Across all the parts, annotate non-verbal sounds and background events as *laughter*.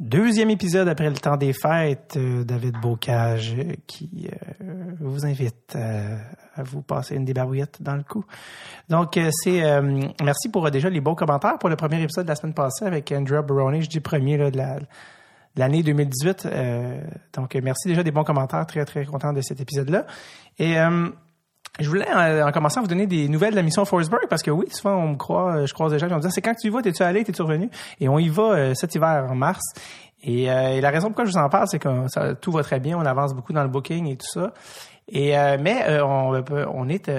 Deuxième épisode après le temps des fêtes, euh, David Bocage euh, qui euh, vous invite euh, à vous passer une débarouillette dans le cou. Donc, c'est euh, merci pour déjà les bons commentaires pour le premier épisode de la semaine passée avec Andrea Baroni, je dis premier là, de la- l'année 2018. Euh, donc, merci déjà des bons commentaires, très très content de cet épisode-là. Et je voulais, euh, en commençant, vous donner des nouvelles de la mission Forsberg, parce que oui, souvent, on me croit, euh, je croise des gens qui me dire, c'est quand tu y vas, t'es-tu allé, t'es-tu revenu? Et on y va euh, cet hiver, en mars. Et, la raison pourquoi je vous en parle, c'est que tout va très bien, on avance beaucoup dans le booking et tout ça. Et, mais on, on est,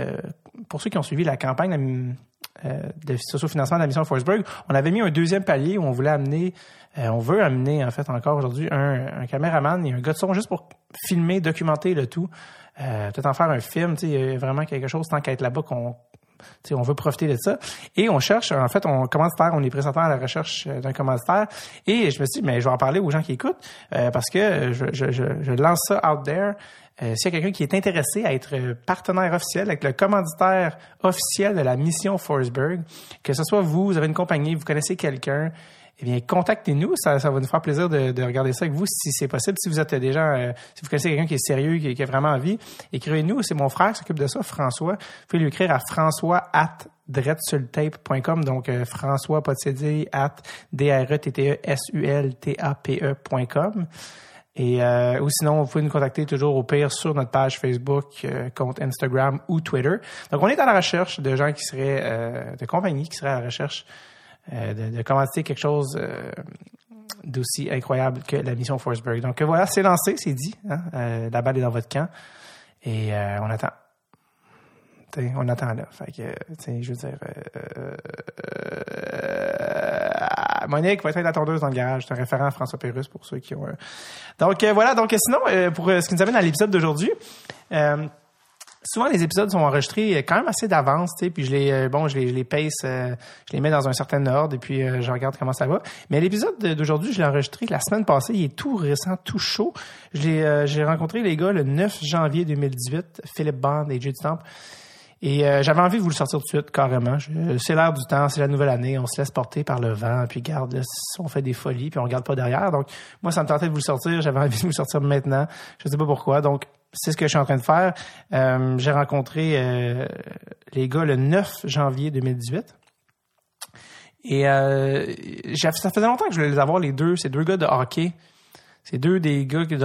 pour ceux qui ont suivi la campagne de socio-financement de la mission Forsberg, on avait mis un deuxième palier où on voulait amener, on veut amener, en fait, encore aujourd'hui, un, un caméraman et un gars de son juste pour filmer, documenter le tout. Euh, peut-être en faire un film, tu sais, il y a vraiment quelque chose tant qu'à être là-bas qu'on tu sais, on veut profiter de ça. Et on cherche, en fait, on commanditaire, on est présentement à la recherche euh, d'un commanditaire. Et je me suis dit, mais je vais en parler aux gens qui écoutent, euh, parce que je, je, je, lance ça out there. Euh, S'il y a quelqu'un qui est intéressé à être partenaire officiel avec le commanditaire officiel de la mission Forsberg, que ce soit vous, vous avez une compagnie, vous connaissez quelqu'un, eh bien, contactez-nous. Ça, va nous faire plaisir de, de regarder ça avec vous si c'est possible. Si vous êtes déjà, euh, si vous connaissez quelqu'un qui est sérieux, qui, a vraiment envie, écrivez-nous. C'est mon frère qui s'occupe de ça, François. Vous pouvez lui écrire à françois at dretsultape.com. Donc, euh, François, pas de CD, at E D-R-E-T-T-E-S-U-L-T-A-P-E.com. Et euh, ou sinon, vous pouvez nous contacter toujours au pire sur notre page Facebook, euh, compte Instagram ou Twitter. Donc, on est à la recherche de gens qui seraient, de compagnies qui seraient à la recherche euh, de, de commanditer quelque chose euh, d'aussi incroyable que la mission Forsberg. Donc euh, voilà, c'est lancé, c'est dit. Hein? Euh, la balle est dans votre camp. Et euh, on attend. T'sais, on attend là. Fait que, je veux dire, Monique va être la tondeuse dans le garage. C'est un référent à François Pérusse pour ceux qui ont. Donc voilà. Donc sinon, pour ce qui nous amène à l'épisode d'aujourd'hui. Souvent les épisodes sont enregistrés euh, quand même assez d'avance, puis je les euh, bon, je les je les pace, euh, je les mets dans un certain ordre et puis je regarde comment ça va. Mais l'épisode de- d'aujourd'hui, je l'ai enregistré la semaine passée, il est tout récent, tout chaud. Je l'ai euh, j'ai rencontré les gars le 9 janvier 2018, Philippe Bond et du Temple. Et j'avais envie de vous le sortir tout de suite, carrément. C'est l'air du temps, c'est la nouvelle année, on se laisse porter par le vent, puis garde, on fait des folies, puis on regarde pas derrière. Donc, moi, ça me tentait de vous le sortir, j'avais *laughs* envie de vous le sortir maintenant. Je sais pas pourquoi. Donc, c'est ce que je suis en train de faire. Euh, J'ai rencontré euh, les gars le 9 janvier 2018. Et euh, ça faisait longtemps que je voulais les avoir, les deux, ces deux gars de hockey. C'est deux des gars qui,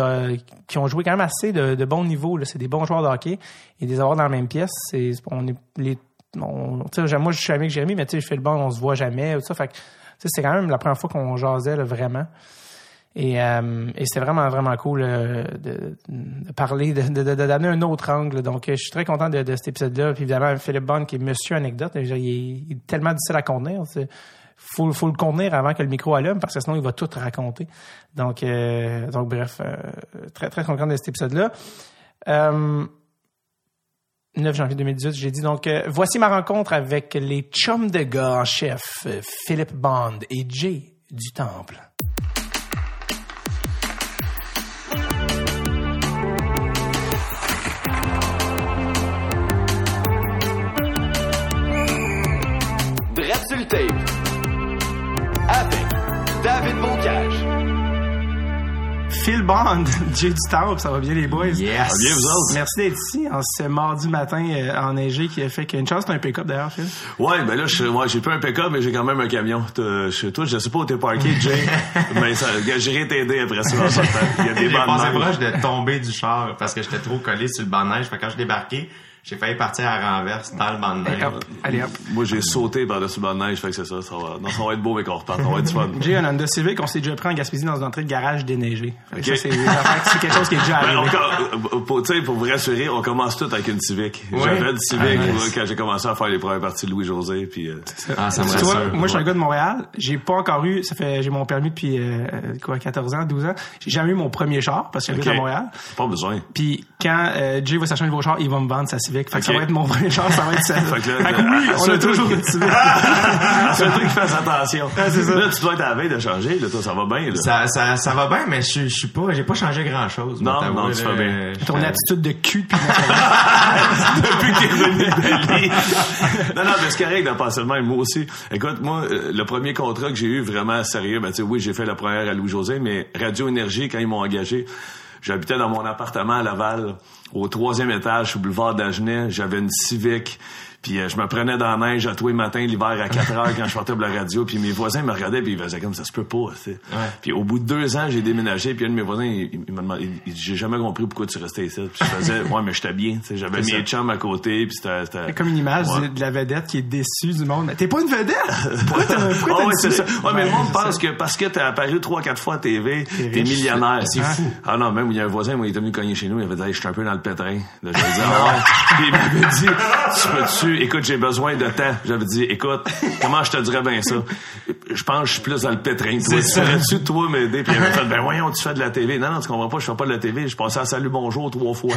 qui ont joué quand même assez de, de bon niveau. C'est des bons joueurs de hockey. Et les avoir dans la même pièce, c'est on les moi je suis ami avec Jérémy, mais je fais le bon, on se voit jamais. Tout ça, fait c'est quand même la première fois qu'on jasait vraiment. Et, euh, et c'est vraiment, vraiment cool euh, de, de parler, de, de, donner un autre angle. Donc, euh, je suis très content de, de cet épisode-là. Puis évidemment, Philippe Bond, qui est monsieur anecdote, il, est, il est tellement difficile à contenir. Il faut, faut le contenir avant que le micro allume, parce que sinon, il va tout raconter. Donc, euh, donc bref, euh, très, très content de cet épisode-là. Euh, 9 janvier 2018, j'ai dit donc, euh, voici ma rencontre avec les chums de gars en chef, euh, Philippe Bond et Jay du Temple. Drette sur le tape. Avec David Bocage. Phil Bond, *laughs* Jay du Temple, ça va bien les boys? Yes. Ah, bien, vous autres? Merci d'être ici en ce mardi matin euh, enneigé qui a fait qu'une chance, c'est un pick-up d'ailleurs, Phil. Ouais, ben là, je, ouais, j'ai pas un pick-up, mais j'ai quand même un camion. T'as- Chez toi, je sais pas où t'es parké, Jay. *laughs* mais ça, j'irai t'aider après ça. Il y a des J'ai bandes de proche de tomber du char parce que j'étais trop collé sur le banc de neige. Fait que quand je débarquais, j'ai failli partir à renverse dans le banc de neige. Hop, allez hop. Moi, j'ai sauté par-dessus le banc de neige, fait que c'est ça. Ça va, non, ça va être beau, mais qu'on reparte. Ça va être fun. Jay, un Honda Civic, on s'est déjà pris en Gaspésie dans une entrée de garage déneigée. Fait que Ok. ça, c'est quelque chose qui est déjà Ben, arrivé. on, com- pour, tu sais, pour vous rassurer, on commence tout avec une Civic. Oui. J'avais une Civic Ah, nice. moi, quand j'ai commencé à faire les premières parties de Louis-José, puis euh, Ah, ça me vois, moi, je suis un gars de Montréal. J'ai pas encore eu, ça fait, j'ai mon permis depuis, euh, euh, quoi, 14 ans, 12 ans. J'ai jamais eu mon premier char parce que j'habite Ok. à Montréal. pas besoin. Puis quand euh, Jay va s'acheter un nouveau char, il va me vendre sa Civic Fait que ça va être mon premier char, ça va être ça. *laughs* Fait que là, Fait que oui, le- on a toujours Civic. *laughs* C'est un truc qui fasse attention. c'est ça. Là, tu dois être à la veille de changer, là, toi, ça va bien, là. Ça, ça, ça va bien, mais je, je suis pas, j'ai pas changé grand chose. Non, non, tu fais bien. Ton attitude de cul puis *laughs* Depuis que t'es Bali. non, non, mais c'est correct le même. Moi aussi. Écoute, moi, euh, le premier contrat que j'ai eu vraiment sérieux, ben, tu sais, oui, j'ai fait la première à Louis-José, mais Radio Énergie, quand ils m'ont engagé, j'habitais dans mon appartement à Laval, au troisième étage, au boulevard d'Agenais. J'avais une Civic. Puis euh, je me prenais dans la neige à tous les matins l'hiver à 4 heures quand je partais pour la radio. Puis mes voisins me regardaient puis ils faisaient comme ça se peut pas. Puis au bout de deux ans, j'ai déménagé. Puis un de mes voisins, il, il m'a demandé, j'ai jamais compris pourquoi tu restais ici. Puis je faisais, *laughs* ouais, mais j'étais bien. J'avais mes chums à côté. Puis c'était, comme une image Ouais. de- de la vedette qui est déçue du monde. T'es pas une vedette! Pourquoi t'as pourquoi *laughs* t'as ouais, c'est ça? Ouais, mais le monde pense que parce que t'es apparu trois, quatre fois à TV, t'es millionnaire. C'est fou. Ah non, même il y a un voisin, moi, il est venu cogner chez nous, il avait dit, Hey, je suis un peu dans le pétrin. Là, j'avais *laughs* dit, ah ouais. Il m'avait dit, tu peux-tu, écoute, j'ai besoin de temps. J'avais dit, écoute, comment je te dirais bien ça? Je pense que je suis plus dans le pétrin. Toi, ça. tu toi, m'aider? Puis il avait fait, ben voyons, tu fais de la TV. Non, non, tu comprends pas, je fais pas de la TV. Je passais à Salut Bonjour trois fois.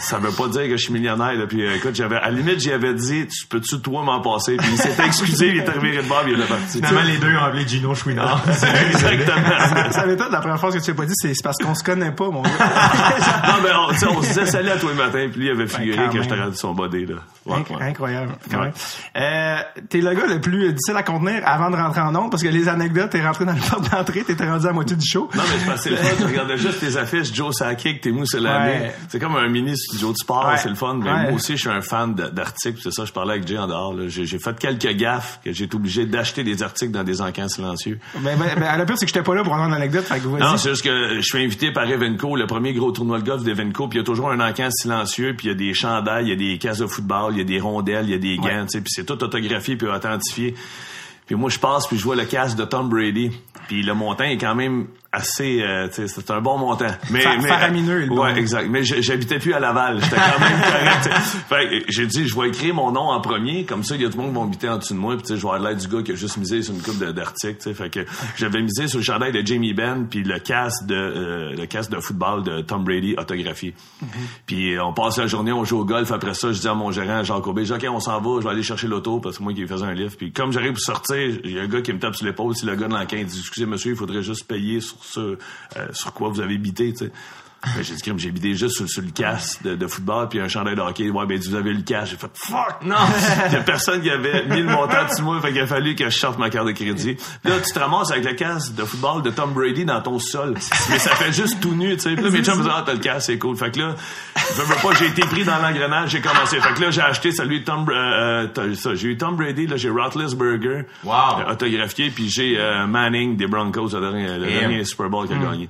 ça veut pas dire que je suis millionnaire, là. Puis euh, écoute, j'avais, à la limite, j'y avais dit, tu peux-tu, toi, m'en passer? Puis il s'était excusé, il est arrivé de bord, puis il est parti. Finalement, les deux ont appelé Gino Chouinard. *laughs* Exactement. Ça m'étonne, la première fois que tu as pas dit, c'est parce qu'on se connaît pas, mon gars. *laughs* non, mais on, se disait salut à toi le matin, puis lui il avait figuré quand que j'étais même. rendu son body, là. Ouais, Inc- ouais. Incroyable. Quand Ouais. même. Euh, t'es le gars le plus difficile à contenir avant de rentrer en onde parce que les anecdotes, t'es rentré dans le *laughs* porte d'entrée, t'étais rendu à moitié du show. Non, mais c'est c'est le fun. Je regardais juste tes affiches, Joe Sakic, t'es mousse l'année. Ouais. C'est comme un mini studio de sport, Ouais. c'est le fun. Mais Ouais. moi aussi, je suis un fan d'articles. C'est ça, je parlais avec Jay en dehors. J'ai fait quelques gaffes que j'ai été obligé d'acheter des articles dans des encans silencieux. Ben, ben, le pire, c'est que j'étais pas là pour avoir une anecdote, fait que vas-y. Non, c'est juste que je suis invité par Evenco, le premier gros tournoi de golf d'Evenco, puis il y a toujours un encan silencieux, puis il y a des chandails, il y a des cases de football, il y a des rondelles, il y a des gants, tu sais, puis c'est tout autographié puis authentifié. Puis moi, je passe puis je vois le casque de Tom Brady. Puis le montant est quand même assez, euh, c'est un bon montant. Mais, Fa- mais faramineux, le bon. Ouais, exact. Mais j'habitais plus à Laval. J'étais quand même *laughs* correct. Fait que j'ai dit, je vais écrire mon nom en premier. Comme ça, il y a tout le monde qui va habiter en dessous de moi. Puis tu sais, je vais avoir l'air du gars qui a juste misé sur une coupe d'articles. tu sais. Fait que j'avais misé sur le chandail de Jamie Benn puis le casque de euh, le casque de football de Tom Brady autographié. Mm-hmm. Puis euh, on passe la journée, on joue au golf. Après ça, je dis à mon gérant Jean Courbet, je dis, OK, on s'en va, je vais aller chercher l'auto parce que moi qui faisais un livre. Puis comme j'arrive pour sortir, il y a un gars qui me tape sur l'épaule. Si le gars de l'enquête dit, excusez monsieur, il faudrait juste payer sur ce euh, sur quoi vous avez bité, tu sais. Ben, j'ai dit, j'ai bidé juste sur, sur le casque de, de football puis un chandail de hockey. Ouais, ben, vous avez le cash. J'ai fait, fuck, non! Il *laughs* y a personne qui avait mis le montant dessus moi. Fait qu'il a fallu que je sorte ma carte de crédit. Puis là, tu te ramasses avec le casque de football de Tom Brady dans ton sol. Mais ça fait juste tout nu, tu sais. Puis là, mes chums me disent, ah, t'as le casque, c'est cool. Fait que là, je veux pas, j'ai été pris dans l'engrenage, j'ai commencé. Fait que là, j'ai acheté celui de Tom, euh, ça, j'ai eu Tom Brady, là, j'ai Roethlisberger. Wow. euh, autographié, puis j'ai euh, Manning des Broncos, le dernier, le Et- dernier Super Bowl qu'il a gagné.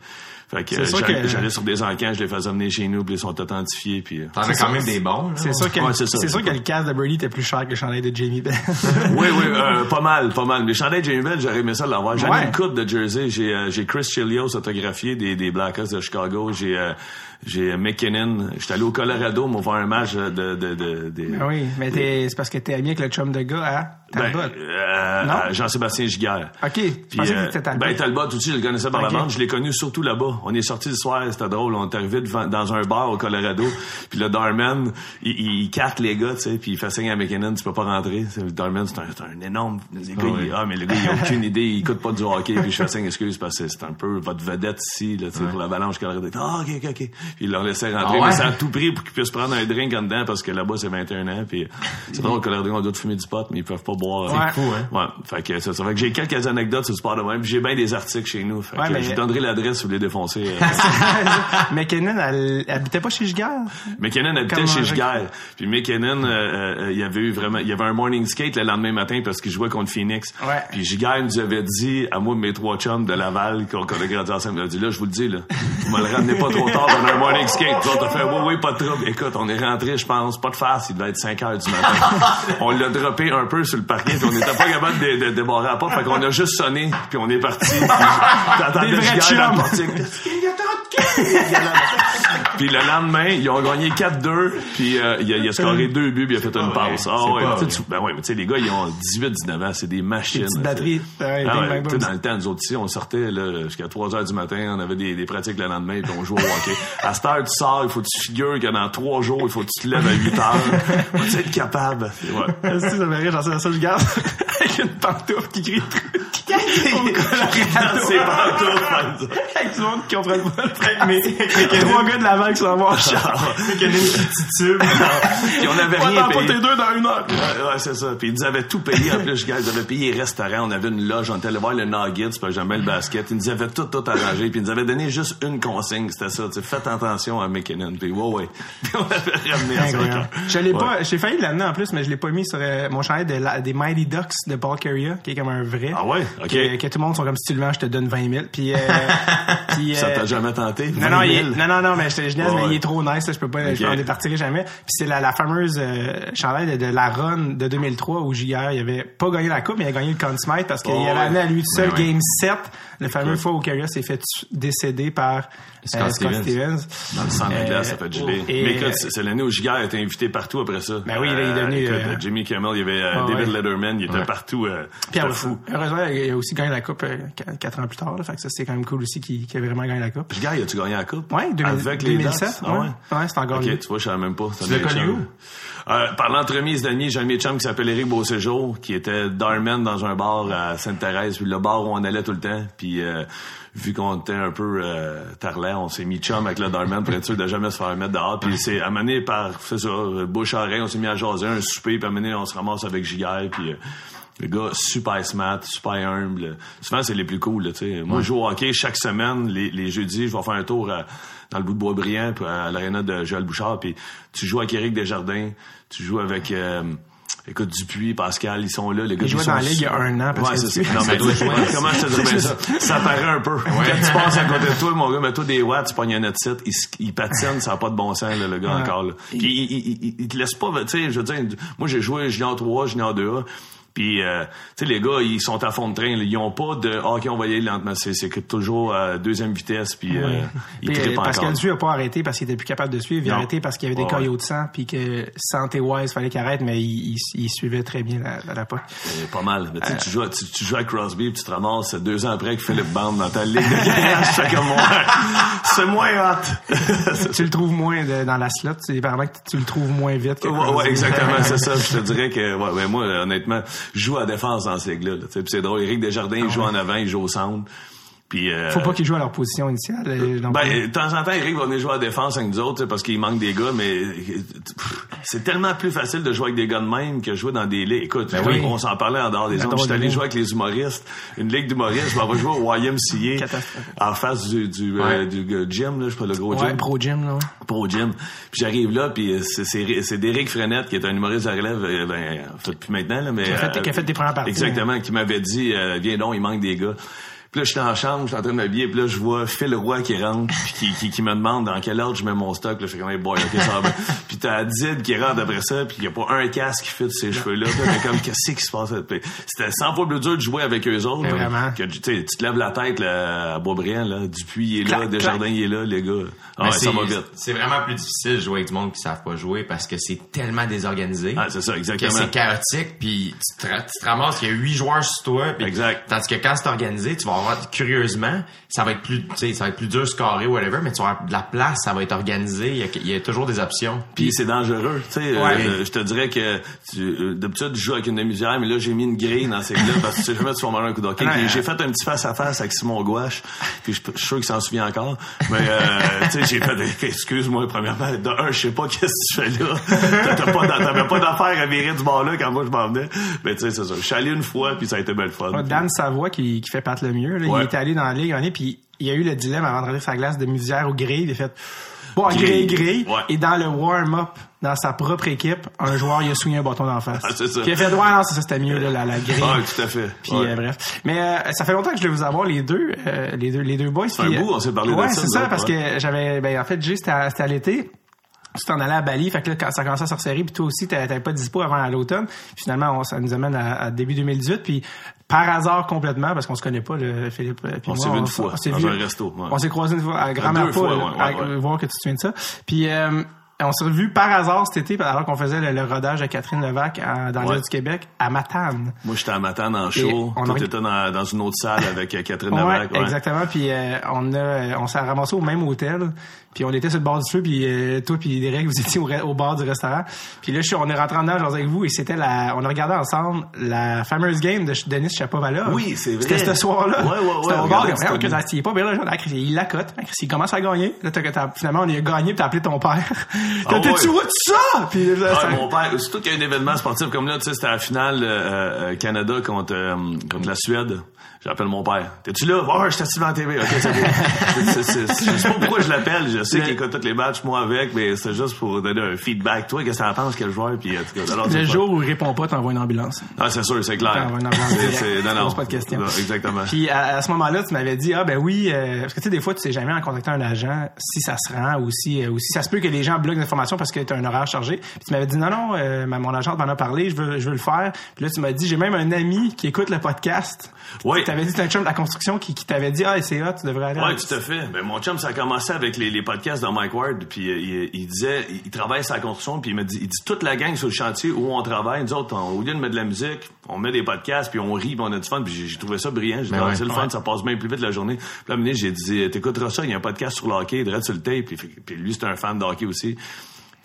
Fait que, C'est euh, sûr j'allais que- j'allais sur des encans, je les faisais amener chez nous, puis ils sont authentifiés, puis... euh, T'en as quand même des bons. C'est sûr que, Ouais, c'est sûr que le casque de Brady était plus cher que le chandail de Jamie Benn. *laughs* oui, oui, euh, pas mal, pas mal. Les chandails de Jamie Bell, j'aurais aimé ça l'avoir. J'en ai Ouais. une coupe de jersey. J'ai euh, j'ai Chris Chilios autographié des, des Blackhawks de Chicago. J'ai euh, j'ai McKinnon. J'étais allé au Colorado, moi, voir un match de... de, de, de- Ah oui, mais t'es, c'est parce que t'es ami avec le chum de gars ben, euh, Jean-Sébastien Giguère. OK, je Puis, pensais euh, que Talbot. ben, Talbot aussi, je le connaissais par Ok. la bande. Je l'ai connu surtout là-bas. On est sorti le soir, c'était drôle. On est arrivé devant- dans un bar au Colorado. *laughs* puis le Darman, il, il, carte les gars, tu sais, puis il fait signe à McKinnon, tu peux pas rentrer. Le Darman, c'est un, un énorme... Les gars, il- ah, mais le gars, il a aucune *laughs* idée. Il écoute pas du hockey. Puis je fais signe, excuse, parce que c'est un peu votre vedette ici, là, tu sais, pour l'avalanche Colorado. Ah, OK, OK, OK. Puis il leur laissait rentrer. Ah ouais? Mais ça a tout pris pour qu'ils puissent prendre un drink en dedans, parce que là-bas, c'est 21 ans. Puis c'est *laughs* drôle, au Colorado, on doit fumer du pot, mais ils peuvent pas boire. C'est fou, hein? Ouais, fait que ça, ça fait que j'ai quelques anecdotes sur le sport de même, puis j'ai bien des articles chez nous. Fait Ouais, que mais- je vous donnerai l'adresse si vous voulez défoncer. euh. *laughs* McKinnon, elle, elle habitait pas chez Giguère. McKinnon habitait Comment chez Giguère. Puis McKinnon, euh, euh, il y avait eu vraiment, il y avait un morning skate le lendemain matin parce qu'il jouait contre Phoenix. Ouais. Puis Giguère nous avait dit, à moi et mes trois chums de Laval, qu'on a grandi ensemble, il a dit, là, je vous le dis, là, vous me le ramenez pas trop tard dans un morning skate. Puis on a fait, oui, oui, pas de trouble. Écoute, on est rentré, je pense, pas de face, il devait être 5 heures du matin. *laughs* on l'a droppé un peu sur le parking, puis on n'était pas capable de, de, de débarrer à pas, fait qu'on a juste sonné, puis on est parti. *laughs* Puis Des vrais Giguère dans le portique. *laughs* puis le lendemain, ils ont gagné 4-2, puis euh, il, a, il a scoré deux buts, puis il a fait une passe. Ah ouais, tu tu- ben ouais, mais tu sais, les gars, ils ont 18-19 ans, c'est des machines. Petite là, batterie. tu sais. Ouais, Ah ouais, tu dans le temps, nous autres ici, on sortait jusqu'à 3 heures du matin, on avait des, des pratiques le lendemain, puis on jouait au hockey. À cette heure, tu sors, il faut que tu figures que dans 3 jours, il faut que tu te lèves à 8 heures. *laughs* Faut être capable? Ouais. *laughs* Si, ça j'en sais ça, je garde avec une pantoufle qui crie truc. Avec tout le monde qui comprend pas le truc, mais trois gars de l'avant qui s'en vont en char. Il y a une petite tube. Puis on avait rien attend pas payé. tes deux dans une heure. Ouais, c'est ça. Puis ils nous avaient tout payé. En plus, gars, ils avaient payé les restaurants. On avait une loge. On était allé voir le Nuggets, que j'aimais le basket. Ils nous avaient tout, tout arrangé. Puis ils nous avaient donné juste une consigne. C'était ça. tu Faites attention à McKinnon. Puis ouais, ouais. *laughs* Puis on avait ramené à Incroyable. ça. Je l'ai pas, j'ai failli l'amener en plus, mais je l'ai pas mis sur euh, mon chandail de la- des Mighty Ducks de Paul Carrier, qui est comme un vrai. Ah ouais? OK. Que, tout le monde sont comme si tu le vends, je te donne 20 000. Puis, euh, *laughs* puis, Ça euh, t'a jamais tenté? Non, non, 20 il 000? est, non, non, non, mais je, je niaise, Ouais, mais il est trop nice, je peux pas, je Ok. m'en départirai jamais. Puis c'est la, la fameuse euh, chandail de, de la run de 2003 où JR, il avait pas gagné la coupe, mais il a gagné le Conn Smythe parce qu'il Oh, avait amené à lui tout seul ouais. Game 7, le fameux fois où Carrier s'est fait décéder par Scott euh, Scott Stevens. Stevens. Dans le sang de la glace, ça fait geler. et- Mais écoute, c'est l'année où Giga a été invité partout après ça. Ben oui, il est devenu, écoute, euh, Jimmy Kimmel, il y avait euh, David. Letterman, il était partout. Euh, Puis heureusement, il a aussi gagné la coupe euh, qu- quatre ans plus tard. Là, fait que ça, c'est quand même cool aussi qu'il a vraiment gagné la coupe. As-tu gagné la coupe? Ouais, 2000 Avec les 2007. Ducks? Ah ouais? ouais, c'est encore Ok, tu vois, je savais même pas. Tu l'as connu où? Euh, par l'entremise d'amis, j'ai un chums qui s'appelle Eric Beauséjour, qui était barman dans un bar à Sainte-Thérèse, puis le bar où on allait tout le temps. Puis euh, vu qu'on était un peu euh, tarlet, on s'est mis chum avec le barman pour être sûr de jamais se faire mettre dehors. Puis c'est amené par, c'est ça, bouche à oreille, on s'est mis à jaser un souper, puis amené, on se ramasse avec Gigaire, puis... euh, le gars super smart, super humble. Souvent, c'est les plus cool. Sais. Moi, je joue au hockey chaque semaine. Les, les jeudis, je vais faire un tour à- dans le bout de Boisbriand, puis à l'aréna de Joël Bouchard. Puis tu joues avec Éric Desjardins. Tu joues avec... euh, Écoute, Dupuis, Pascal, ils sont là. Les gars, Il jouait sont dans la Ligue il y a un an, Ouais, Pascal c'est ça. Non, mais jouer. *laughs* comment je te dirais bien ça? Ça paraît un peu. Quand tu passes à côté de toi, mon gars, mets-toi des watts, tu pognes un autre site, il, il patine, ça n'a pas de bon sens, là, le gars, Ouais. encore. Là. Il, il, il, il te laisse pas, tu sais, je veux dire, moi, j'ai joué junior 3, junior 2A, puis, euh, tu sais, les gars, ils sont à fond de train, là. ils ont pas de, ah, OK, on va y aller lentement, c'est, que toujours à deuxième vitesse, puis euh, ils Puis, trippent Pascal encore. Dupuis a pas arrêté parce qu'il était plus capable de suivre. Il a Non. arrêté parce qu'il y avait des Ouais, caillots de sang, puis que santé-wise, fallait qu'il arrête, mais il, il, il suivait très bien la, la, la. C'est pas mal. Mais tu Euh. joues, tu, tu joues à Crosby puis tu te ramasses deux ans après avec Philippe Band dans ta ligue *laughs* de garage. C'est moins hot. *laughs* tu le trouves moins de- dans la slot. C'est apparemment que tu le trouves moins vite. Que Ouais, exactement, c'est *laughs* ça. Je te dirais que, ouais, ouais, moi, honnêtement, joue à défense dans ces là Puis c'est drôle. Éric Desjardins, il joue en avant, il joue au centre. Puis, euh, Faut pas qu'ils jouent à leur position initiale. euh, Ben, de temps en temps, Eric va venir jouer à la défense avec nous autres, parce qu'il manque des gars, mais c'est tellement plus facile de jouer avec des gars de même que jouer dans des ligues. Écoute, oui. on s'en parlait en dehors des dehors J'étais des allé jouer avec les humoristes. Une ligue d'humoristes, je m'en vais jouer au YMCA en face du, du, euh, Ouais. du euh, gym, là, je sais pas, le gros ouais, gym pro gym, là. pro gym. Puis j'arrive là, puis euh, c'est c'est c'est Derek Frenette qui est un humoriste de la relève, ben en fait plus maintenant là, mais Qui a fait- euh, qui a fait des premières parties, Exactement, qui m'avait dit euh, viens donc, il manque des gars. Puis là, je suis la chambre, je suis en train de m'habiller, puis là, je vois Phil Roy qui rentre, puis qui, qui, qui me demande dans quel ordre je mets mon stock. Là, je fais comme, hey, boy, ok, ça va. *laughs* Puis t'as Did qui rentre après ça, puis il y a pas un casque qui fit ses cheveux-là. Puis comme, qu'est-ce qui se passe? C'était 100 fois plus dur de jouer avec eux autres. Vraiment. Que, tu te lèves la tête là, à Boisbriand, là, Dupuis il est là, Desjardins il est là, les gars. Ah, ouais, ça c'est- va vite. C'est vraiment plus difficile de jouer avec du monde qui savent pas jouer parce que c'est tellement désorganisé. Ah, c'est ça, que exactement. c'est chaotique, puis tu te, ra- tu te ramasses qu'il y a huit joueurs sur toi. puis- Exact. Tandis que quand c'est organisé, tu vas avoir, curieusement, ça va être plus, tu sais, ça va être plus dur de scorer ou whatever, mais tu vas avoir de la place, ça va être organisé, il y a, il y a toujours des options. Puis c'est dangereux, tu sais. Ouais. euh, je te dirais que tu, euh, d'habitude je joue avec une demi-heure, mais là j'ai mis une grille dans ces là parce que tu sais jamais tu vas manger un coup d'hockey. Ouais, Puis ouais. j'ai fait un petit face à face avec Simon Gouache, puis je, je suis sûr qu'il s'en souvient encore. Mais euh, tu sais j'ai fait excuse-moi premièrement, de un je sais pas qu'est-ce que tu fais là. T'as pas t'avais pas d'affaire à virer du bord là quand moi je m'en venais. Mais tu sais c'est ça. Je suis allé une fois puis ça a été belle fun. Ouais, Dan Savoie qui, qui fait Pat le mieux. Là, Ouais. Il était allé dans la ligue année, puis il y a eu le dilemme avant de rentrer sa glace de musière ou grille. Il a fait bon grille, Grille. grille. Ouais. Et dans le warm-up, dans sa propre équipe, un joueur il a souillé un bâton d'en face. Ah, *laughs* c'est ça. Puis il a fait ouais non c'est ça c'était mieux là, la, la grille. Ah, tout à fait. Puis Ouais. euh, bref. Mais euh, ça fait longtemps que je voulais vous avoir les deux, euh, les deux, les deux boys. un puis, bout, euh, on s'est parlé de ouais, ça, c'est nous ça, parce ouais. que j'avais, ben en fait, Jay c'était à, c'était à l'été. Tu t'en allais à Bali, fait que là, quand ça commençait à se resserrer, puis toi aussi, t'a- t'avais pas dispo avant à l'automne. Finalement, on- ça nous amène à, à début 2018, puis par hasard complètement, parce qu'on se connaît pas, le, Philippe. euh, puis On s'est vu une fois, on s'est dans vu- un resto, ouais. On s'est croisés une fois à grand Deux Mapa, fois, ouais, ouais, à- ouais. voir que tu te souviens de ça. Puis euh, on s'est revu par hasard cet été, alors qu'on faisait le, le rodage de Catherine Levac à- dans Ouais. du Québec, à Matane. Moi, j'étais à Matane en show. on Toi, a- dans, dans une autre salle avec euh, Catherine Ouais, Lavac. ouais. exactement. Puis euh, on a, euh, on s'est ramassé au même hôtel. Puis on était sur le bord du feu. Puis euh, toi puis Derek, vous étiez au, au bord du restaurant. Puis là, je suis- on est rentré en nage avec vous et c'était la, on a regardé ensemble la fameuse game de Denis Chapovalov. Oui, c'est vrai. C'était ce soir-là. Ouais, ouais, ouais, C'était au bord. Vraiment, que bien. il est pas bien là, genre, il la cote. Il commence à gagner. Là, t'as- t'as- finalement, on a gagné. Puis t'as appelé ton père. Ah ouais. où de ça? Puis là, Ah, ça- mon père, surtout qu'il y a un événement sportif comme là, tu sais, c'était la finale euh, euh, Canada contre, euh, contre la Suède. J'appelle mon père. T'es-tu là? Oh, je t'assieds devant la TV. OK, c'est bon. *laughs* Je sais pas pourquoi je l'appelle. Je sais qu'il écoute tous les matchs, moi avec, mais c'est juste pour donner un feedback. Toi, qu'est-ce que t'en penses, quel joueur? Puis, en tout cas, alors, le jour où il répond pas, t'envoies une ambulance. Ah, c'est sûr, c'est clair. T'envoies une ambulance C'est- non, non. pas de questions. Non, exactement. Puis à, à ce moment-là, tu m'avais dit ah ben oui euh, parce que tu sais des fois tu sais jamais en contactant un agent si ça se rend ou si euh, ou si ça se peut que les gens bloquent l'information parce que tu as un horaire chargé. Puis tu m'avais dit non non euh, mon agent m'en a parlé, je veux je veux le faire. Puis là tu m'as dit j'ai même un ami qui écoute le podcast. Oui. Avais dit c'est un chum de la construction qui, qui t'avait dit ah c'est hot, tu devrais aller. Oui, tout à fait. Ben, mon chum, ça a commencé avec les, les podcasts de Mike Ward, puis euh, il, il disait, il, il travaille sa construction, puis il me dit, il dit toute la gang sur le chantier où on travaille, nous autres, on- au lieu de mettre de la musique, on met des podcasts, puis on rit, puis on a du fun, puis j'ai- trouvé ça brillant. J'ai dit, Ben Ah, ouais, le ouais. fun, ça passe bien plus vite la journée. Puis là, j'ai dit, t'écouteras ça, il y a un podcast sur le hockey, direct sur le tape, puis, puis lui, c'est un fan de hockey aussi.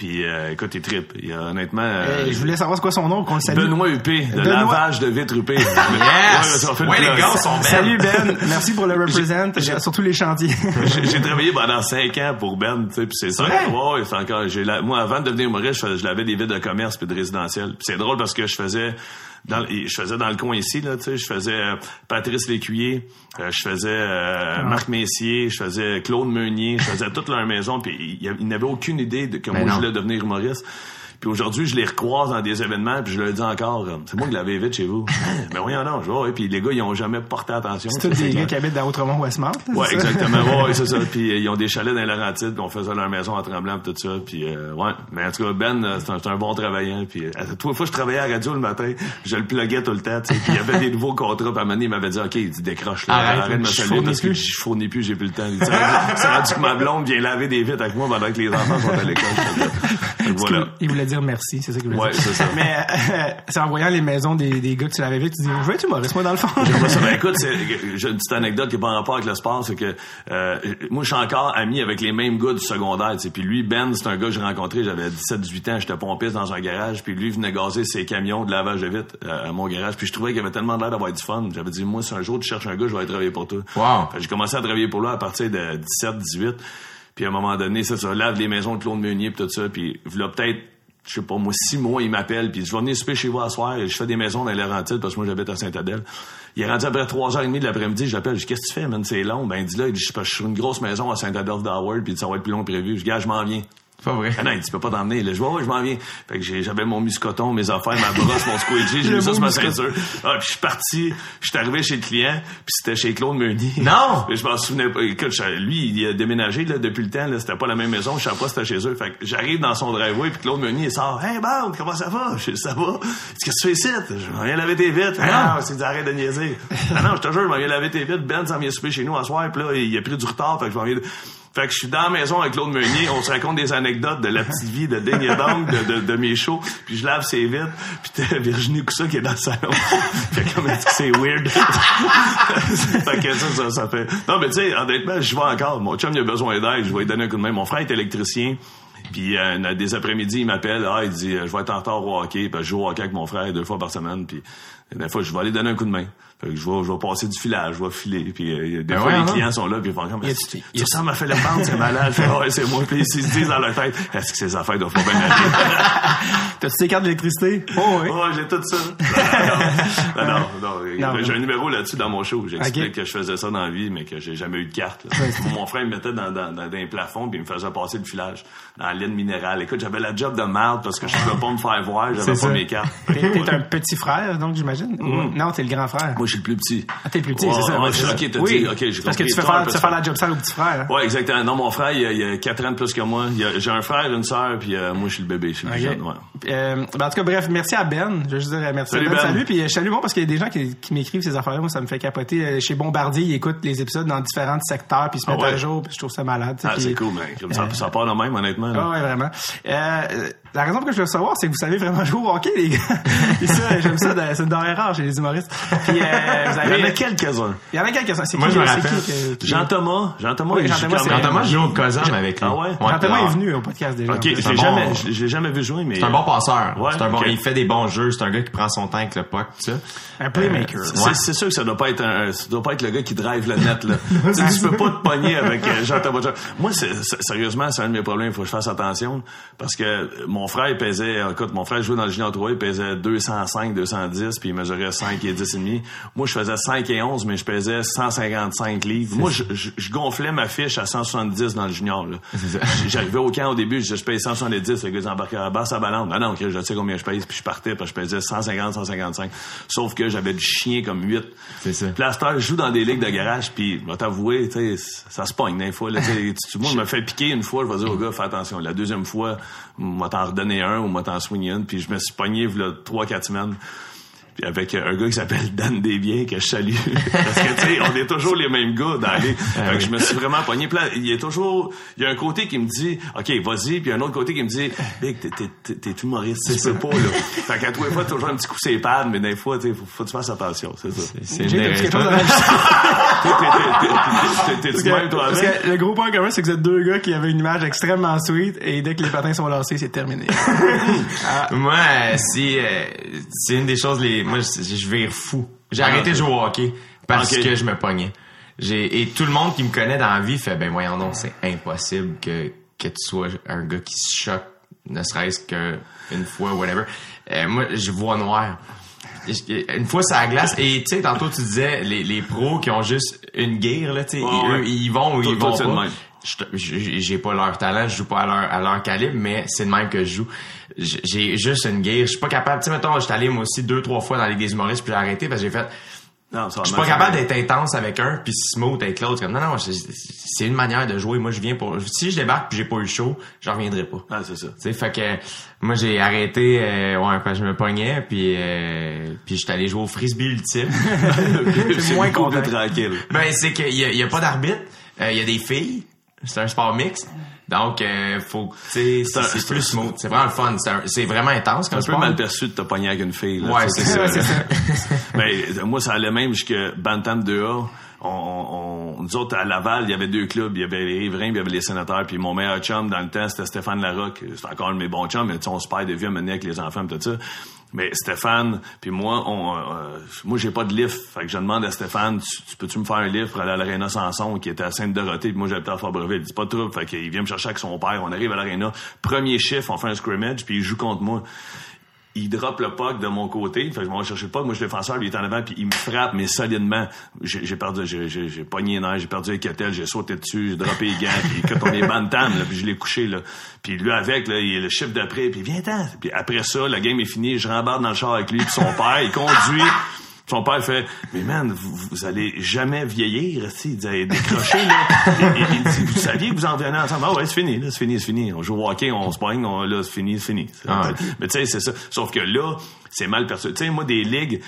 Puis euh, écoute, il trip. Il a honnêtement... euh, Euh, je voulais savoir c'est quoi son nom qu'on le salue. Benoît Huppé, de Benoît- lavage de vitres Huppé. *laughs* Yes! Ouais, les gars sont belles. Salut Ben, merci pour le represent sur tous les chantiers. *laughs* J'ai j'ai travaillé pendant cinq ans pour Ben, tu sais, puis c'est ça. vrai? Ouais, ouais, c'est encore. J'ai la- moi, avant de devenir humoriste, je, je lavais des villes de commerce puis de résidentiel. Puis c'est drôle parce que je faisais dans, je faisais dans le coin ici, là, tu sais, je faisais euh, Patrice Lécuyer, euh, je faisais euh, Marc Messier, je faisais Claude Meunier, je faisais toute leur maison, puis ils n'avaient aucune idée de moi je voulais devenir humoriste. Puis aujourd'hui, je les recroise dans des événements, puis je leur dis encore, euh, c'est moi qui l'avais vite chez vous. mais voyons donc, je vois, ouais, puis les gars, ils ont jamais porté attention. C'est tous des clair. gars qui habitent dans Outremont Westmount. Ouais, ça? exactement. Ouais, c'est ça. *laughs* Puis euh, ils ont des chalets dans les Laurentides, puis on faisait leur maison en tremblant, tout ça. Puis euh, ouais. Mais en tout cas, Ben, euh, c'est un, bon travaillant. Puis à toutes fois je travaillais à la radio le matin, je le pluguais tout le temps. Puis il y avait des nouveaux contrats. Puis à un moment donné, il m'avait dit, OK, il dit, décroche là. Arrête, Arrête, de me saluer parce que je fournis plus, j'ai plus le temps. C'est rendu que ma blonde vient laver des vitres avec moi pendant que les enfants sont à l'école. *laughs* Voilà. Il dire merci, c'est ça qu'il voulait Ouais, dire. c'est ça. Mais euh, *laughs* c'est en voyant les maisons des, des gars que tu l'avais vu, tu dis, je veux être humoriste, moi, dans le fond. Ça, ben, *laughs* écoute, c'est, j'ai une petite anecdote qui n'a pas en rapport avec le sport, c'est que euh, moi, je suis encore ami avec les mêmes gars du secondaire. tu sais. Puis lui, Ben, c'est un gars que j'ai rencontré, j'avais 17-18 ans, j'étais pompiste dans un garage, puis lui il venait gazer ses camions de lavage de vitre euh, à mon garage. Puis je trouvais qu'il avait tellement l'air d'avoir du fun. J'avais dit, moi, si un jour tu cherches un gars, je vais aller travailler pour toi. Wow. Fait que j'ai commencé à travailler pour lui à partir de 17-18. Puis à un moment donné, ça, ça lave les maisons de Claude Meunier, puis tout ça. Puis là, peut-être je sais pas, moi, six mois, il m'appelle, puis je vais venir souper chez vous à soir, et je fais des maisons dans les Laurentides, parce que moi, j'habite à Saint-Adèle. Il est rendu après trois heures et demie de l'après-midi, j'appelle, je dis, qu'est-ce que tu fais, man, c'est long. Ben, il dit là, je suis sur une grosse maison à Saint-Adèle d'Howard, puis ça va être plus long que prévu. Je dis, gars, je m'en viens. C'est pas vrai. Ah non, tu peux pas t'emmener. Là, je ouais, ouais, je m'en viens. Fait que j'avais mon muscoton, mes affaires, ma brosse, mon squeegee, j'ai *laughs* mis ça sur ma ceinture. Ah, puis je suis parti, je suis arrivé chez le client, puis c'était chez Claude Meunier. Non! Mais je m'en souvenais pas. Écoute, lui, il a déménagé là, depuis le temps. Là, c'était pas la même maison. Je savais pas c'était chez eux. Fait que j'arrive dans son driveway, puis Claude Meunier il sort. Hey, Bande, comment ça va? Je dis, ça va. Qu'est-ce que tu fais ici? Je m'en viens laver tes vitres. Ah, non, c'est arrête de niaiser. ah non, je te jure, je m'en viens laver tes vitres. Ben s'en vient souper chez nous à soir, puis là, il a pris du retard. Fait que je m'en viens. Fait que je suis dans la maison avec Claude Meunier, on se raconte des anecdotes de la petite vie de Digne et de, de, de mes shows, puis je lave ses vitres, puis t'as Virginie Coussa qui est dans le salon. *laughs* fait comme c'est weird. *laughs* fait que ça, ça, ça fait... Non, mais tu sais, honnêtement, je vais encore. Mon chum, il a besoin d'aide, je vais lui donner un coup de main. Mon frère est électricien, puis euh, des après-midi, il m'appelle, ah, il dit, euh, je vais être en retard au hockey, puis je joue au hockey avec mon frère deux fois par semaine, puis des fois, je vais aller donner un coup de main. Fait que je vais, je vais passer du filage, je vais filer, puis euh, des Ben fois, ouais, les non? clients sont là, puis ils font comme, Y a- tu y a- ressembles à Philippe Bande, c'est malade. Je fais, ouais, c'est moi, puis ils se disent dans leur tête, est-ce que ces affaires doivent pas bien aller? *laughs* T'as-tu tes cartes d'électricité? Oh, oui. Ouais, j'ai tout ça. Non, non, non. non, Non, j'ai un numéro là-dessus dans mon show. J'explique que je faisais ça dans la vie, mais que j'ai jamais eu de carte. Mon frère me mettait dans, dans, dans, dans un plafond puis il me faisait passer le filage dans la ligne minérale. Écoute, j'avais la job de merde parce que je pouvais pas me faire voir, j'avais pas ça. mes cartes. T'es un petit frère, donc, j'imagine? Ou- Non, t'es le grand frère. Moi, je suis le plus petit. Ah, t'es le plus petit, c'est ça. ouais, je suis ça. ok, t'as oui, dit, ok, j'ai Parce que tu fais faire, tu fais faire la job sale au petit frère. hein? Ouais, exactement. Non, mon frère, il a, a 4 ans de plus que moi. J'ai un frère, une sœur, puis euh, moi, je suis le bébé. Je suis le plus jeune, ouais. Euh, ben, en tout cas, bref, merci à Ben. Je veux juste dire euh, merci Salut, à Ben. Ben. Salut. Puis salue moi parce qu'il y a des gens qui, qui m'écrivent ces affaires-là. Moi, ça me fait capoter. Chez Bombardier, ils écoutent les épisodes dans différents secteurs puis ils se Ah mettent ouais? à jour. Puis je trouve ça malade. Ah, c'est cool, mais comme ça, ça part de même, honnêtement. Ah ouais, vraiment. Euh, la raison pour laquelle je veux savoir, c'est que vous savez vraiment jouer au hockey, les gars. *laughs* Et ça, j'aime ça. C'est une denrée rare chez les humoristes. Puis, euh, vous Il y en a quelques-uns. Il y en a quelques-uns. C'est Moi, qui, je me rappelle. que- Jean-Thomas, Jean-Thomas, Oui, Jean-Thomas, joue au Cosam avec lui. Ah ouais? Jean-Thomas est venu au podcast déjà. Ok, un jamais, l'ai jamais vu jouer, mais. C'est un bon passeur. Ouais, c'est un bon, il fait des bons jeux. C'est un gars qui prend son temps avec le puck, tout ça. Un playmaker. C'est Ouais. c'est sûr que ça doit pas être un, ça doit pas être le gars qui drive le net là. *laughs* tu, sais, tu peux pas te pogner avec euh, Jean-Thomas. Jean- Moi, sérieusement, c'est un de mes problèmes. Il faut que je fasse attention parce que mon frère il pesait, écoute, mon frère jouait dans le junior 3, il pesait 205, 210, puis il mesurait 5 et 10 et demi. Moi, je faisais 5 et 11, mais je pesais 155 livres. Moi, je, je- je gonflais ma fiche à 170 dans le junior. là. J'arrivais au camp au début, je je paye 170, le gars il embarquait à la basse à balance. Non, non, je sais combien je paye, puis je partais, parce que je pesais 150, 155. Sauf que j'avais du chien comme 8. C'est ça. Heure, je joue dans des ligues de garage, puis je vais t'avouer, tu sais, ça se pogne des fois. Là, tu moi, je me fais piquer une fois, je vais dire au gars, fais attention. La deuxième fois, m'a t'en redonné un ou m'a t'en puis je me suis pogné là, trois, quatre semaines. Puis avec un gars qui s'appelle Dan Desbiens, que je salue. *laughs* Parce que, tu sais, on est toujours les mêmes gars dans les... Fait que je me suis vraiment pogné. Là, il y a toujours... Il y a un côté qui me dit, OK, vas-y. Puis un autre côté qui me dit, Big, t'es- t'es- humoriste, tu peux pas, là. Fait qu'à tous les fois, toujours un petit coup c'est pad, mais des fois, tu sais, faut, faut que tu fasses attention, c'est ça. C'est? *laughs* T'es- même, toi, Parce avec? que le gros point commun, c'est que vous êtes deux gars qui avaient une image extrêmement sweet et dès que les patins sont lancés, c'est terminé. *laughs* Moi, euh, si euh, c'est une des choses les moi je, vire fou. J'ai arrêté de jouer au hockey parce que je me pognais. J'ai et tout le monde qui me connaît dans la vie fait ben voyons donc c'est impossible que que tu sois un gars qui se choque ne serait-ce que une fois whatever. Euh, moi je vois noir. Une fois la glace et tu sais tantôt tu disais les, les pros qui ont juste une guerre là tu sais eux, ouais. ils vont ou ils vont pas j'ai pas leur talent, je joue pas à leur, à leur calibre, mais c'est de même que je joue. J'ai juste une guerre. Je suis pas capable. Tu sais, mettons, j'étais allé moi aussi deux, trois fois dans les des humoristes, puis j'ai arrêté parce que j'ai fait. Non, Je suis pas capable d'être intense avec un, puis smooth avec l'autre. Comme non, non, c'est une manière de jouer. Moi, je viens pour. Si je débarque puis j'ai pas eu chaud, j'en reviendrai pas. Ah, c'est ça. Tu sais, fait que moi j'ai arrêté, euh, ouais, que je me pognais, puis euh, puis j'étais allé jouer au frisbee ultime. *laughs* C'est *laughs* moins content. tranquille. Ben, c'est qu'il y y a pas d'arbitre, euh, il y a des filles, c'est un sport mixte. Donc, euh, faut, tu sais, C'est un- plus un- smooth. C'est vraiment le fun. C'est un- vraiment intense C'est comme un peu sport. mal perçu de te pogner avec une fille. Là, Ouais, c'est ça. c'est *laughs* ça. Ben, euh, moi, ça allait même jusqu'à Bantam 2A. On, on, on- nous autres, à Laval, il y avait deux clubs. Il y avait les riverains, puis il y avait les sénateurs. Puis mon meilleur chum, dans le temps, c'était Stéphane Larocque. C'est encore un de mes bons chums, mais tu sais, on se perd des vieux à mener avec les enfants, tout ça. Mais Stéphane, puis moi, on, euh, moi, j'ai pas de lift. Fait que je demande à Stéphane, tu, tu peux-tu me faire un lift pour aller à l'Arena Sanson, qui était à Sainte-Dorothée, puis moi, j'habitais à Fabreville. Il dit pas de trouble. Fait qu'il vient me chercher avec son père. On arrive à l'Arena. Premier chiffre, on fait un scrimmage, puis il joue contre moi il drop le puck de mon côté. Fait que je m'en chercher le. Moi, je suis défenseur, lui, il est en avant, puis il me frappe, mais solidement. J'ai perdu, j'ai- pogné les nerfs, j'ai perdu les quetelles, j'ai sauté dessus, j'ai droppé les gants, puis quand on est bantam, là, puis je l'ai couché, là. Puis lui, avec, là, il est le chiffre d'après, puis viens-t'en. Puis après ça, la game est finie, je rembarque dans le char avec lui, puis son père, il conduit. Son père fait, mais man, vous, vous allez jamais vieillir. Il dit, décrocher, là. Et- et- il dit, vous saviez que vous en venez ensemble? Ah ouais, c'est fini, là, c'est fini, c'est fini. On joue au hockey, on se pogne, on, là, c'est fini, c'est fini. Ah ouais. Mais tu sais, c'est ça. Sauf que là, c'est mal perçu. Tu sais, moi, des ligues,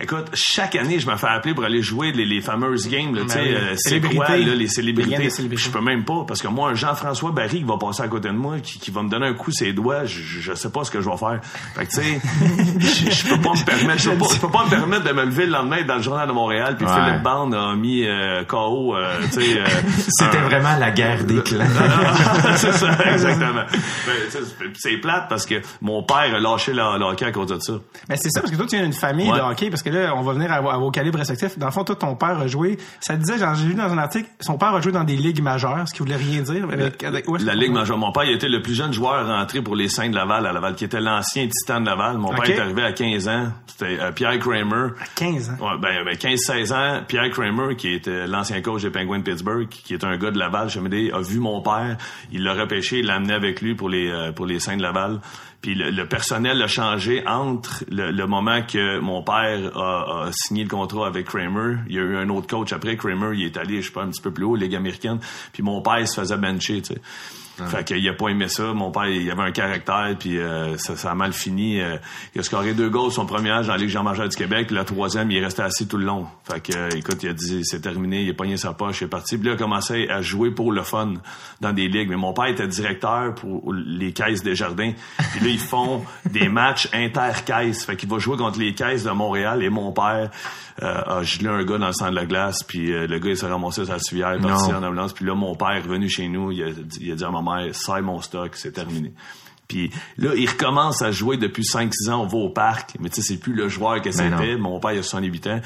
écoute, chaque année, je me fais appeler pour aller jouer les, les fameuses games, là, tu sais, Ben oui. euh, c'est Célébrités. quoi, là, les célébrités. Je peux même pas, parce que moi, un Jean-François Barry qui va passer à côté de moi, qui, qui va me donner un coup ses doigts, je, je sais pas ce que je vais faire. Fait que, tu sais, *laughs* je, peux pas me permettre, je peux pas, peux pas me permettre de me lever le lendemain dans le journal de Montréal, puis Ouais. Philippe Bande a mis euh, KO, euh, tu sais, euh, *laughs* C'était vraiment la guerre des clans. *laughs* c'est ça, exactement. Ben, tu sais, c'est- c'est plate parce que mon père a lâché le, le hockey à cause de ça. Mais c'est ça, parce que toi, tu viens d'une famille Ouais. de hockey, parce que que là, on va venir à, vos- à vos calibres respectifs. Dans le fond, toi, ton père a joué. Ça disait, genre, j'ai lu dans un article, son père a joué dans des ligues majeures, ce qui voulait rien dire. Avec, avec- La Ligue majeure. Mon père, il était le plus jeune joueur rentré pour les Saints de Laval à Laval, qui était l'ancien Titan de Laval. Mon père est arrivé à 15 ans. C'était euh, Pierre Kramer. 15 ans? Ouais, ben, ben 15-16 ans, Pierre Kramer, qui était l'ancien coach des Penguins de Pittsburgh, qui est un gars de Laval, je me dis, a vu mon père, il l'a repêché, il l'a amené avec lui pour les euh, pour les Saints de Laval. Puis le, le personnel a changé entre le, le moment que mon père a, a signé le contrat avec Kramer. Il y a eu un autre coach après. Kramer, il est allé, je sais pas, un petit peu plus haut, Ligue américaine. Puis mon père, se faisait bencher, tu sais. Fait qu'il a pas aimé ça. Mon père, il avait un caractère, puis euh, ça, ça a mal fini. Euh, il a scoré deux goals son premier âge dans la Ligue Jean-Major du Québec. Le troisième, il est resté assis tout le long. Fait que, euh, écoute, il a dit, c'est terminé. Il a pogné sa poche, il est parti. Puis là, il a commencé à jouer pour le fun dans des ligues. Mais mon père était directeur pour les caisses des jardins. Puis là, ils font *laughs* des matchs inter-caisses. Fait qu'il va jouer contre les caisses de Montréal. Et mon père euh, a gelé un gars dans le centre de la glace. Puis euh, le gars, il s'est ramassé la civière, parti en ambulance. Puis là, mon père est revenu chez nous. Il a, dit- il a dit à ma mère, serre mon stock, c'est terminé. Puis là, il recommence à jouer depuis 5-6 ans. On va au parc. Mais tu sais, c'est plus le joueur que Ben c'était. Mon père, il a 78 ans.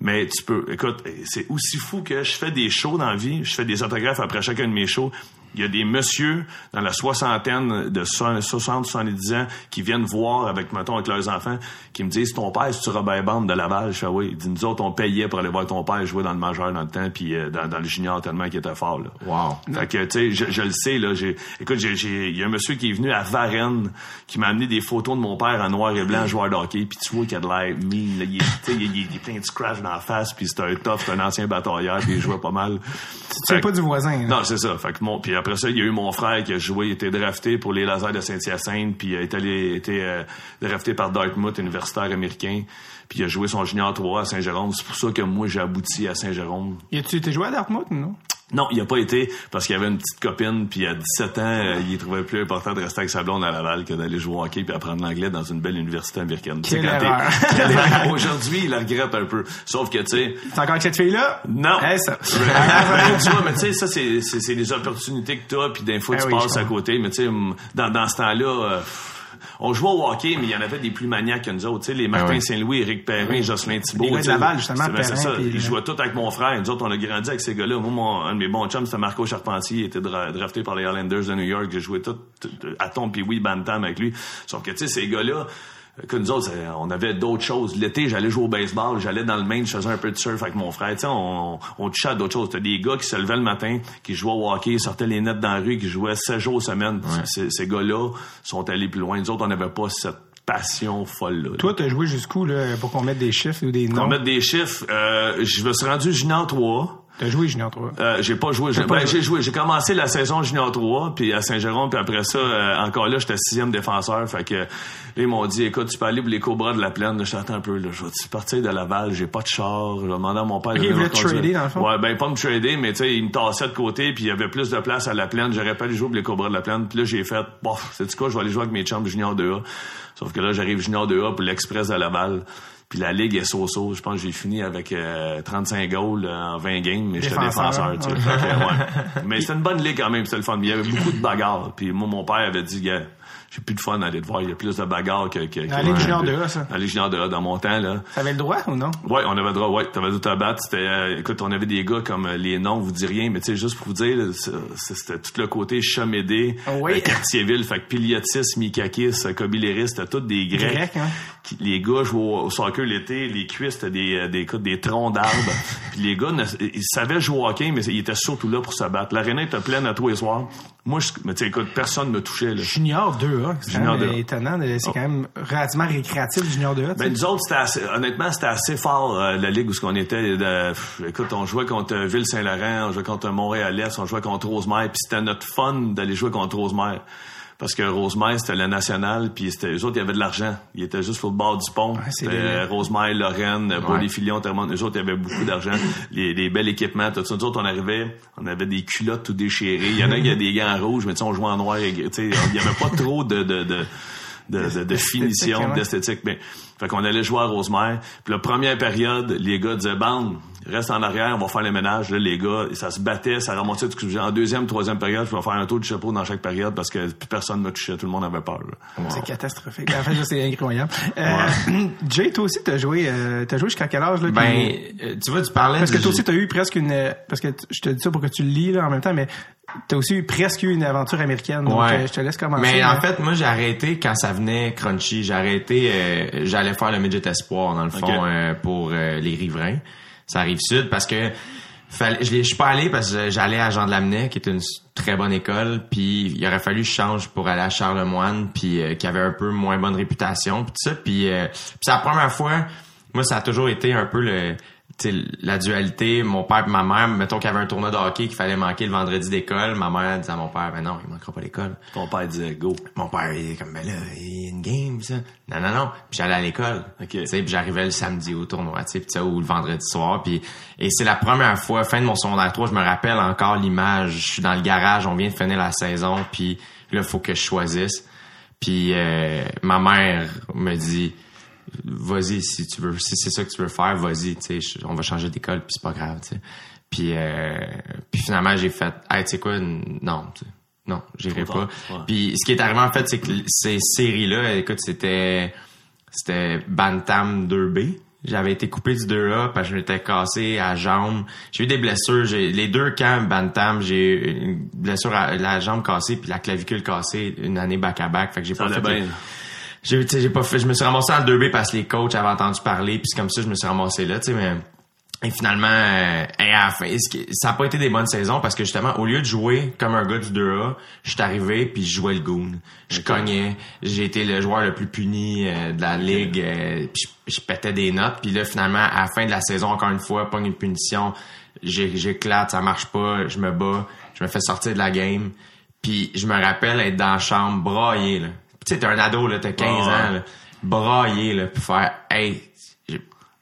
Mais tu peux... Écoute, c'est aussi fou que je fais des shows dans la vie. Je fais des autographes après chacun de mes shows. Il y a des messieurs dans la soixantaine de 60-70 ans qui viennent voir avec, mettons, avec leurs enfants, qui me disent, ton père, c'est-tu Robert Bande de Laval? Je fais, oui. Il dit, nous autres, on payait pour aller voir ton père jouer dans le majeur dans le temps, puis euh, dans, dans le junior tellement qu'il était fort, là. Wow. Fait que, tu sais, je, je le sais, là. J'ai, écoute, j'ai, j'ai, il y a un monsieur qui est venu à Varennes, qui m'a amené des photos de mon père en noir et blanc, joueur de hockey, puis tu vois qu'il a de l'air mean, là. Il est, tu sais, il, il, il est plein de scratch dans la face, puis c'est un tough, c'est un ancien batailleur, puis il jouait pas mal. Es pas du voisin. là? Non, c'est ça. Fait que mon, puis après ça, il y a eu mon frère qui a joué, il était drafté pour les Lasers de Saint-Hyacinthe, puis il a été, euh, drafté par Dartmouth, universitaire américain. Puis il a joué son junior 3 à Saint-Jérôme. C'est pour ça que moi, j'ai abouti à Saint-Jérôme. A-tu été joué à Dartmouth, non? Non, il a pas été parce qu'il avait une petite copine, puis à 17 ans, euh, il trouvait plus important de rester avec sa blonde à Laval que d'aller jouer au hockey puis apprendre l'anglais dans une belle université américaine. T'es-. *laughs* Aujourd'hui, il la regrette un peu. Sauf que, tu sais, C'est encore avec cette fille-là? non. Eh, ça. Tu *laughs* vois, mais tu sais, ça, c'est, les opportunités que t'as, puis des fois, Ah tu oui, passes à côté. Mais tu sais, dans, dans ce temps-là, euh, on jouait au hockey, mais il y en avait des plus maniaques que nous autres. Tu sais, les Martin oui. Saint-Louis, Éric Perrin, Jocelyn Thibault. Les Laval, justement, ben, Perrin, ça. puis- Ils jouaient tous avec mon frère. Nous autres, on a grandi avec ces gars-là. Moi, mon, un de mes bons chums, c'était Marco Charpentier. Il était dra- drafté par les Islanders de New York. J'ai joué tout, tout- à ton puis oui, Bantam avec lui. Sauf que, tu sais, ces gars-là, que nous autres, on avait d'autres choses. L'été, j'allais jouer au baseball, j'allais dans le Maine, je faisais un peu de surf avec mon frère. Tu sais, on, on touchait à d'autres choses. T'as des gars qui se levaient le matin, qui jouaient au hockey, sortaient les nets dans la rue, qui jouaient 7 jours semaine. Ces, ces gars-là sont allés plus loin. Nous autres, on n'avait pas cette passion folle-là. là. Toi, t'as joué jusqu'où, là, pour qu'on mette des chiffres ou des Pour noms? mettre des chiffres, euh, je me suis rendu junior 3. T'as joué Junior 3. Euh, j'ai pas joué. J'ai, pas ben, joué. j'ai. J'ai commencé la saison junior 3, puis à Saint-Jérôme, puis après ça, euh, encore là, j'étais sixième défenseur. Fait que là, ils m'ont dit, écoute, tu peux aller pour les Cobras de la Plaine. J'attends un peu. Là, je vais partir de Laval? J'ai pas de char. Je vais demander à mon père. de il voulait trader, dans le fond? Ouais, ben pas me trader, mais tu sais, il me tassait de côté, puis il y avait plus de place à la Plaine. J'aurais pas aller jouer pour les Cobras de la Plaine. Puis là, j'ai fait, bon, c'est quoi, je vais aller jouer avec mes chums junior 2A. Sauf que là, j'arrive junior 2A pour l'Express de Laval. Puis la ligue est so-so. Je pense que j'ai fini avec euh, 35 goals euh, en 20 games, mais j'étais Défenseur, défenseur. tu sais. ouais. Fait que, ouais. *laughs* Mais c'était une bonne ligue quand même, c'était le fun. Mais il y avait beaucoup de bagarres. Puis moi, mon père avait dit, gars, j'ai plus de fun à aller te voir. Il y a plus de bagarres que... que que- Ligue junior 2A, ça. La Ligue junior 2A, dans mon temps, là. T'avais le droit ou non? Ouais, on avait le droit, ouais, t'avais tout à battre. C'était, euh, écoute, on avait des gars comme euh, les noms, vous dit rien, mais tu sais, juste pour vous dire, c'était tout le côté Chamédé, Oui. euh, Cartierville, fait que Piliotis, Mikakis, euh, Kobileris, c'était tous des Grecs. Grecs, hein? Les gars jouaient au, au soccer l'été, les cuisses, c'était des, euh, des, des troncs d'arbres. *laughs* Puis les gars, ne- ils savaient jouer au hockey, mais ils étaient surtout là pour se battre. L'aréna était pleine à tous les soirs. Moi, je, mais tu écoute, personne me touchait, là. Junior 2A. C'est Junior quand même 2A. étonnant. C'est quand même relativement récréatif, Junior 2A. tu sais. Ben, nous autres, c'était assez, honnêtement, c'était assez fort, euh, la ligue où ce qu'on était. de- pff, écoute, on jouait contre Ville-Saint-Laurent, on jouait contre Montréal-Est, on jouait contre Rosemère, puis c'était notre fun d'aller jouer contre Rosemère. Parce que Rosemère, c'était le national, puis c'était, eux autres, il y avait de l'argent. Ils étaient juste sur le bord du pont. C'était, euh, Rosemère, Lorraine, ouais. Ouais. les Filion, Terrebonne. Eux autres, il y avait beaucoup d'argent. les, les bels équipements, tout ça. Nous autres, on arrivait, on avait des culottes tout déchirées. Il y en a qui avaient des gants rouges, mais tu sais, on jouait en noir. il y avait pas trop de, de, de, de, de, de finition, ouais. d'esthétique. Mais, Fait qu'on allait jouer à Rosemère. Puis la première période, les gars disaient, bande, reste en arrière, on va faire le ménage. Là, les gars, ça se battait, ça remontait. En deuxième, troisième période, je vais faire un tour de chapeau dans chaque période parce que plus personne ne me touchait, tout le monde avait peur. là. C'est catastrophique. En fait, ça, c'est incroyable. Euh, *clears throat* Jay, toi aussi, t'as joué, euh, t'as joué jusqu'à quel âge, là? Ben, euh, tu vois, tu parlais parce que toi aussi, t'as eu presque une, parce que je te dis ça pour que tu le lis, là, en même temps, mais t'as aussi eu presque eu une aventure américaine. Donc, Ouais. euh, je te laisse commencer. Mais là. en fait, moi, j'ai arrêté quand ça venait crunchy. J'ai arrêté, euh, j'allais faire le midget espoir, dans le fond, euh, pour euh, les riverains. Ça arrive sud parce que je je suis pas allé parce que j'allais à Jean de Lamennais, qui est une très bonne école, puis il aurait fallu que je change pour aller à Charlemagne, puis euh, qui avait un peu moins bonne réputation, puis tout ça. Puis, euh, puis c'est la première fois, moi, ça a toujours été un peu le la dualité, mon père et ma mère, mettons qu'il y avait un tournoi de hockey qu'il fallait manquer le vendredi d'école, ma mère disait à mon père, ben non, il manquera pas l'école. Ton père disait, go. Mon père, il est comme, ben là, il y a une game, ça. Non, non, non. Puis j'allais à l'école. Ok. Tu sais, puis j'arrivais le samedi au tournoi, tu sais, ou le vendredi soir. Puis, et c'est la première fois, fin de mon secondaire 3, je me rappelle encore l'image. Je suis dans le garage, on vient de finir la saison, puis là, faut que je choisisse. Puis euh, ma mère me dit, vas-y, si tu veux, si c'est ça que tu veux faire, vas-y, tu sais, je- on va changer d'école, puis c'est pas grave, tu sais. Puis, euh, puis finalement, j'ai fait, hey, tu sais quoi, non, tu sais, non, j'irai pas. ouais. Puis ce qui est arrivé en fait, c'est que ces séries-là, écoute, c'était c'était Bantam 2B. J'avais été coupé du 2A parce que je m'étais cassé à la jambe. J'ai eu des blessures. J'ai les deux camps Bantam, j'ai eu une blessure à la jambe cassée puis la clavicule cassée une année back à back. Fait que j'ai pas fait. bien. J'ai tu sais, j'ai pas fait. Je me suis ramassé en 2B parce que les coachs avaient entendu parler puis c'est comme ça je me suis ramassé là, tu sais mais et finalement, euh, et à la fin, ça a pas été des bonnes saisons parce que justement, au lieu de jouer comme un gars du 2A, je suis arrivé puis je jouais le goon. Je cognais. J'ai été le joueur le plus puni euh, de la ligue. euh, puis je, je pétais des notes. Puis là, finalement, à la fin de la saison, encore une fois, pas une punition. J'éclate, ça marche pas, je me bats, je me fais sortir de la game. Puis je me rappelle être dans la chambre, braillé, là. Tu sais, t'es un ado, là, t'as 15 Ouais. ans, là. Braillé, là, puis faire, hey,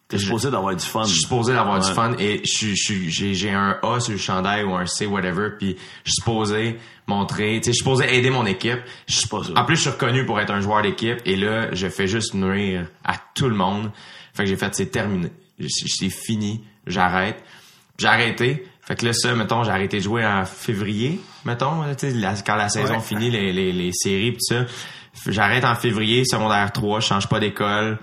T'es supposé d'avoir du fun. je suis supposé d'avoir du fun et j'ai un A sur le chandail ou un C whatever puis je suis supposé montrer tu sais je suis supposé aider mon équipe je suis ça. en plus je suis reconnu pour être un joueur d'équipe et là je fais juste nuire à tout le monde fait que j'ai fait c'est terminé C'est- fini j'arrête j'ai arrêté fait que là ça mettons j'ai arrêté de jouer en février mettons tu sais la- quand la saison Ouais. finit les, les, les séries pis ça j'arrête en février secondaire 3 je change pas d'école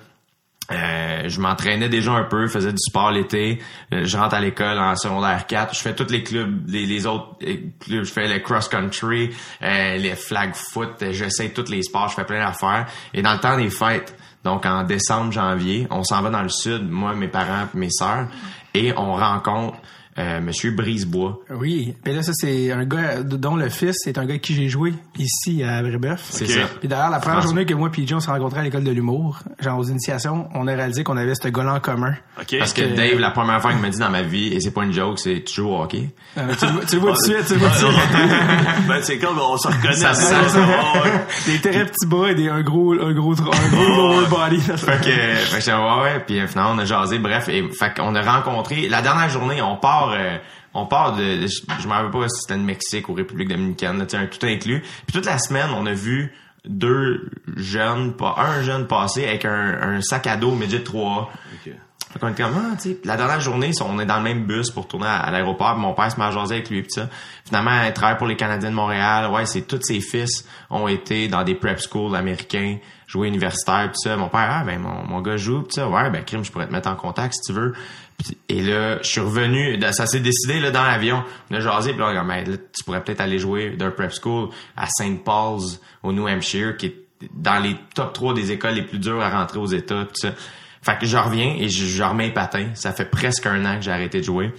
euh, je m'entraînais déjà un peu, faisais du sport l'été. Euh, je rentre à l'école en secondaire 4. Je fais tous les clubs, les, les autres euh, clubs. Je fais le cross-country, euh, les flag foot. J'essaie tous les sports. Je fais plein d'affaires. Et dans le temps des fêtes, donc en décembre, janvier, on s'en va dans le sud, moi, mes parents, mes sœurs, et on rencontre euh, Monsieur Brisebois. Oui. Mais là, ça, c'est un gars dont le fils est un gars avec qui j'ai joué ici à Brébeuf. C'est ça. Puis d'ailleurs, la première François. journée que moi et John s'est rencontrés à l'école de l'humour, genre aux initiations, on a réalisé qu'on avait ce gars-là en commun. OK. Parce que Dave, la première fois qu'il m'a dit dans ma vie, et c'est pas une joke, c'est tu joues au hockey. Euh, tu, le vois- tu le vois tout de suite, tu le vois tout de suite. ben, c'est comme, on se reconnaît. Ça se ouais, ouais. Des très petits bras et des, un gros, un gros, un gros lower body. Fait que, fait que ouais, ouais, puis finalement, on a jasé, bref, et, fait qu'on a rencontré, la dernière journée, on part, euh, on part de, je, je me rappelle pas si c'était de Mexique ou République dominicaine, là, un tout inclus. Puis toute la semaine, on a vu deux jeunes, pas un jeune passer avec un, un sac à dos midget 3 OK. fait qu'on était comme, ah, tu sais, Puis la dernière journée, on est dans le même bus pour tourner à, à l'aéroport. Mon père se met à jaser avec lui, pis ça. Finalement, il travaille pour les Canadiens de Montréal. Ouais, c'est tous ses fils ont été dans des prep schools américains, jouer universitaire, pis ça. Mon père, ah, ben, mon, mon gars joue, pis ça. Ouais, ben, crime, je pourrais te mettre en contact si tu veux. Puis- Et là, je suis revenu, ça s'est décidé, là, dans l'avion. On a jasé, pis là, on a dit, Ben, là, tu pourrais peut-être aller jouer d'un prep school à St. Paul's, au New Hampshire, qui est dans les top 3 des écoles les plus dures à rentrer aux États, pis ça. Fait que je reviens et je, remets les. Ça fait presque un an que j'ai arrêté de jouer.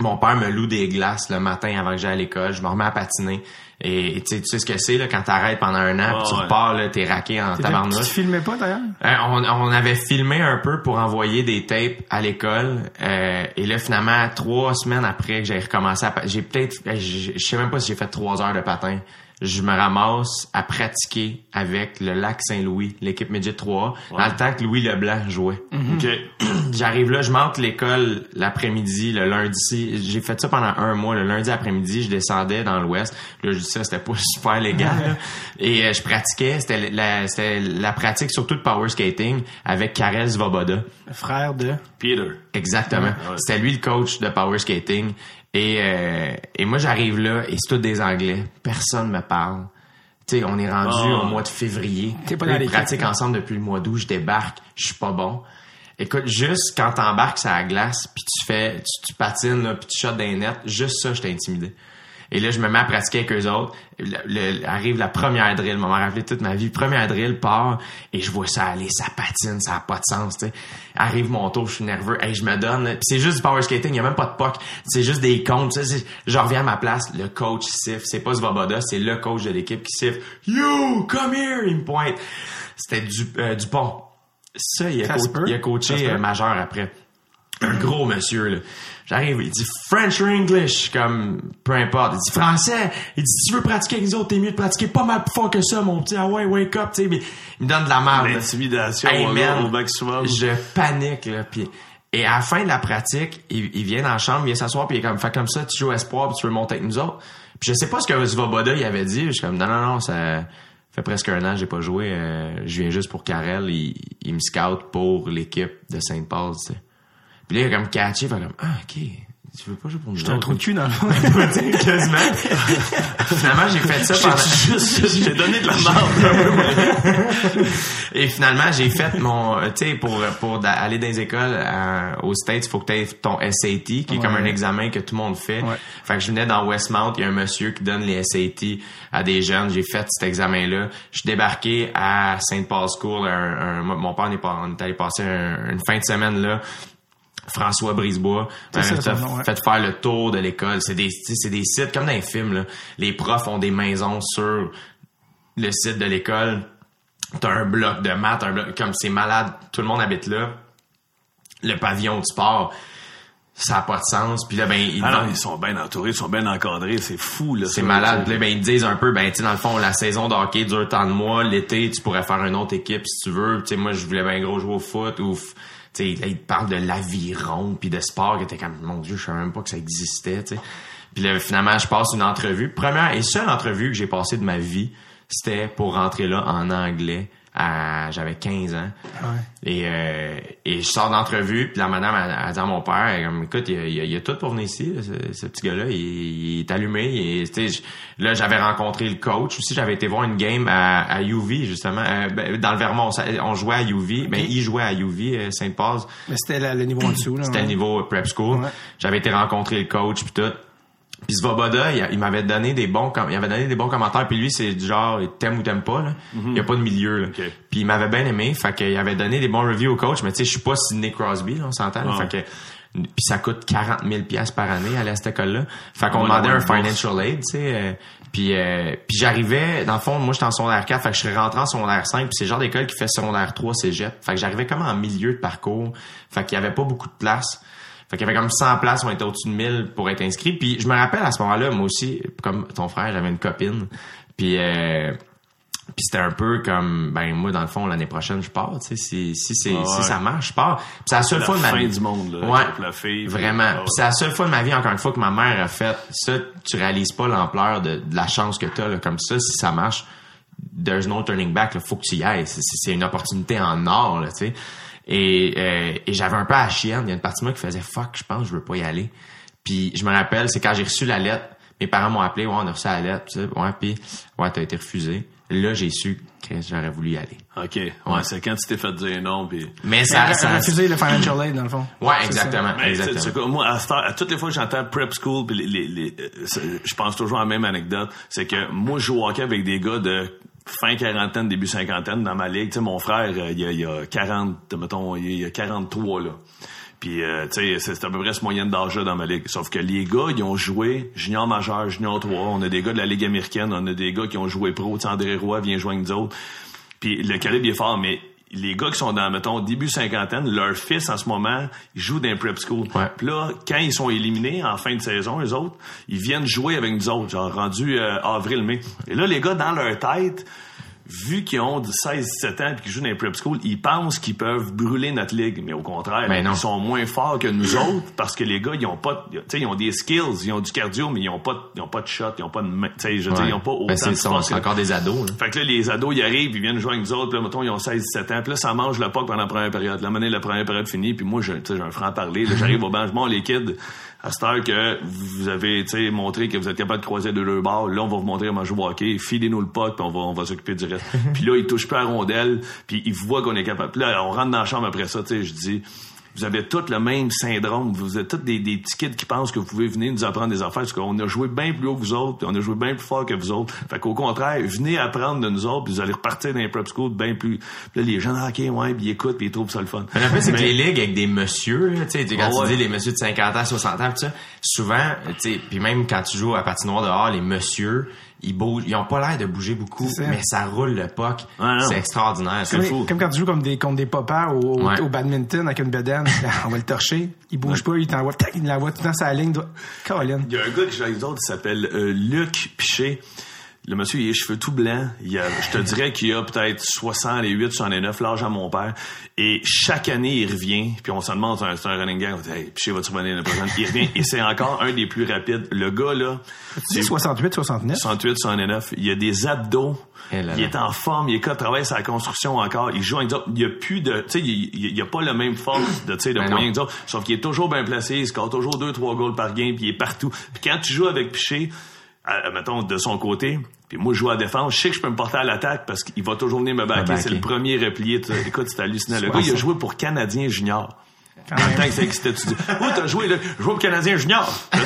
Mon père me loue des glaces le matin avant que j'aille à l'école. Je me remets à patiner. Et tu sais, tu sais ce que c'est là, quand t'arrêtes pendant un an, puis tu Ouais, ouais. repars, là, t'es raqué en Tu tabarnouche. te filmais pas d'ailleurs? Euh, on, on avait filmé un peu pour envoyer des tapes à l'école. euh, et là, finalement, trois semaines après que j'ai recommencé à... J'ai peut-être... Je je sais même pas si j'ai fait trois heures de patin. Je me ramasse à pratiquer avec le Lac Saint-Louis, l'équipe Midget 3, dans le temps que Louis Leblanc jouait. OK. *clears throat* J'arrive là, je manque l'école l'après-midi, le lundi. J'ai fait ça pendant un mois. Le lundi après-midi, je descendais dans l'ouest. Là, je- ça, c'était pas *laughs* super légal. là. Et euh, je pratiquais, c'était la, c'était la pratique surtout de power skating avec Karel Svoboda. Le frère de. Peter. Exactement. Ouais. C'était lui le coach de power skating. Et, euh, et moi, j'arrive là et c'est tout des Anglais. Personne me parle. Tu sais, on est rendu Oh. au mois de février. T'es pas dans là. ensemble depuis le mois d'août. Je débarque, je suis pas bon. Écoute, juste quand t'embarques sur la glace, puis tu fais, tu, tu patines, là, puis tu shots des nets, juste ça, je t'ai intimidé. Et là, je me mets à pratiquer avec eux autres. Le- le- arrive la première drill, m'a rappelé toute ma vie. Première drill part et je vois ça aller, ça patine, ça a pas de sens, tu sais. Arrive mon tour, je suis nerveux, et je me donne. Puis c'est juste du power skating, il y a même pas de puck. C'est juste des comptes, tu sais. c'est- Je reviens à ma place, le coach siffle. C'est pas Svoboda, c'est le coach de l'équipe qui siffle. You, come here, il me pointe. C'était du, euh, Dupont. Ça, il a, co- il a coaché euh, majeur après un gros monsieur là. J'arrive, il dit French or English, comme peu importe. Il dit français. Il dit si tu veux pratiquer avec nous autres, t'es mieux de pratiquer pas mal plus fort que ça, mon petit. Ah ouais, wake up, tu sais. Mais il me donne de la merde. L'intimidation Hey, au- maximum. Je panique là. Puis et à la fin de la pratique, il, il vient dans la chambre, il vient s'asseoir, puis il est comme fait comme ça, tu joues espoir, puis tu veux monter avec nous autres. Puis je sais pas ce que Svoboda il avait dit. Je suis comme non non non, ça fait presque un an que j'ai pas joué. euh, je viens juste pour Karel. Il, il me scout pour l'équipe de Saint-Paul. Tu sais. Puis là, il a comme catché, fait comme, ah, ok, tu veux pas jouer pour nous T'as un trou de cul dans le fond. Quasiment. *laughs* finalement, j'ai fait ça pendant... Juste, je t'ai *laughs* donné de la merde. Et finalement, j'ai fait mon, euh, tu sais, pour, pour aller dans les écoles euh, aux States, il faut que tu aies ton SAT, qui est comme un examen que tout le monde fait. Ouais. Fait que je venais dans Westmount, il y a un monsieur qui donne les SAT à des jeunes. J'ai fait cet examen-là. Je suis débarqué à St. Paul's School. Un, un- mon père on est, pas- on est allé passer un- une fin de semaine là. François Brisebois ça, nom, ouais. fait faire le tour de l'école. C'est des, c'est des sites comme dans les films. Là. Les profs ont des maisons sur le site de l'école. T'as un bloc de maths, un bloc comme c'est malade. Tout le monde habite là. Le pavillon du sport, ça a pas de sens. Puis là, ben, ils Ah non, ils sont bien entourés, ils sont bien encadrés, c'est fou, là. c'est malade. Puis là, ben, ils disent un peu, ben, tu sais, dans le fond, la saison de hockey dure tant de mois. L'été, tu pourrais faire une autre équipe si tu veux. Tu sais, moi, je voulais bien gros jouer au foot ou, là, ils te parlent de l'aviron puis de sport que t'es comme, mon Dieu, je savais même pas que ça existait, tu. Puis là, finalement, je passe une entrevue. Première et seule entrevue que j'ai passée de ma vie, c'était pour rentrer là en anglais. J'avais 15 ans. Et, euh, et je sors d'entrevue, puis la madame a, a dit à mon père, elle comme, écoute, il y a, il y a- il y a tout pour venir ici, là, ce, ce petit gars-là, il, il est allumé. Sais, je- là, j'avais rencontré le coach aussi, j'avais été voir une game à, à UV, justement, euh, ben, dans le Vermont. On jouait à UV, mais il jouait à UV, euh, Saint-Paul. Mais c'était le niveau en dessous. là. C'était ouais. le niveau prep school. Ouais. J'avais été rencontrer le coach puis tout. Puis Svoboda, il, il m'avait donné des bons il avait donné des bons commentaires puis lui c'est du genre t'aimes ou t'aimes pas là. Il y a pas de milieu là. Mhm. Ok. Puis il m'avait bien aimé, fait qu'il avait donné des bons reviews au coach, mais tu sais je suis pas Sidney Crosby là, on s'entend. là. Ouais. Fait que puis ça coûte 40 000 pièces par année aller à cette école-là. Fait qu'on demandait un financial aid, tu sais. euh, puis euh, puis j'arrivais, dans le fond, moi j'étais en secondaire 4, fait que je serais rentré en secondaire 5, puis c'est le genre d'école qui fait secondaire 3 cégep. Fait que j'arrivais comme en milieu de parcours. Fait qu'il y avait pas beaucoup de place. Fait qu'il y avait comme 100 places, on était au-dessus de 1000 pour être inscrit. Puis je me rappelle à ce moment-là, moi aussi, comme ton frère, j'avais une copine. Puis euh, puis c'était un peu comme ben moi dans le fond l'année prochaine je pars tu sais si si si ça marche je pars. Puis c'est la seule la fois de ma fin vie. du monde, là, ouais. avec la fille. vraiment. Ah. Puis c'est la seule fois de ma vie encore une fois que ma mère a fait ça. Tu réalises pas l'ampleur de, de la chance que t'as là comme ça si ça marche. There's no turning back là. Faut que tu y ailles. C'est c'est une opportunité en or là tu sais et, euh, et j'avais un peu à la chienne il y a une partie de moi qui faisait fuck je pense je veux pas y aller. Puis je me rappelle c'est quand j'ai reçu la lettre mes parents m'ont appelé ouais on a reçu la lettre puis ça, ouais puis ouais t'as été refusé. Là j'ai su que j'aurais voulu y aller. OK. Ouais, c'est quand tu t'es fait dire non, puis... mais Ça, ça, refuser le financial aid, dans le fond. ouais exactement exactement. c'est quoi, moi, à, cette heure- à toutes les fois que j'entends prep school, puis les, les, les- euh, je pense toujours à la même anecdote, c'est que moi, je joue au hockey avec des gars de fin quarantaine, début cinquantaine dans ma ligue. Tu sais, mon frère, euh, il y a, il a 40, mettons, il y a 43, là. Puis, euh, tu sais, c'est à peu près ce moyenne d'âge dans ma ligue. Sauf que les gars, ils ont joué junior majeur, junior 3. On a des gars de la Ligue américaine, on a des gars qui ont joué pro. Tu sais, André Roy vient avec nous autres. Puis le calibre est fort, mais les gars qui sont dans, mettons, début cinquantaine, leur fils, en ce moment, ils jouent dans un prep school. Ouais. Puis là, quand ils sont éliminés en fin de saison, les autres, ils viennent jouer avec nous autres, genre rendu euh, avril-mai. Et là, les gars, dans leur tête, vu qu'ils ont 16-17 ans et qu'ils jouent dans les prep school, ils pensent qu'ils peuvent brûler notre ligue. Mais au contraire, Ben ils sont moins forts que nous autres parce que les gars, ils ont pas, de- tu sais, ils ont des skills, ils ont du cardio, mais ils ont pas, de- ils ont pas de shot, ils ont pas de main, tu sais, je veux dire, ils ont pas autant Ben, de force que- encore des ados. là. fait que là, les ados, ils arrivent, ils viennent jouer avec nous autres, puis là, mettons, ils ont 16-17 ans, puis là, ça mange le puck pendant la première période. La monnaie, la première période finie, puis moi, je- tu sais, j'ai un franc-parler, j'arrive au banc, je montre les kids, à cette heure que vous avez, montré que vous êtes capable de croiser de deux barres, là, on va vous montrer comment jouer au hockey, filez-nous le puck, puis on va, on va s'occuper du reste. *laughs* puis là, ils touchent pas à la rondelle, puis ils voient qu'on est capable. Puis là, on rentre dans la chambre après ça, tu sais, je dis, vous avez tous le même syndrome. Vous êtes tous des, des petits kids qui pensent que vous pouvez venir nous apprendre des affaires parce qu'on a joué bien plus haut que vous autres, puis on a joué bien plus fort que vous autres. Fait qu'au contraire, venez apprendre de nous autres, puis vous allez repartir dans les prep school bien plus. Puis là, les gens, ah, ok, ouais, puis ils écoutent, puis ils trouvent ça le fun. Mais le fait, c'est que les ligues avec des messieurs, tu sais, quand Ah tu dis les messieurs de 50 ans, 60 ans, pis ça, souvent, tu sais, puis même quand tu joues à patinoire dehors, les messieurs, ils bougent, ils ont pas l'air de bouger beaucoup, ça. mais ça roule le puck. Ah, c'est extraordinaire. C'est fou. comme quand tu joues comme des, contre des popas au, au, Ouais. au badminton avec une bedaine, *laughs* on va le torcher, il bouge pas, il t'envoie, tac, il l'envoie tout dans sa ligne. Colin. Il y a un gars qui joue avec les autres, il s'appelle euh, Luc Piché. Le monsieur, il a les cheveux tout blancs. Il a, je te dirais qu'il a peut-être 68, 69, l'âge à mon père. Et chaque année, il revient. Puis on se demande, c'est un, c'est un running gang. On dit, hey, Piché, vas-tu revenir l'année prochaine? Il revient. Et c'est encore un des plus rapides. Le gars, là, Tu dis 68, 69? 68, 69. Il a des abdos. Eh là là. il est en forme. Il est il travaille sur la construction encore. Il joue avec nous autres. Il y a plus de, tu sais, il, il, il a pas la même force de, tu sais, de Ben moyen que. Sauf qu'il est toujours bien placé. Il score toujours deux, trois goals par game. Puis il est partout. Puis quand tu joues avec Piché, à- mettons, de son côté, puis moi, je joue à la défense, je sais que je peux me porter à l'attaque parce qu'il va toujours venir me backer. C'est le premier replié. Écoute, c'est hallucinant. Le gars, il a joué pour Canadien Junior. Quand En même. tant que ça existait, tu dis, oh, t'as joué, là, je joue pour Canadien Junior. *laughs*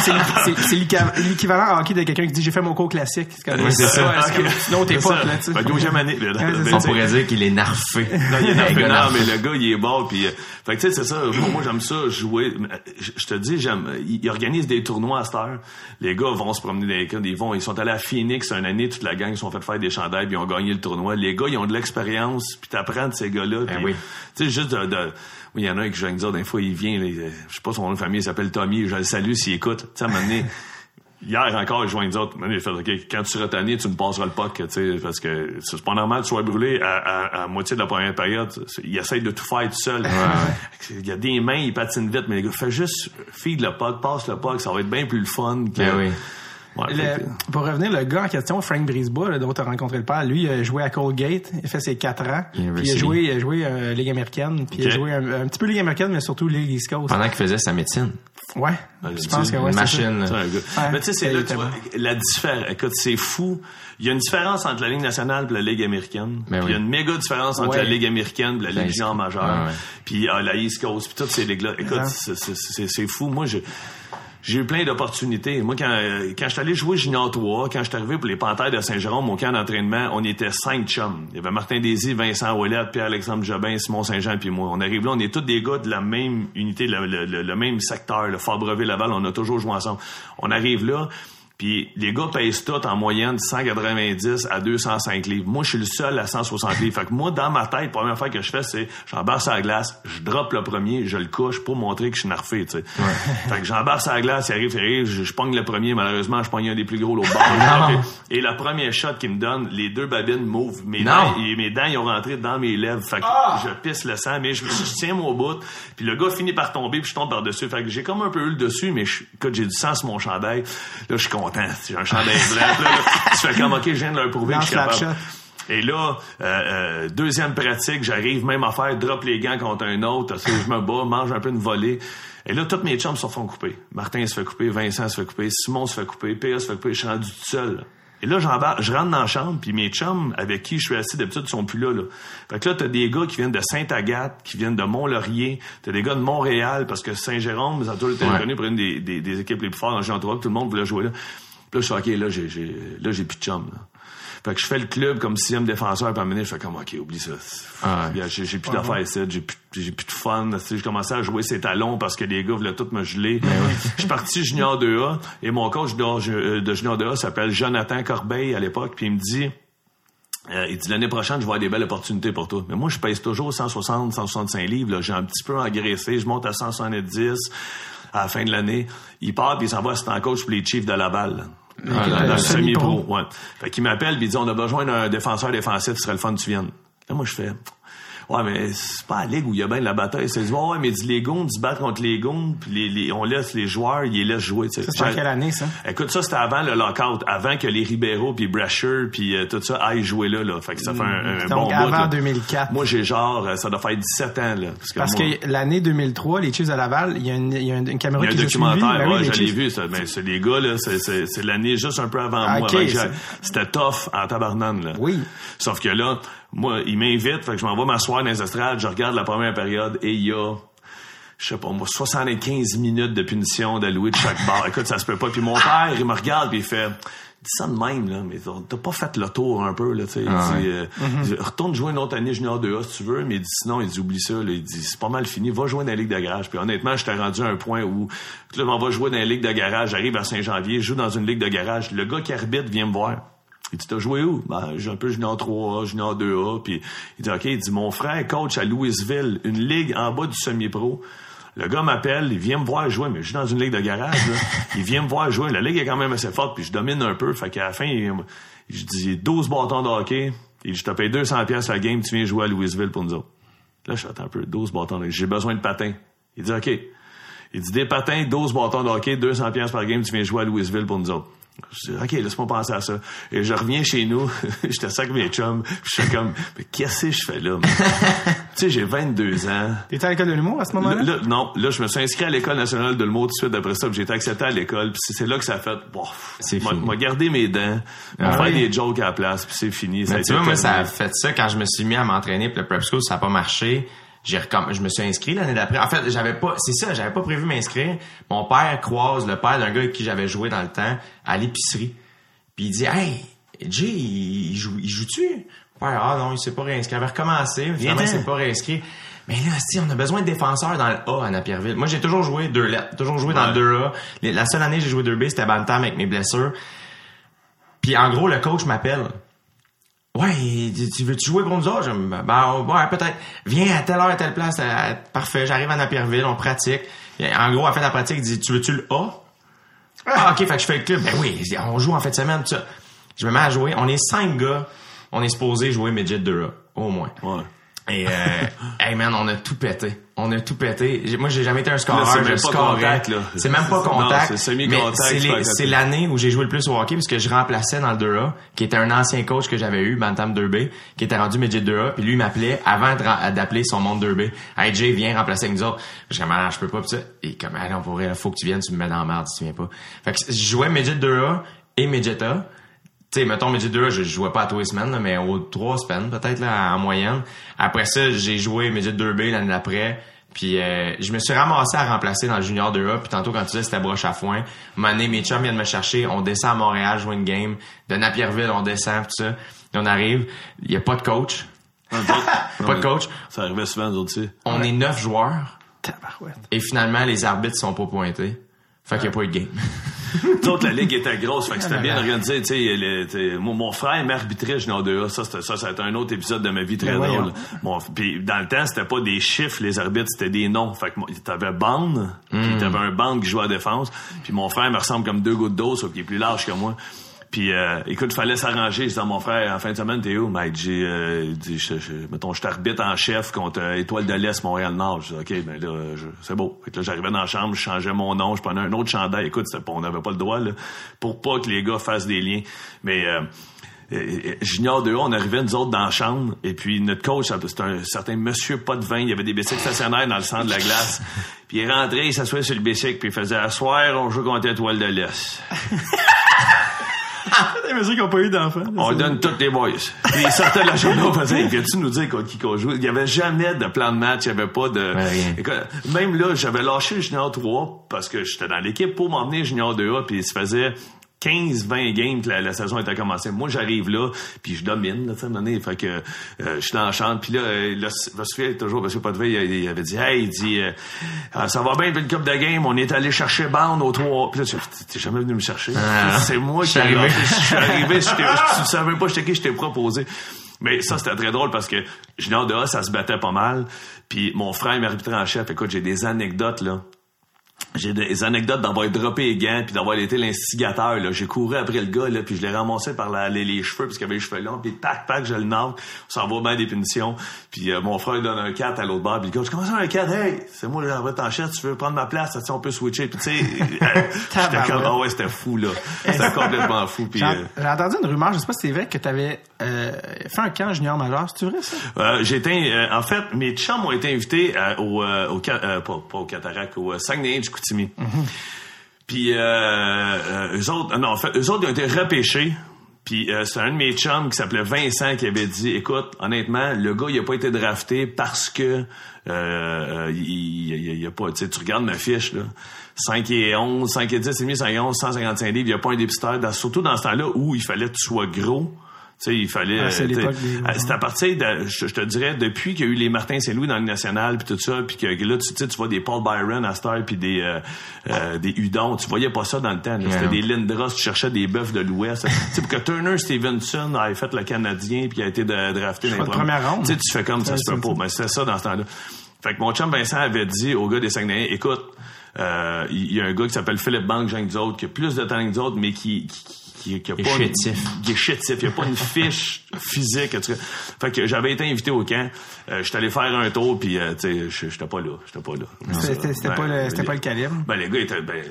C'est l'é- c'est- c'est l'équiva- l'équivalent en hockey de quelqu'un qui dit j'ai fait mon cours classique. C'est ça. Sinon, t'es pas, là, tu sais. Deuxième année. là, Ouais, ben, ça. On pourrait dire qu'il est narfé. Non, il est narfé, non, narfé. mais le gars, il est bon. Puis, euh, fait que tu sais, c'est ça. Moi, moi, j'aime ça jouer. Je te dis, j'aime. Ils organisent des tournois à cette heure. Les gars vont se promener dans les. Ils vont. Ils sont allés à Phoenix une année. Toute la gang ils sont fait faire des chandails. Puis ils ont gagné le tournoi. Les gars, ils ont de l'expérience. Puis t'apprends de ces gars-là. Ben oui. Tu sais, juste de. de- oui, il y en a un nous autres. Des fois, il vient. là, il- je sais pas son nom de famille. Il s'appelle Tommy. Je le salue s'il écoute. Tu sais, à un moment donné, *laughs* Hier encore, il joint nous autres. J'ai fait, OK, quand tu seras tanné, tu me passeras le puck, tu sais, parce que c'est pas normal que tu sois brûlé à, à, à moitié de la première période. Il essaye de tout faire tout seul. *laughs* Il y a des mains, il patine vite, mais les gars, fais juste feed le puck, passe le puck, ça va être bien plus le fun que... Ben oui. Ouais, Le- pour revenir, le gars en question, Frank Brisebois, là, dont tu as rencontré le père, lui, il a joué à Colgate, il a fait ses 4 ans. Puis il a joué, il a joué euh, Ligue américaine, puis il a joué un, un petit peu Ligue américaine, mais surtout Ligue East Coast. Pendant qu'il faisait sa médecine. Ouais, Ah, je pense que ouais, une ça. machine. Un. Ouais, mais tu sais, c'est là, tu vois, la différence. Écoute, c'est fou. Il y a une différence entre la Ligue nationale et la Ligue américaine. Ben Puis Il y a oui. une méga différence entre Ouais. la Ligue américaine et la Ligue junior majeure. Ouais, ouais. Puis ah, la East Coast, puis toutes ces ligues-là. Écoute, c'est fou. Moi, je... J'ai eu plein d'opportunités. Moi, quand, euh, quand je suis allé jouer Junior 3, quand je suis arrivé pour les Panthères de Saint-Jérôme, au camp d'entraînement, on était cinq chums. Il y avait Martin Désy, Vincent Ouellet, Pierre-Alexandre Jobin, Simon Saint-Jean, puis moi. On arrive là, on est tous des gars de la même unité, le, le- même secteur, le Fort-Brevet-Laval, on a toujours joué ensemble. On arrive là, puis les gars pèsent tous en moyenne 190 à 205 livres. Moi, je suis le seul à 160 livres. Fait que moi, dans ma tête, la première fois que je fais, c'est j'embarque sur la glace, je drop le premier, je le couche pour montrer que je suis narfé, tu sais. Fait que j'embarque sur la glace, il arrive, il arrive, je, je pogne le premier, malheureusement, je pogne un des plus gros l'autre bord. *laughs* Et, et la première shot qu'il me donne, les deux babines m'ouvrent. Mes dents, et mes dents, ils ont rentré dans mes lèvres. Fait que je pisse le sang, mais je, je tiens mon bout. Puis le gars finit par tomber, puis je tombe par-dessus. Fait que j'ai comme un peu eu le dessus, mais je, écoute, j'ai du sang sur mon chandail. Là, je suis content. J'ai un chandail blanc. Tu fais comme, OK, je viens de leur prouver que je suis capable. Et là, euh, euh, deuxième pratique, j'arrive même à faire drop les gants contre un autre. Je me bats, mange un peu une volée. Et là, tous mes chums se font couper. Martin se fait couper, Vincent se fait couper, Simon se fait couper, PA se fait couper. Je suis rendu tout seul. Et là, je rentre dans la chambre, puis mes chums avec qui je suis assis d'habitude sont plus là, là. Fait que là, t'as des gars qui viennent de Sainte-Agathe, qui viennent de Mont-Laurier, t'as des gars de Montréal, parce que Saint-Jérôme, ça a toujours été Ouais. reconnu pour une des, des, des équipes les plus fortes dans le Géant 3, que tout le monde voulait jouer là. Puis là, je fais, OK, là, j'ai, j'ai, là, j'ai plus de chums, là. Fait que je fais le club comme sixième défenseur, puis à un moment donné, je fais comme, OK, oublie ça. Ah ouais. J'ai, j'ai plus d'affaires ici, j'ai plus, j'ai plus de fun. Tu sais, Je commençais à jouer ses talons parce que les gars voulaient tout me geler. Je suis parti junior 2A, et mon coach de, de junior 2A s'appelle Jonathan Corbeil à l'époque, puis il me dit, euh, il dit l'année prochaine, je vais avoir des belles opportunités pour toi. Mais moi, je pèse toujours 160, 165 livres. là. J'ai un petit peu engraissé. Je monte à 170 à la fin de l'année. Il part puis il s'en va assistant coach pour les Chiefs de Laval. Ah, dans, dans le le semi-pro. Ouais. Fait qu'il m'appelle puis il dit on a besoin d'un défenseur défensif, ce serait le fun que tu viennes. Là, moi je fais Ouais, mais c'est pas la ligue où il y a bien de la bataille. C'est ouais, ouais, mais dit les goons, se battre contre les goons, puis les, les- on laisse les joueurs, ils les laissent jouer. tu sais. C'est en quelle année, ça? Écoute, ça, c'était avant le lockout, avant que les Ribeiro puis Brasher puis euh, tout ça aillent jouer là, là. Fait que ça fait un, un Donc, bon avant bout, là. 2004. Moi, j'ai genre, euh, ça doit faire 17 ans, là. Parce que, Parce moi, que l'année 2003, les Chiefs de Laval, il y a une, il y a une, caméra il y a un qui documentaire, Ben oui, ouais, les je l'ai vu. ça. Mais c'est les gars, là, c'est- c'est c'est l'année juste un peu avant Ah, moi. C'était tough en tabarnane, là. Oui. Sauf que là, moi, il m'invite, fait que je m'en vais m'asseoir dans les estrades, je regarde la première période et il y a, je sais pas moi, 75 minutes de punition d'allouer de chaque barre. Écoute, ça se peut pas. Puis mon père, il me regarde puis il fait, dis ça de même, là, mais t'as pas fait le tour un peu, là, tu sais. Il Ah ouais. euh, dit, retourne jouer une autre année junior 2A si tu veux, mais il dit sinon, il dit oublie ça, là. Il dit c'est pas mal fini, va jouer dans la Ligue de garage. Puis honnêtement, j'étais rendu à un point où, là, on va jouer dans la Ligue de garage, j'arrive à Saint-Janvier, je joue dans une Ligue de garage, le gars qui arbitre vient me voir. Il dit, t'as joué où? Ben, j'ai un peu junior 3A, junior 2A. Puis il dit, OK, il dit, mon frère coach à Louisville, une ligue en bas du semi-pro. Le gars m'appelle, il vient me voir jouer, mais je suis dans une ligue de garage, là. *laughs* Il vient me voir jouer. La ligue est quand même assez forte, puis je domine un peu. Fait qu'à la fin, il- je dis 12 bâtons de hockey. Il dit, je te paye 200 pièces la game, tu viens jouer à Louisville pour nous autres. Là, je attends un peu, 12 bâtons de J'ai besoin de patins. Il dit, OK. Il dit, des patins, 12 bâtons de hockey, 200 pièces par game, tu viens jouer à Louisville pour nous autres. Je dis, OK, laisse-moi penser à ça. Et je reviens chez nous, *laughs* j'étais ça avec mes chums, puis je suis comme, mais qu'est-ce que je fais là? *laughs* tu sais, j'ai 22 ans. T'étais à l'école de l'humour à ce moment-là? Là, là, non, là, je me suis inscrit à l'École nationale de l'humour tout de suite après ça, puis j'ai été accepté à l'école, puis c'est là que ça a fait, bon, C'est m'a- fini. m'a gardé mes dents, m'a Ah fait des jokes à la place, puis c'est fini. ça tu vois, moi, ça a fait ça quand je me suis mis à m'entraîner pour le prep school, ça n'a pas marché. J'ai je me suis inscrit l'année d'après. En fait, j'avais pas, c'est ça, j'avais pas prévu m'inscrire. Mon père croise le père d'un gars avec qui j'avais joué dans le temps à l'épicerie. Puis il dit, hey, Jay, il joue, il joue-tu? Mon père, ah non, il s'est pas réinscrit. Il avait recommencé, finalement, il s'est pas réinscrit. Mais là, si on a besoin de défenseurs dans le A à Napierville. Moi, j'ai toujours joué deux lettres, toujours joué dans le 2A. Les- La seule année que j'ai joué 2B, c'était Bantam avec mes blessures. Puis en gros, le coach m'appelle. Ouais, tu veux-tu jouer contre nous autres? Dis, ben, ouais, peut-être. Viens à telle heure, à telle place. parfait, j'arrive à Napierville, on pratique. En gros, à de la pratique, il dit, tu veux-tu le A? Ah, ok, fait que je fais le club. Ben oui, on joue en fin de semaine, tout ça. Je me mets à jouer. On est cinq gars. On est supposé jouer Midget 2A, au moins. Ouais. Et, euh, hey man, on a tout pété. On a tout pété. Moi, j'ai jamais été un scoreur. C'est même pas contact, là. C'est même pas contact. c'est semi-contact, C'est l'année où j'ai joué le plus au hockey parce que je remplaçais dans le 2A, qui était un ancien coach que j'avais eu, Bantam 2B, qui était rendu Midget 2A, puis lui il m'appelait avant d'appeler son monde 2B. Hey Jay, viens remplacer avec nous autres. Je suis comme, ah, je peux pas, pis ça. Et comme, ah non, pour vrai, faut que tu viennes, tu me mets dans la merde si tu viens pas. Fait que je jouais Midget 2A et Midget A. Tu sais, mettons, Midget 2, je jouais pas à tous les semaines, là, mais aux trois semaines, peut-être, là, en moyenne. Après ça, j'ai joué Midget 2B l'année d'après. Puis euh, je me suis ramassé à remplacer dans le Junior 2A. Puis tantôt, quand tu disais c'était broche à foin, donné, mes chums viennent me chercher. On descend à Montréal, jouer une game. De Napierville, on descend, tout ça. Et on arrive. Il y a pas de coach. *laughs* Pas de coach. Ça arrivait souvent, nous autres, tu sais. On est neuf joueurs. Tabarouette. Et finalement, les arbitres sont pas pointés. Fait qu'il y a pas eu de game. *laughs* Autres, la ligue était grosse, fait que c'était Ah, bien organisé. Tu sais, mon, mon frère m'arbitrait junior 2A. Ça, c'était ça, ça a été un autre épisode de ma vie très Ben drôle. Puis dans le temps, c'était pas des chiffres, les arbitres, c'était des noms. Fait que moi, t'avais bande, puis t'avais un bande qui jouait à défense. Puis mon frère me ressemble comme deux gouttes d'eau, sauf qu'il est plus large que moi. Puis, euh, écoute, fallait s'arranger. Je dis à mon frère, en fin de semaine, t'es où? Il dit, euh, dit, je, je, mettons, je t'arbitre en chef contre euh, Étoile de l'Est, Montréal-Nord. Je dis, OK, ben là, c'est beau. Fait que là, j'arrivais dans la chambre, je changeais mon nom, je prenais un autre chandail. Écoute, on n'avait pas le droit, là, pour pas que les gars fassent des liens. Mais, euh, euh, euh, Junior 2 on arrivait nous autres dans la chambre et puis notre coach c'était un certain monsieur pas de vin il y avait des bicycles stationnaires dans le centre de la glace *laughs* puis il rentrait il s'assoyait sur le bicycle puis il faisait asseoir on joue contre Étoile de l'Est *laughs* *laughs* Des messieurs qui n'ont pas eu d'enfants. on donne toutes les boys. Puis il sortait de la journée, on faisait, il vient-tu nous dire contre qui qu'on joue? Il y avait jamais de plan de match, il y avait pas de... Ouais, même là, j'avais lâché le junior 3 parce que j'étais dans l'équipe pour m'emmener junior 2A, puis il se faisait 15-20 games que la, la saison était commencée. Moi, j'arrive là, puis je domine, là, tu sais, à un moment donné. Fait que euh, je suis dans la chambre, puis là, euh, je souviens toujours, monsieur Potvin, il, il avait dit, hey, il dit, euh, Ah, ça va bien, une coupe de game, on est allé chercher Bande au 3. Puis là, tu t'es jamais venu me chercher. Ah. C'est moi Je qui arrivé. Je suis arrivé, je je- tu *laughs* savais pas j'étais qui, je t'ai proposé. Mais ça, c'était très drôle parce que Junior de A, ça se battait pas mal. Puis mon frère m'arbitrait en chef. Écoute, j'ai des anecdotes, là. J'ai des anecdotes d'avoir droppé les gants puis d'avoir été l'instigateur là. J'ai couru après le gars là puis je l'ai ramassé par la- les, les cheveux parce qu'il avait les cheveux longs puis tac tac je le on s'en va bien des punitions. Puis euh, mon frère il donne un 4 à l'autre bord puis le gars je commence un 4 hey c'est moi vrai t'en cherches, tu veux prendre ma place on peut switcher. Puis tu sais *laughs* euh, j'étais comme ah ouais c'était fou là. C'était complètement fou puis J'ai euh, j'ai entendu une rumeur, je sais pas si c'est vrai, que tu avais fait un camp junior majeur. C'est vrai, ça? Euh, été, euh, en fait, mes chums ont été invités euh, au, euh, au, euh, pas, pas au Cataract, au euh, Saguenay du Puis euh, euh, eux autres, non, en fait, eux autres ils ont été repêchés. Puis euh, c'est un de mes chums qui s'appelait Vincent qui avait dit, écoute, honnêtement, le gars il a pas été drafté parce que euh, il, il, il a pas, tu regardes ma fiche là. 5 et 11, 5 et 10 et demi, 5 et 11, 155 livres, il n'y a pas un dépisteur, surtout dans ce temps-là où il fallait que tu sois gros. Tu sais, il fallait. Ah, c'est euh, des- euh, C'est à partir de, je, je te dirais, depuis qu'il y a eu les Martin Saint-Louis dans le national puis tout ça, puis que, que là, tu sais, tu vois des Paul Byron à Star puis des euh, euh, des Udon, tu voyais pas ça dans le temps. là. C'était des Lindros, tu cherchais des bœufs de l'Ouest. *laughs* tu sais, pour que Turner Stevenson ait fait le Canadien puis a été de- drafté dans premières- première ronde. Tu sais, tu fais comme ça se peut c'est pas. Mais c'était ça dans ce temps-là. Fait que mon chum Vincent avait dit au gars des Saguenayens, écoute, euh, il y a un gars qui s'appelle Philippe Banque, Jean que nous autres, qui a plus de talent que nous autres, mais qui, qui, qui, qui a pas... chétif. Il est chétif. Il n'y a pas une *laughs* fiche physique. Fait que j'avais été invité au camp. Euh, J'étais allé faire un tour, puis euh, tu sais, j'étais pas là. J'étais pas là. C'était c'était Ben, pas, le- c'était les- pas le calibre. ben, les gars étaient, ben,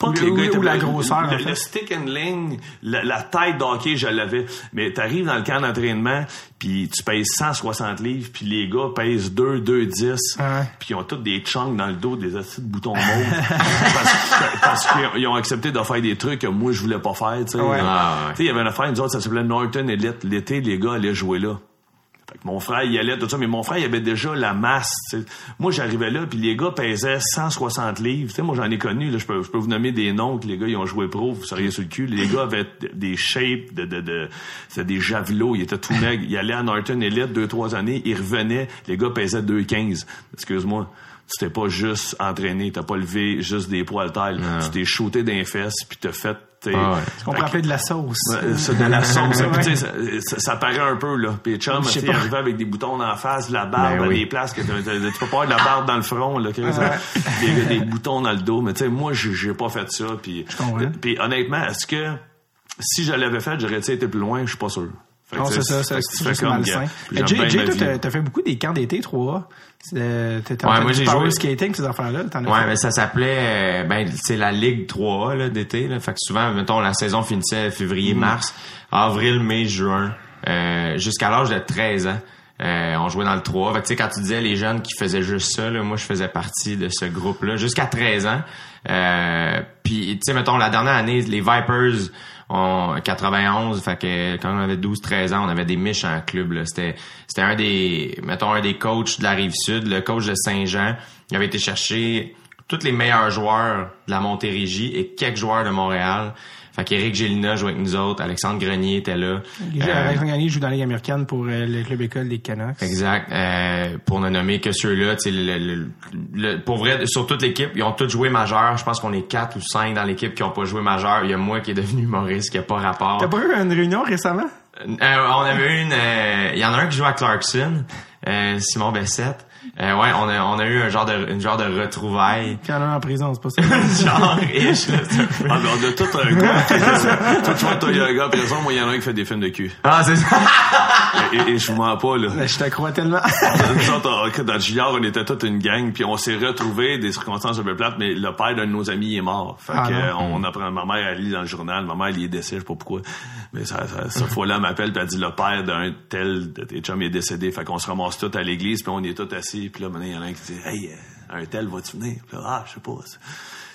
pas que le- les ou- gars étaient, ou la grosseur, en Le, fait. le stick and ligne, la, la taille d'hockey, je l'avais. Mais t'arrives dans le camp d'entraînement, puis tu pèses 160 livres, puis les gars pèsent 2, 2, 10, Ah ouais. puis ils ont tous des chunks dans le dos, des acides de boutons mauves. *laughs* parce parce qu'ils ont accepté de faire des trucs que moi, je voulais pas faire, tu sais. Ouais. Ah, ouais. Tu sais, il y avait une affaire, nous autres, ça s'appelait Norton Elite. L'été, les gars allaient jouer là. Mon frère, il allait, tout ça, mais mon frère, il avait déjà la masse. Moi, j'arrivais là, puis les gars pesaient 160 livres. Tu sais, moi, j'en ai connu. Je, peux, je peux vous nommer des noms que les gars, ils ont joué pro, vous seriez sur le cul. Les gars avaient des shapes, de, de, de, c'était des javelots, ils étaient tout *laughs* maigres. Ils allaient à Norton Elite deux, trois années, ils revenaient, les gars pesaient 2,15. Excuse-moi. Tu t'es pas juste entraîné, t'as pas levé juste des poids à taille. Tu t'es shooté d'un fesses, puis t'as fait... t'sais, Ah ouais. On pourrait appeler de la sauce. Ouais, c'est de la sauce. *laughs* Ouais. Ça, ça, ça paraît un peu, là. Puis chum, tu pas. arrivé avec des boutons dans la face, de la barbe Ben oui. des places que tu peux pas avoir de la barbe dans le front, là. que ça- des, des boutons dans le dos. Mais tu sais, moi, j'ai pas fait ça. Puis honnêtement, est-ce que si je l'avais fait, j'aurais été plus loin? Je suis pas sûr. Non, c'est ça, fait c'est malsain. Euh, Jay, toi, t'as fait beaucoup des camps d'été, 3 T'étais Ouais, en moi, j'ai joué- skating, ces affaires-là? t'en as Ouais, mais ça s'appelait, euh, ben, c'est la Ligue 3 là, d'été. Là. Fait que souvent, mettons, la saison finissait février, mars, avril, mai, juin, euh, jusqu'à l'âge de 13 ans. Euh, on jouait dans le 3. Fait que, tu sais, quand tu disais les jeunes qui faisaient juste ça, là, moi, je faisais partie de ce groupe-là jusqu'à 13 ans. Euh, Puis, tu sais, mettons, la dernière année, les Vipers, on, 91, fait que quand on avait 12-13 ans, on avait des méchants clubs. là. C'était c'était un des, mettons, un des coachs de la Rive-Sud, le coach de Saint-Jean. Il avait été chercher tous les meilleurs joueurs de la Montérégie et quelques joueurs de Montréal. Fait qu'Éric Gélina jouait avec nous autres, Alexandre Grenier était là. J'ai- Euh, Alexandre Gagné joue dans la Ligue américaine pour euh, le club école des Canucks. Exact. Euh, pour ne nommer que ceux-là, le, le- le- pour vrai, sur toute l'équipe, ils ont tous joué majeur. Je pense qu'on est quatre ou cinq dans l'équipe qui ont pas joué majeur. Il y a moi qui est devenu humoriste, qui a pas rapport. T'as pas eu une réunion récemment? Euh, on avait une. euh, Il y en a un qui joue à Clarkson, euh, Simon Bessette. Euh, ouais, on a, on a eu un genre de, une genre de retrouvaille. Puis il y en a un en prison, c'est pas ça? *laughs* genre riche, là, Ah, mais on a tout un gars. *laughs* toi, tu vois, toi, il y a un gars, par exemple, moi, il y en a un qui fait des films de cul. Ah, c'est ça. Et, et- et je vous mens pas, là. Ben, je te crois tellement. Nous autres, on- dans le junior, on était toute une gang, puis on s'est retrouvés des circonstances un peu plates, mais le père d'un de nos amis est mort. Fait Ah que, non. on apprend, ma mère, elle lit dans le journal, ma mère, elle y est décédée, je sais pas pourquoi. Mais ça, ça, cette fois-là, elle m'appelle, puis elle dit, le père d'un tel de tes chums est décédé. Fait qu'on se ramasse tous à l'église, puis on est tous assis, puis là, maintenant, il y en a un qui dit, hey, euh, un tel, vas-tu venir? Puis là, ah, je sais pas.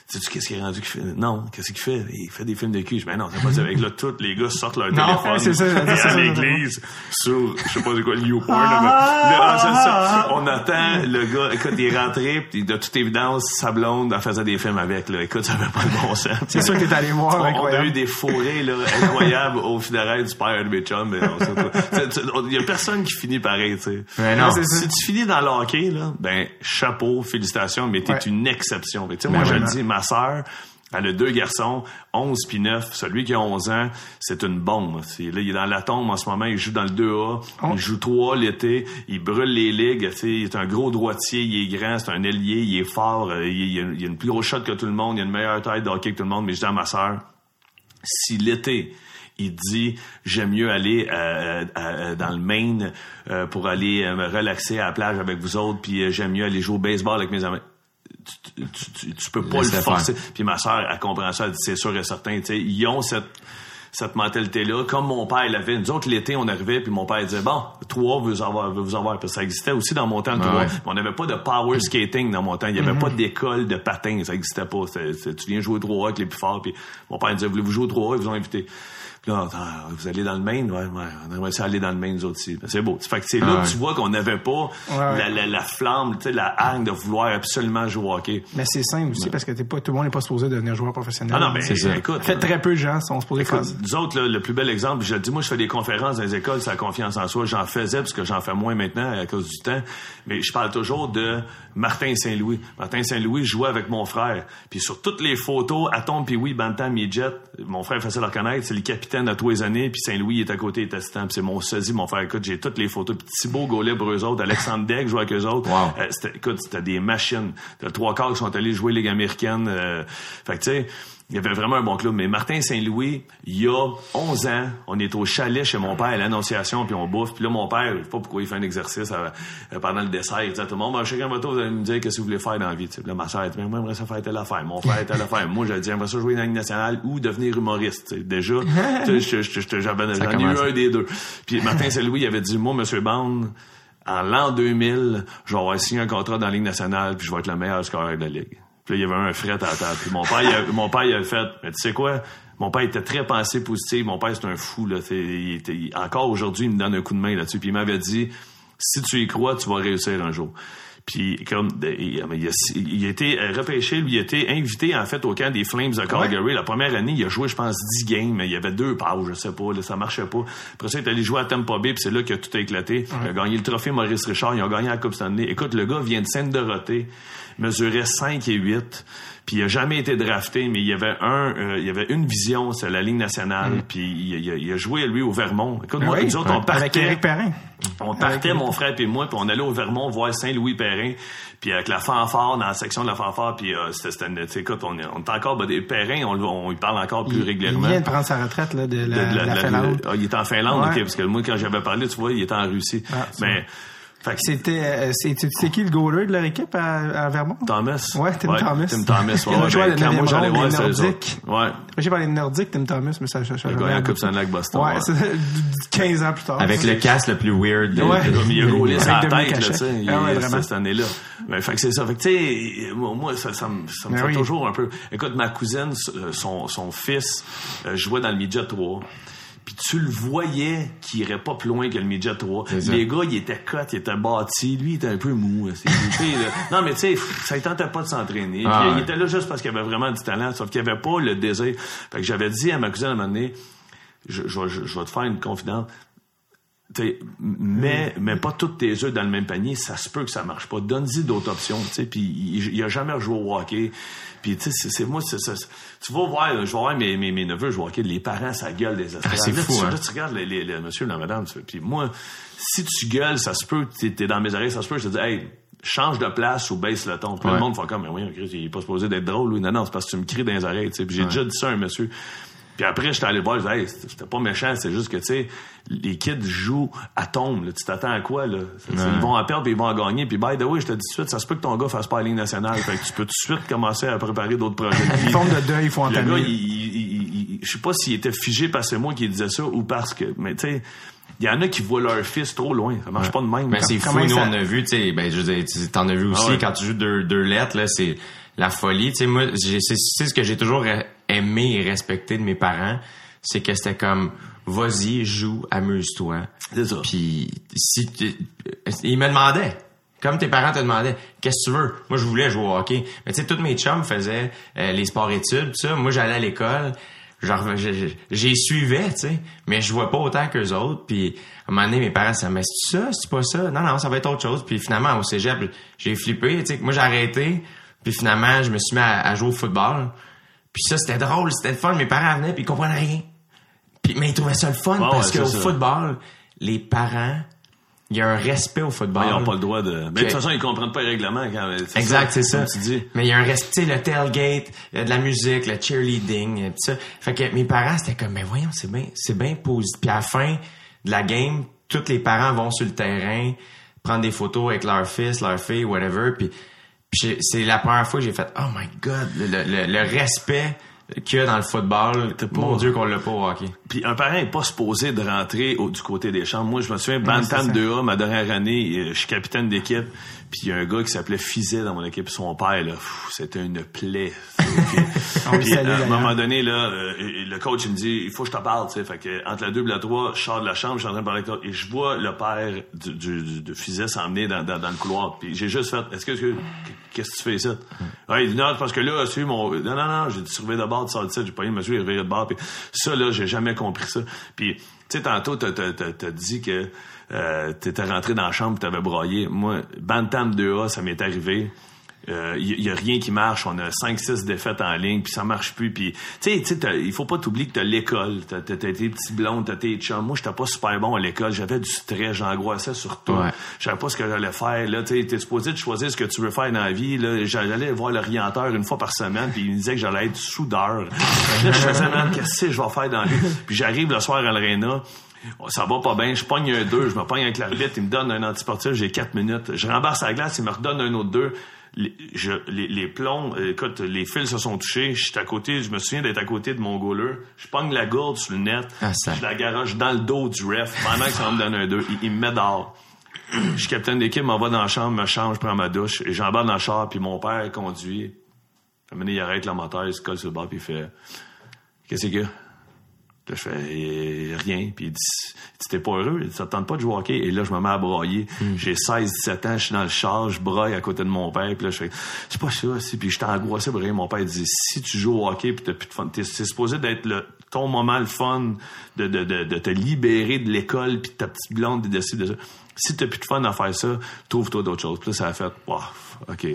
Sais-tu qu'est-ce qu'il est rendu qu'il fait? Non, qu'est-ce qu'il fait? Il fait des films de cul. Je dis, ben non, c'est pas ça. Avec là, tous les gars sortent leur Non, téléphone. c'est ça, c'est et à c'est l'église, sur, je sais pas de quoi, le YouPorn, mais- ah, c'est ça. On attend le gars, écoute, il est rentré, puis de toute évidence, sa blonde, elle faisait des films avec, là. Écoute, ça avait pas de bon sens. C'est sûr que t'es allé voir, On, on a eu des fourrés, là, incroyables au funérailles du père de mes chums, mais on sait pas. C'est- c'est- Il y a personne qui finit pareil, tu sais. Mais non. c'est. Si tu finis dans le hockey, là, ben, chapeau, félicitations, mais t'es Ouais. une exception. Sais, Ben moi, je le dis, ma sœur, Elle a deux garçons, 11 puis 9. Celui qui a 11 ans, c'est une bombe. Là, il est dans la tombe en ce moment. Il joue dans le 2A. Il joue 3 l'été. Il brûle les ligues. Il est un gros droitier. Il est grand. C'est un ailier. Il est fort. euh, Il, il a, une plus grosse shot que tout le monde. Il a une meilleure taille de hockey que tout le monde. Mais je dis à ma sœur, si l'été il dit j'aime mieux aller euh, euh, dans le Maine euh, pour aller me relaxer à la plage avec vous autres puis j'aime mieux aller jouer au baseball avec mes amis tu, tu, peux pas le forcer puis ma soeur elle comprend ça elle dit c'est sûr et certain tu sais ils ont cette cette mentalité-là, comme mon père l'avait. Nous autres, l'été, on arrivait, puis mon père disait, bon, trois veut vous avoir, veut vous avoir. Parce que ça existait aussi dans mon temps, trois. ouais. Mais on n'avait pas de power skating dans mon temps. Il n'y avait pas d'école de patin. Ça n'existait pas. Tu viens jouer 3 avec les plus forts. Puis mon père disait, voulez-vous jouer 3 Ils vous ont invité. Là, vous allez dans le Maine? Ouais, ouais, on aimerait ça aller dans le Maine, nous autres aussi. Ben, C'est beau. Fait que c'est là que ouais. tu vois qu'on n'avait pas ouais. La, la, la flamme, tu sais, la hargne de vouloir absolument jouer au hockey. Mais c'est simple aussi parce que t'es pas, tout le monde n'est pas supposé devenir joueur professionnel. Ah non, mais C'est ça. écoute. Fait, très peu de gens sont supposés faire nous autres, là, le plus bel exemple, je dis, moi, je fais des conférences dans les écoles sur la confiance en soi. J'en faisais, parce que j'en fais moins maintenant à cause du temps. Mais je parle toujours de Martin Saint-Louis. Martin Saint-Louis jouait avec mon frère. Puis sur toutes les photos, Atom puis oui, Bantam, Midget, mon frère facile à reconnaître, c'est le capitaine de tous les années. Puis Saint-Louis est à côté, il est assistant. Puis c'est mon sosie, mon frère. Écoute, j'ai toutes les photos. Puis Thibaut Gaulet pour eux autres, Alexandre Degg jouait avec eux autres. Wow. Euh, c'était, écoute, c'était des machines. T'as trois quarts qui sont allés jouer Ligue américaine. euh, fait que tu sais, il y avait vraiment un bon club. Mais Martin Saint-Louis, il y a 11 ans, on est au chalet chez mon père à l'Annonciation, puis on bouffe. Puis là, mon père, je sais pas pourquoi il fait un exercice euh, euh, pendant le dessert. Il dit à tout le monde, chacun votre tour, vous allez me dire qu'est-ce que vous voulez faire dans la vie. Puis là, ma soeur, elle dit, moi, j'aimerais ça faire telle affaire. Mon frère, telle affaire. Moi, j'ai dit, j'aimerais ça jouer dans la Ligue nationale ou devenir humoriste. Tu sais, Déjà, *laughs* j'en ai eu un des deux. Puis Martin Saint-Louis, il avait dit, moi, Monsieur Bond, en l'an 2000, je vais avoir signé un contrat dans la Ligue nationale, puis je vais être le meilleur scoreur de la Ligue. Puis là, il y avait un fret à la table. Puis mon père, il a, mon père, il a fait, mais tu sais quoi? Mon père était très pensé positif. Mon père, c'est un fou, là. Il était, il- encore aujourd'hui, il me donne un coup de main là-dessus. Puis il m'avait dit, si tu y crois, tu vas réussir un jour. Puis comme il, il a, il a été repêché, lui il a été invité en fait au camp des Flames de Calgary. La première année, il a joué je pense 10 games, il y avait deux pages, je sais pas, là, ça marchait pas. Après ça, il est allé jouer à Tampa Bay, puis c'est là que tout a éclaté. Il a gagné le trophée Maurice Richard, ils ont gagné la Coupe Stanley. Écoute, le gars vient de Sainte-Dorothée, mesurait 5 et 8, puis il a jamais été drafté, mais il y avait un euh, il y avait une vision, c'est la Ligue nationale, puis il, il a- il a joué lui au Vermont. Écoute, moi, Oui, nous autres, on Avec partait Éric Perrin. on partait, mon frère et moi, puis on allait au Vermont voir Saint-Louis-Perrin, puis avec la fanfare, dans la section de la fanfare, puis euh, c'était, écoute, on, est- on est encore, ben, des Perrin, on, on, y parle encore plus Il régulièrement. vient de prendre sa retraite là, de De- la, de la- la de la- Finlande. ah, il est en Finlande, Ouais. ok, parce que moi, quand j'avais parlé, tu vois, il était en Russie. Ah, Mais, fait que C'était, euh, c'est, qui le goaler de leur équipe à, à Vermont? Thomas. Ouais, Tim Thomas. Tim Thomas, ouais, à ben, quand moi, j'allais voir, les c'est Nordiques. Ouais. J'ai parlé de Nordique, Tim Thomas, mais ça, ça, ça Il a gagné la Coupe Stanley Boston. Ouais, ouais. c'est 15 ans plus tard. Avec le casque le plus weird. de- Ouais. de- il a roulé sa tête, là, tu sais, Ah ouais, vraiment. cette année-là. Mais, fait que c'est ça. Fait que, tu sais, moi, ça, ça me, ça me Ben fait oui. toujours un peu. Écoute, ma cousine, euh, son, son fils, euh, jouait dans le midget 3. Puis tu le voyais qu'il irait pas plus loin que le midget 3. C'est ça. Les gars, il était cut, il était bâti. Lui, il était un peu mou. *laughs* Non, mais tu sais, ça ne tentait pas de s'entraîner. Ah ouais. Il était là juste parce qu'il avait vraiment du talent, sauf qu'il avait pas le désir. Fait que j'avais dit à ma cousine à un moment donné, je, je, je, je vais te faire une confidence. T'sais, mais, mais pas toutes tes œufs dans le même panier, ça se peut que ça marche pas. Donne-y d'autres options, tu sais. Puis il, il a jamais joué au hockey. Puis tu sais, c'est- moi, c'est ça. Tu vas voir, je vais voir mes, mes, mes neveux jouer au hockey, les parents, ça gueule des estrades. Ah, c'est Là, fou, tu, hein. là, tu regardes les, les, les monsieur, la madame, puis moi, si tu gueules, ça se peut, t'es es dans mes oreilles, ça se peut, je te dis, hey, change de place ou baisse le ton. Puis Ouais. le monde fait comme, mais oui, il est pas supposé d'être drôle, lui. Non, non, c'est parce que tu me cries dans les oreilles, tu sais. Puis j'ai déjà dit ça à un monsieur. Puis après, j'étais allé voir, je disais, hey, c'était pas méchant, c'est juste que, tu sais, les kids jouent à tombe, là. Tu t'attends à quoi, là? Ils vont en perdre puis ils vont en gagner. Puis, by the way, je te dis tout de suite, ça se peut que ton gars fasse pas la Ligue nationale. Fait que tu peux tout de suite commencer à préparer d'autres projets. *laughs* Une forme de deuil, il faut le entamer. gars, il, il- il- il- je sais pas s'il était figé parce que c'est moi qui disais ça ou parce que, mais tu sais, il y en a qui voient leur fils trop loin. Ça marche pas de même. Mais c'est fou, nous ça- on a vu, tu sais, ben je veux dire, tu- t'en as vu aussi Ah ouais. quand tu joues deux, deux lettres, là, c'est la folie. Tu sais, moi, c'est c'est ce que j'ai toujours aimé et respecté de mes parents, c'est que c'était comme, vas-y, joue, amuse-toi. C'est ça. Puis si tu- ils me demandaient. Comme tes parents te demandaient, qu'est-ce que tu veux? Moi, je voulais jouer au hockey. Mais tu sais, tous mes chums faisaient euh, les sports-études, tout ça. Moi, j'allais à l'école. Genre, j'y suivais, tu sais. Mais je jouais pas autant qu'eux autres. Puis, à un moment donné, mes parents se disaient, mais c'est ça? C'est pas ça? Non, non, ça va être autre chose. Puis finalement, au cégep, j'ai flippé, tu sais. Moi, j'ai arrêté. Puis finalement, je me suis mis à, à jouer au football. Puis ça, c'était drôle, c'était le fun. Mes parents venaient, puis ils comprenaient rien. Puis, mais ils trouvaient ça le fun, parce ouais, qu'au ça. football, les parents, il y a un respect au football. Ils n'ont pas le droit de. Mais de toute façon, ils comprennent pas les règlements quand. Exact, c'est ça. comme tu dis. Mais il y a un respect, tu sais, le tailgate, il y a de la musique, le cheerleading, euh, pis ça. Fait que mes parents, c'était comme, mais voyons, c'est bien, c'est bien positif. Puis à la fin de la game, tous les parents vont sur le terrain, prendre des photos avec leur fils, leur fille, whatever. Puis, c'est la première fois que j'ai fait, oh my god, le, le- le respect qu'il y a dans le football. Mon Dieu qu'on l'a pas au hockey. Puis un parent est pas supposé de rentrer au- du côté des chambres. Moi, je me souviens, Bantam ça. 2A, ma dernière année, euh, je suis capitaine d'équipe. Puis il y a un gars qui s'appelait Fizet dans mon équipe. Son père, là, c'était une plaie. *laughs* Puis, à un moment donné, là, euh, le coach, il me dit, il faut que je te parle, tu sais. Fait que, entre la 2 et la 3, je sors de la chambre, je suis en train de parler avec toi, et je vois le père du, du, du- de Fizet s'emmener dans, dans, dans le couloir. Puis j'ai juste fait, est-ce que, est-ce que- qu'est-ce que tu fais ici? Ouais, il dit, non, parce que là, c'est mon, non, non, non, j'ai dit, surveille de bord, tu sors de ça, j'ai pas eu le monsieur, il de bord. Puis ça, là, j'ai jamais compris ça. Puis, tu sais, tantôt, t'as, t'as, t'as, dit que, euh, t'étais rentré dans la chambre, t'avais broyé. Moi, Bantam 2A, ça m'est arrivé. Il y, y a rien qui marche. On a 5-6 défaites en ligne, puis ça marche plus. Puis, tu sais, il faut pas t'oublier que t'as l'école. T'as, t'as, t'as tes petits blondes, t'as tes chums. Moi, j'étais pas super bon à l'école. J'avais du stress, j'angoissais sur tout. Ouais. Je savais pas ce que j'allais faire. Là, tu t'es supposé de choisir ce que tu veux faire dans la vie. Là, j'allais voir l'orienteur une fois par semaine, puis il me disait que j'allais être soudeur. *laughs* là, je faisais, qu'est-ce que je vais faire dans la vie? Puis j'arrive le soir à l'aréna. Ça va pas bien, je pogne un 2, je me pogne avec l'arbitre, il me donne un antisportif, j'ai 4 minutes. Je rembarre sa glace, il me redonne un autre 2. Les, je, les, les plombs, euh, écoute, les fils se sont touchés. Je suis à côté, je me souviens d'être à côté de mon goaler. Je pogne la gourde sur le net. Ah, ça. je la garage dans le dos du ref pendant que ça me donne un 2. Il, il me met dehors. Je suis capitaine d'équipe, m'en va dans la chambre, me change, je prends ma douche, et j'embarque dans le char, puis mon père conduit. À un moment donné, il arrête le moteur, il se colle sur le bord, puis il fait Qu'est-ce? Puis là, je fais Eh, rien. Puis il dit Tu t'es pas heureux? Il dit, Ça te tente pas de jouer au hockey? Et là, je me mets à broyer. J'ai 16, 17 ans, je suis dans le char, je broye à côté de mon père. Puis là, je fais C'est pas ça. Si. Puis je t'ai angoissé pour rien. Mon père dit Si tu joues au hockey, puis t'as plus de fun, t'es, c'est supposé d'être le, ton moment le fun de, de, de, de te libérer de l'école, puis de ta petite blonde, de décider de ça. Si t'as plus de fun à faire ça, trouve-toi d'autres choses. Puis là, ça a fait Wow, OK.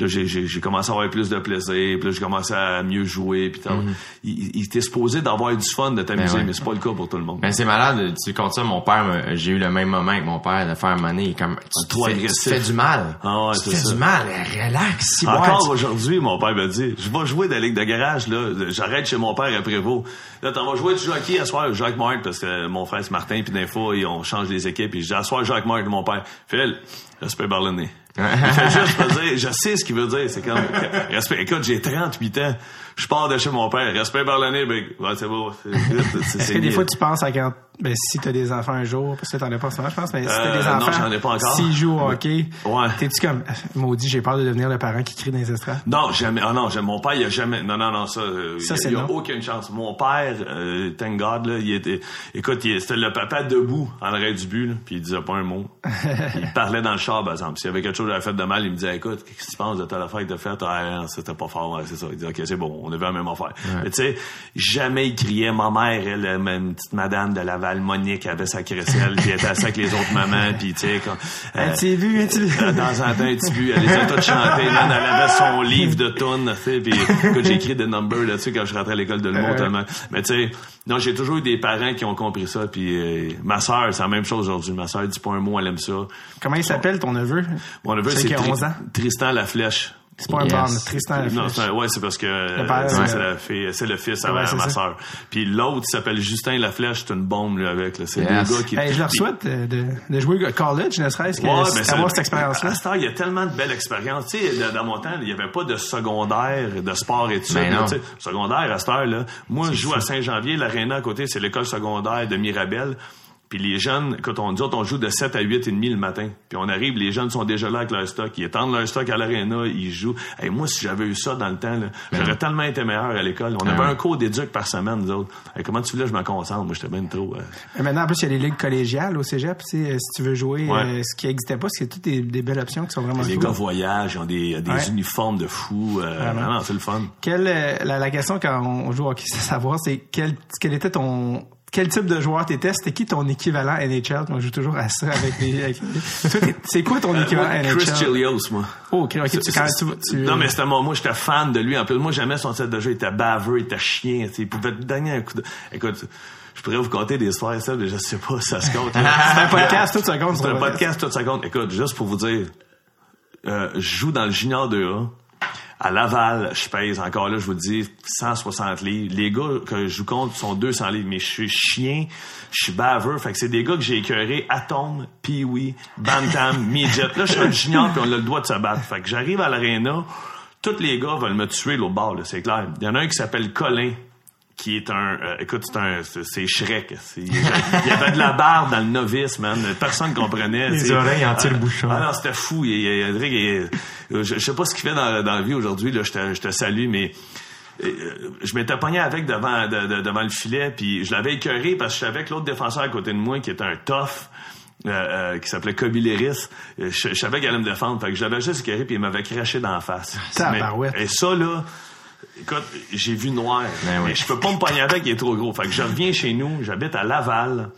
Là, j'ai, j'ai, j'ai commencé à avoir plus de plaisir, puis là, j'ai commencé à mieux jouer, puis tal. il, il était supposé d'avoir du fun de t'amuser, Ben ouais. mais c'est pas le cas pour tout le monde. Ben c'est malade, tu comptes ça, mon père, me- j'ai eu le même moment avec mon père de faire est comme, tu, Trop fais, tu fais du mal. Ah ouais, tu fais ça. du mal, relax. Encore tu- aujourd'hui, mon père me dit, je vais jouer dans la ligue de garage, là. J'arrête chez mon père à Prévost. Là, t'en vas jouer du hockey à soir, avec Marc, parce que mon frère, c'est Martin, puis et on change les équipes, je dis, à soir, avec Marc, mon père. Phil, respect barlonné. Il fait juste dire, je sais ce qu'il veut dire, c'est comme, *laughs* respect, écoute, j'ai 38 ans, je pars de chez mon père, respect barlonné, ben, ouais, c'est beau. Est-ce que des fois tu penses à quand ben si t'as des enfants un jour parce que t'en as pas en ce moment je pense mais si t'as Euh, des non, enfants j'en ai pas encore. s'ils jouent au hockey Ouais. t'es-tu comme maudit j'ai peur de devenir le parent qui crie dans les estrades? Non, jamais. Ah non, mon père, il a jamais. Non, non, non, ça. euh, Ça, il il a, non. aucune chance. Mon père, euh, thank God, là, il était. Écoute, c'était le papa debout en arrêt du but, là, puis il disait pas un mot. *laughs* il parlait dans le char, par exemple. S'il y avait quelque chose que j'avais fait de mal, il me disait, écoute, qu'est-ce que tu penses de telle affaire que t'as faite? Ah, non, c'était pas fort, ouais, c'est ça. Il dit, ok, c'est bon, on avait la même affaire. Mais tu sais, jamais il criait. Ma mère, elle, une petite madame de Laval, Monique, avait sa crécelle, puis elle était assise avec les autres mamans, puis tu sais, euh, un petit vu un petit vu de temps en temps, un petit but, elle les a toutes chantées, man, elle avait son livre de tu sais, puis écoute, j'ai écrit des numbers là-dessus quand je rentrais à l'école de l'humour tellement. Mais tu sais, non, j'ai toujours eu des parents qui ont compris ça, puis euh, ma sœur, c'est la même chose aujourd'hui. Ma sœur dit pas un mot, elle aime ça. comment il s'appelle ton neveu? Mon neveu, c'est qui a Tri- 11 ans Tristan Laflèche. c'est pas Yes. un band Tristan Non, Laflèche. c'est un- ouais, c'est parce que euh, père, c'est ouais. c'est la fille, c'est le fils à, Ouais, ma- c'est ma ça. sœur. Puis l'autre, il s'appelle Justin Laflèche, c'est une bombe lui avec. là. C'est Yes. le gars qui. Hey, je leur souhaite euh, de, de jouer au college ne serait-ce que Ouais, c'est ben, ça- avoir cette expérience là À cette heure, il y a tellement de belles expériences. Tu sais, dans- mon temps, il n'y avait pas de secondaire, de sport et tout ça. Ben non. Tu sais, Secondaire, à cette heure, là. Moi, je joue à Saint-Janvier, l'aréna à côté, c'est l'école secondaire de Mirabel. Puis les jeunes, quand on dit, on joue de 7 à 8 et demi le matin. Puis on arrive, les jeunes sont déjà là avec leur stock. Ils étendent leur stock à l'aréna, ils jouent. Et moi, si j'avais eu ça dans le temps, là, j'aurais tellement été meilleur à l'école. On Ben avait ouais. un cours d'éduc par semaine, nous autres. Hey, comment tu voulais que je me concentre? Moi, j'étais bien trop... euh, Mais maintenant en plus il y a les ligues collégiales au cégep tu sais, euh, si tu veux jouer Ouais. euh, ce qui n'existait pas c'est toutes des, des belles options qui sont vraiment Les cool. gars voyagent, ils ont des, des Ouais. uniformes de fous. Euh, Vraiment. c'est le fun. Quelle, la, la question quand on joue au hockey, c'est savoir, c'est quel, quel était ton quel type de joueur t'étais? C'était qui ton équivalent NHL? Moi, je joue toujours à ça avec les... avec C'est quoi ton équivalent Moi, NHL? Chris Chilios, moi. Oh, ok, ok, tu, quand tu, tu- Non, mais c'était moi, moi, j'étais fan de lui. En plus, moi, j'aimais son style de jeu. Il était baveux, il était chien. Il pouvait te donner un coup de... Écoute, je pourrais vous compter des histoires, ça, mais je sais pas si ça se compte. *laughs* C'est un podcast, tout ça compte. C'est un podcast, tout ça compte. Écoute, juste pour vous dire, euh, je joue dans le junior 2A. À Laval, je pèse encore là, je vous dis, 160 livres. Les gars que je joue contre sont 200 livres, mais je suis chien, je suis baveux. Fait que c'est des gars que j'ai écœurés, Atom, Pee-Wee, Bantam, *laughs* Midget. Là, je suis un junior puis on a le droit de se battre. Fait que j'arrive à l'aréna, tous les gars veulent me tuer l'autre bord, c'est clair. Il y en a un qui s'appelle Colin, qui est un euh, écoute c'est un c'est Shrek. Il y avait de la barbe dans le novice man. Personne comprenait Les oreilles en Ah, tire-bouchon. ah non c'était fou. Il, il, il- il- je, sais pas ce qu'il fait dans, dans la vie aujourd'hui là je te, je te salue mais euh, je m'étais pogné avec devant de- de- devant le filet puis je l'avais écœuré parce que je savais que l'autre défenseur à côté de moi qui était un tough euh, euh, qui s'appelait Kobe Léris, euh, je, je savais qu'il allait me défendre. Fait que je l'avais juste écœuré puis il m'avait craché dans la face. Mais- et ça là Écoute, j'ai vu noir. Ben oui. Mais je peux pas me pogner avec, il est trop gros. Fait que je reviens chez nous, j'habite à Laval.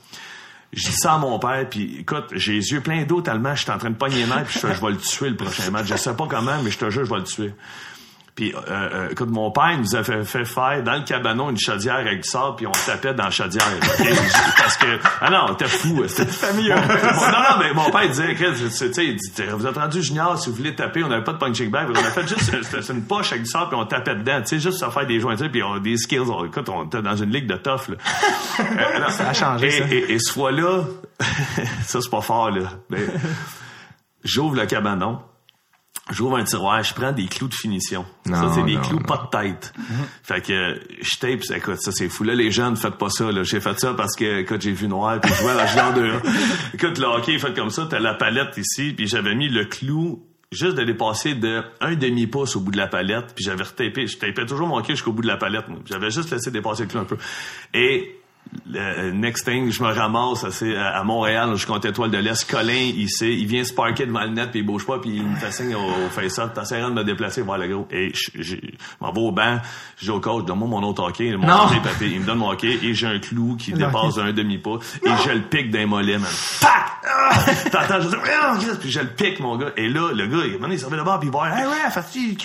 Je dis ça à mon père, puis écoute, j'ai les yeux pleins d'eau tellement je suis en train de pogner nerfs, puis je je vais le tuer le prochain match. Je sais pas comment, mais je te jure, je vais le tuer. Puis, euh, euh, écoute, mon père nous a fait, faire dans le cabanon une chaudière avec du sable, puis on tapait dans la chaudière. *laughs* Parce que, ah non, t'es fou. C'était non, non, mais mon père disait, tu sais, il dit, vous êtes rendu junior, si vous voulez taper, on n'avait pas de punching bag, on a fait juste, une poche avec du sable, puis on tapait dedans, tu sais, juste ça faire des jointures, puis on a des skills. On- écoute, on était dans une ligue de tough, là. Euh, non. Ça a changé, et, ça. Et, et ce fois-là, *laughs* ça c'est pas fort, là. Mais j'ouvre le cabanon. J'ouvre un tiroir, je prends des clous de finition. ça, c'est des non, clous non. pas de tête. Fait que je tape, écoute, ça c'est fou. Là, les jeunes, faites pas ça. Là. J'ai fait ça parce que, écoute, j'ai vu noir, puis je à la genre de *laughs* Écoute, le hockey fait comme ça, t'as la palette ici, puis j'avais mis le clou juste de dépasser de un demi-pouce au bout de la palette, puis j'avais retapé, je tapais toujours mon hockey jusqu'au bout de la palette. moi. J'avais juste laissé dépasser le clou un peu. Et le next thing, je me ramasse à à Montréal, je compte étoile de l'Est. Colin, il sait, il vient se parker devant le net, puis il bouge pas, puis il me fait signe au, au face-up. T'essaies de me déplacer, voir le gros. Et je, je, je m'en vais au banc, je dis au coach, donne-moi mon autre hockey. Mon Non. hockey papé. Il me donne mon hockey, et j'ai un clou qui dépasse d'un demi-pas, et je le pique d'un mollet, man. Pac! Ah! T'entends, je dis, puis je le pique, mon gars. Et là, le gars, il il s'en va de bord, puis il va, hey, ouais, fait il,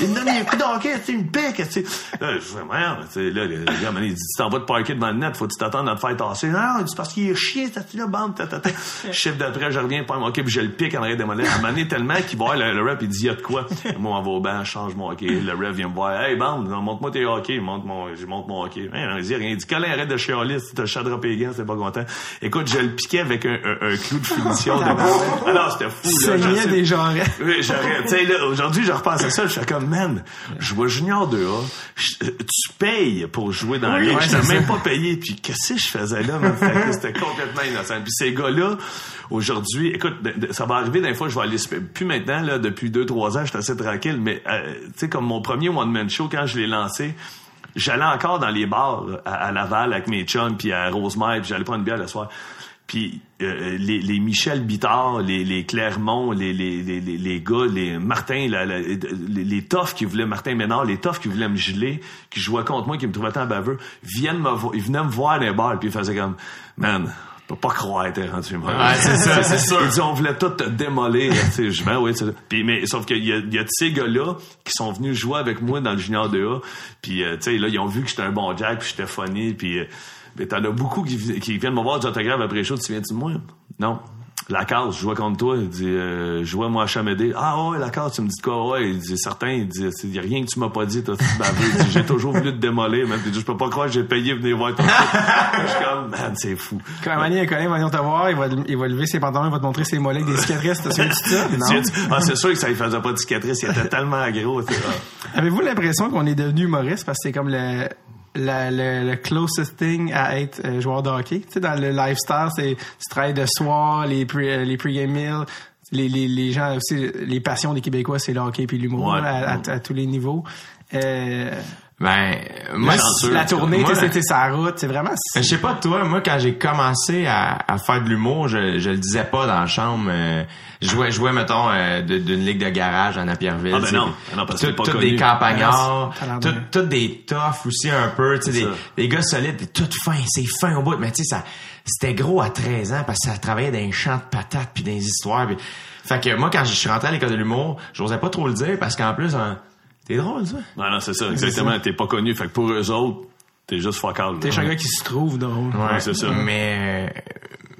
il, me donne un coup de hockey, il me pique, tu? Sais. Là, je fais, merde, tu sais, là, le, le gars, man, il dit, tu t'en vas te parker devant le net, faut que tu t'attendes à te faire tasser. Non, il dit, parce qu'il est chier, t'as là, bande, tata. *laughs* Chiffre d'après, je reviens, pas mon hockey, puis je le pique en arrière des mollets. À un tellement qu'il va le, le rep, il dit, il y a de quoi? Moi, on va au banc, change mon hockey. Le rep vient me voir, hey, bande, montre-moi tes hockey, il monte mon, je monte mon hockey. Hein, il dit rien. Il dit, Colin, arrête de chialer, si t'as chadré les gants, c'était pas content. Écoute, je le piquais avec un, un, un clou de finition. de... Alors, c'était fou, là. Saignait des genres. oui, j'aurais, tu sais, là, aujourd'hui, je repense à ça, je fais comme, man, je vois Junior 2A, je- tu payes pour jouer dans la ligue, ouais, je t'ai c'est même pas payé, puis qu'est-ce que je faisais là, C'était complètement innocent. Puis ces gars-là, aujourd'hui, écoute, ça va arriver d'un fois, je vais aller, plus maintenant, là, depuis deux, trois ans, je suis assez tranquille, mais, euh, tu sais, comme mon premier one-man show, quand je l'ai lancé, j'allais encore dans les bars à, Laval avec mes chums, puis à Rosemère, puis j'allais prendre une bière le soir. Puis euh, les, les Michel Bittard, les, les Clermont, les, les, les, les, les gars, les Martin, la- la- les, les toughs qui voulaient, Martin Ménard, les toughs qui voulaient me geler, qui jouaient contre moi, qui me trouvaient tant baveux, viennent me ils venaient me voir dans les bars, puis ils faisaient comme, man, peux pas croire t'es rendu mort. Ouais, c'est ça, c'est sûr. Ils disaient, on voulait tout te démolir. tu sais, je ben oui, c'est. Puis, mais, sauf qu'il y a, y a de ces gars-là qui sont venus jouer avec moi dans le junior 2A. Puis, euh, tu sais, là, ils ont vu que j'étais un bon jack, puis j'étais funny. Puis, euh, ben, t'en as beaucoup qui, vi- qui viennent me voir des autographes après shows. Tu viens-tu de moi? Non. La case, je jouais contre toi. Il dit, euh, je jouais moi à Chamédé. Ah ouais, la case, tu me dis de quoi? Ouais, il dit, certain. Il dit, il y a rien que tu m'as pas dit, j'ai toujours voulu te démolir, man. Il dit, je peux pas croire que j'ai payé venir voir ton. Je suis comme, man, c'est fou. Quand un moment, Colin va venir te voir, il va, il va lever ses pantalons, il va te montrer ses mollets avec des cicatrices. T'as ça? *laughs* Non? Ah, c'est sûr que ça lui faisait pas de cicatrice. Il était tellement gros. Avez-vous l'impression qu'on est devenu humoriste? Parce que c'est comme le, la- le, le closest thing à être euh, joueur de hockey? Tu sais, dans le lifestyle, c'est tu travailles de soir, les, pre, euh, les pre-game meals, les, les, les gens aussi, les passions des Québécois, c'est le hockey puis l'humour Ouais. à, à- à tous les niveaux. Euh, Ben, moi, chanceux. La tournée, c'était sa route, c'est vraiment... Ben, je sais pas toi, moi quand j'ai commencé à, à faire de l'humour, je, je le disais pas dans la chambre. euh, je jouais, jouais mettons euh, de- d'une ligue de garage à Napierville. Ah, ben non. Ah non, parce tout- pas des campagnards, T'as l'air tout, de- tout des toughs aussi un peu, tu sais, C'est des, gars solides, tout fin, c'est fin au bout. Mais tu sais, ça, c'était gros à 13 ans parce que ça travaillait dans les champs de patates puis dans les histoires. Fait que moi quand je suis rentré à l'école de l'humour, j'osais pas trop le dire parce qu'en plus, hein, t'es drôle ça. Non, non, c'est ça, exactement. T'es pas connu. Fait que pour eux autres, t'es juste fuck all. T'es un gars qui se trouve drôle. Ouais, c'est ça. Mais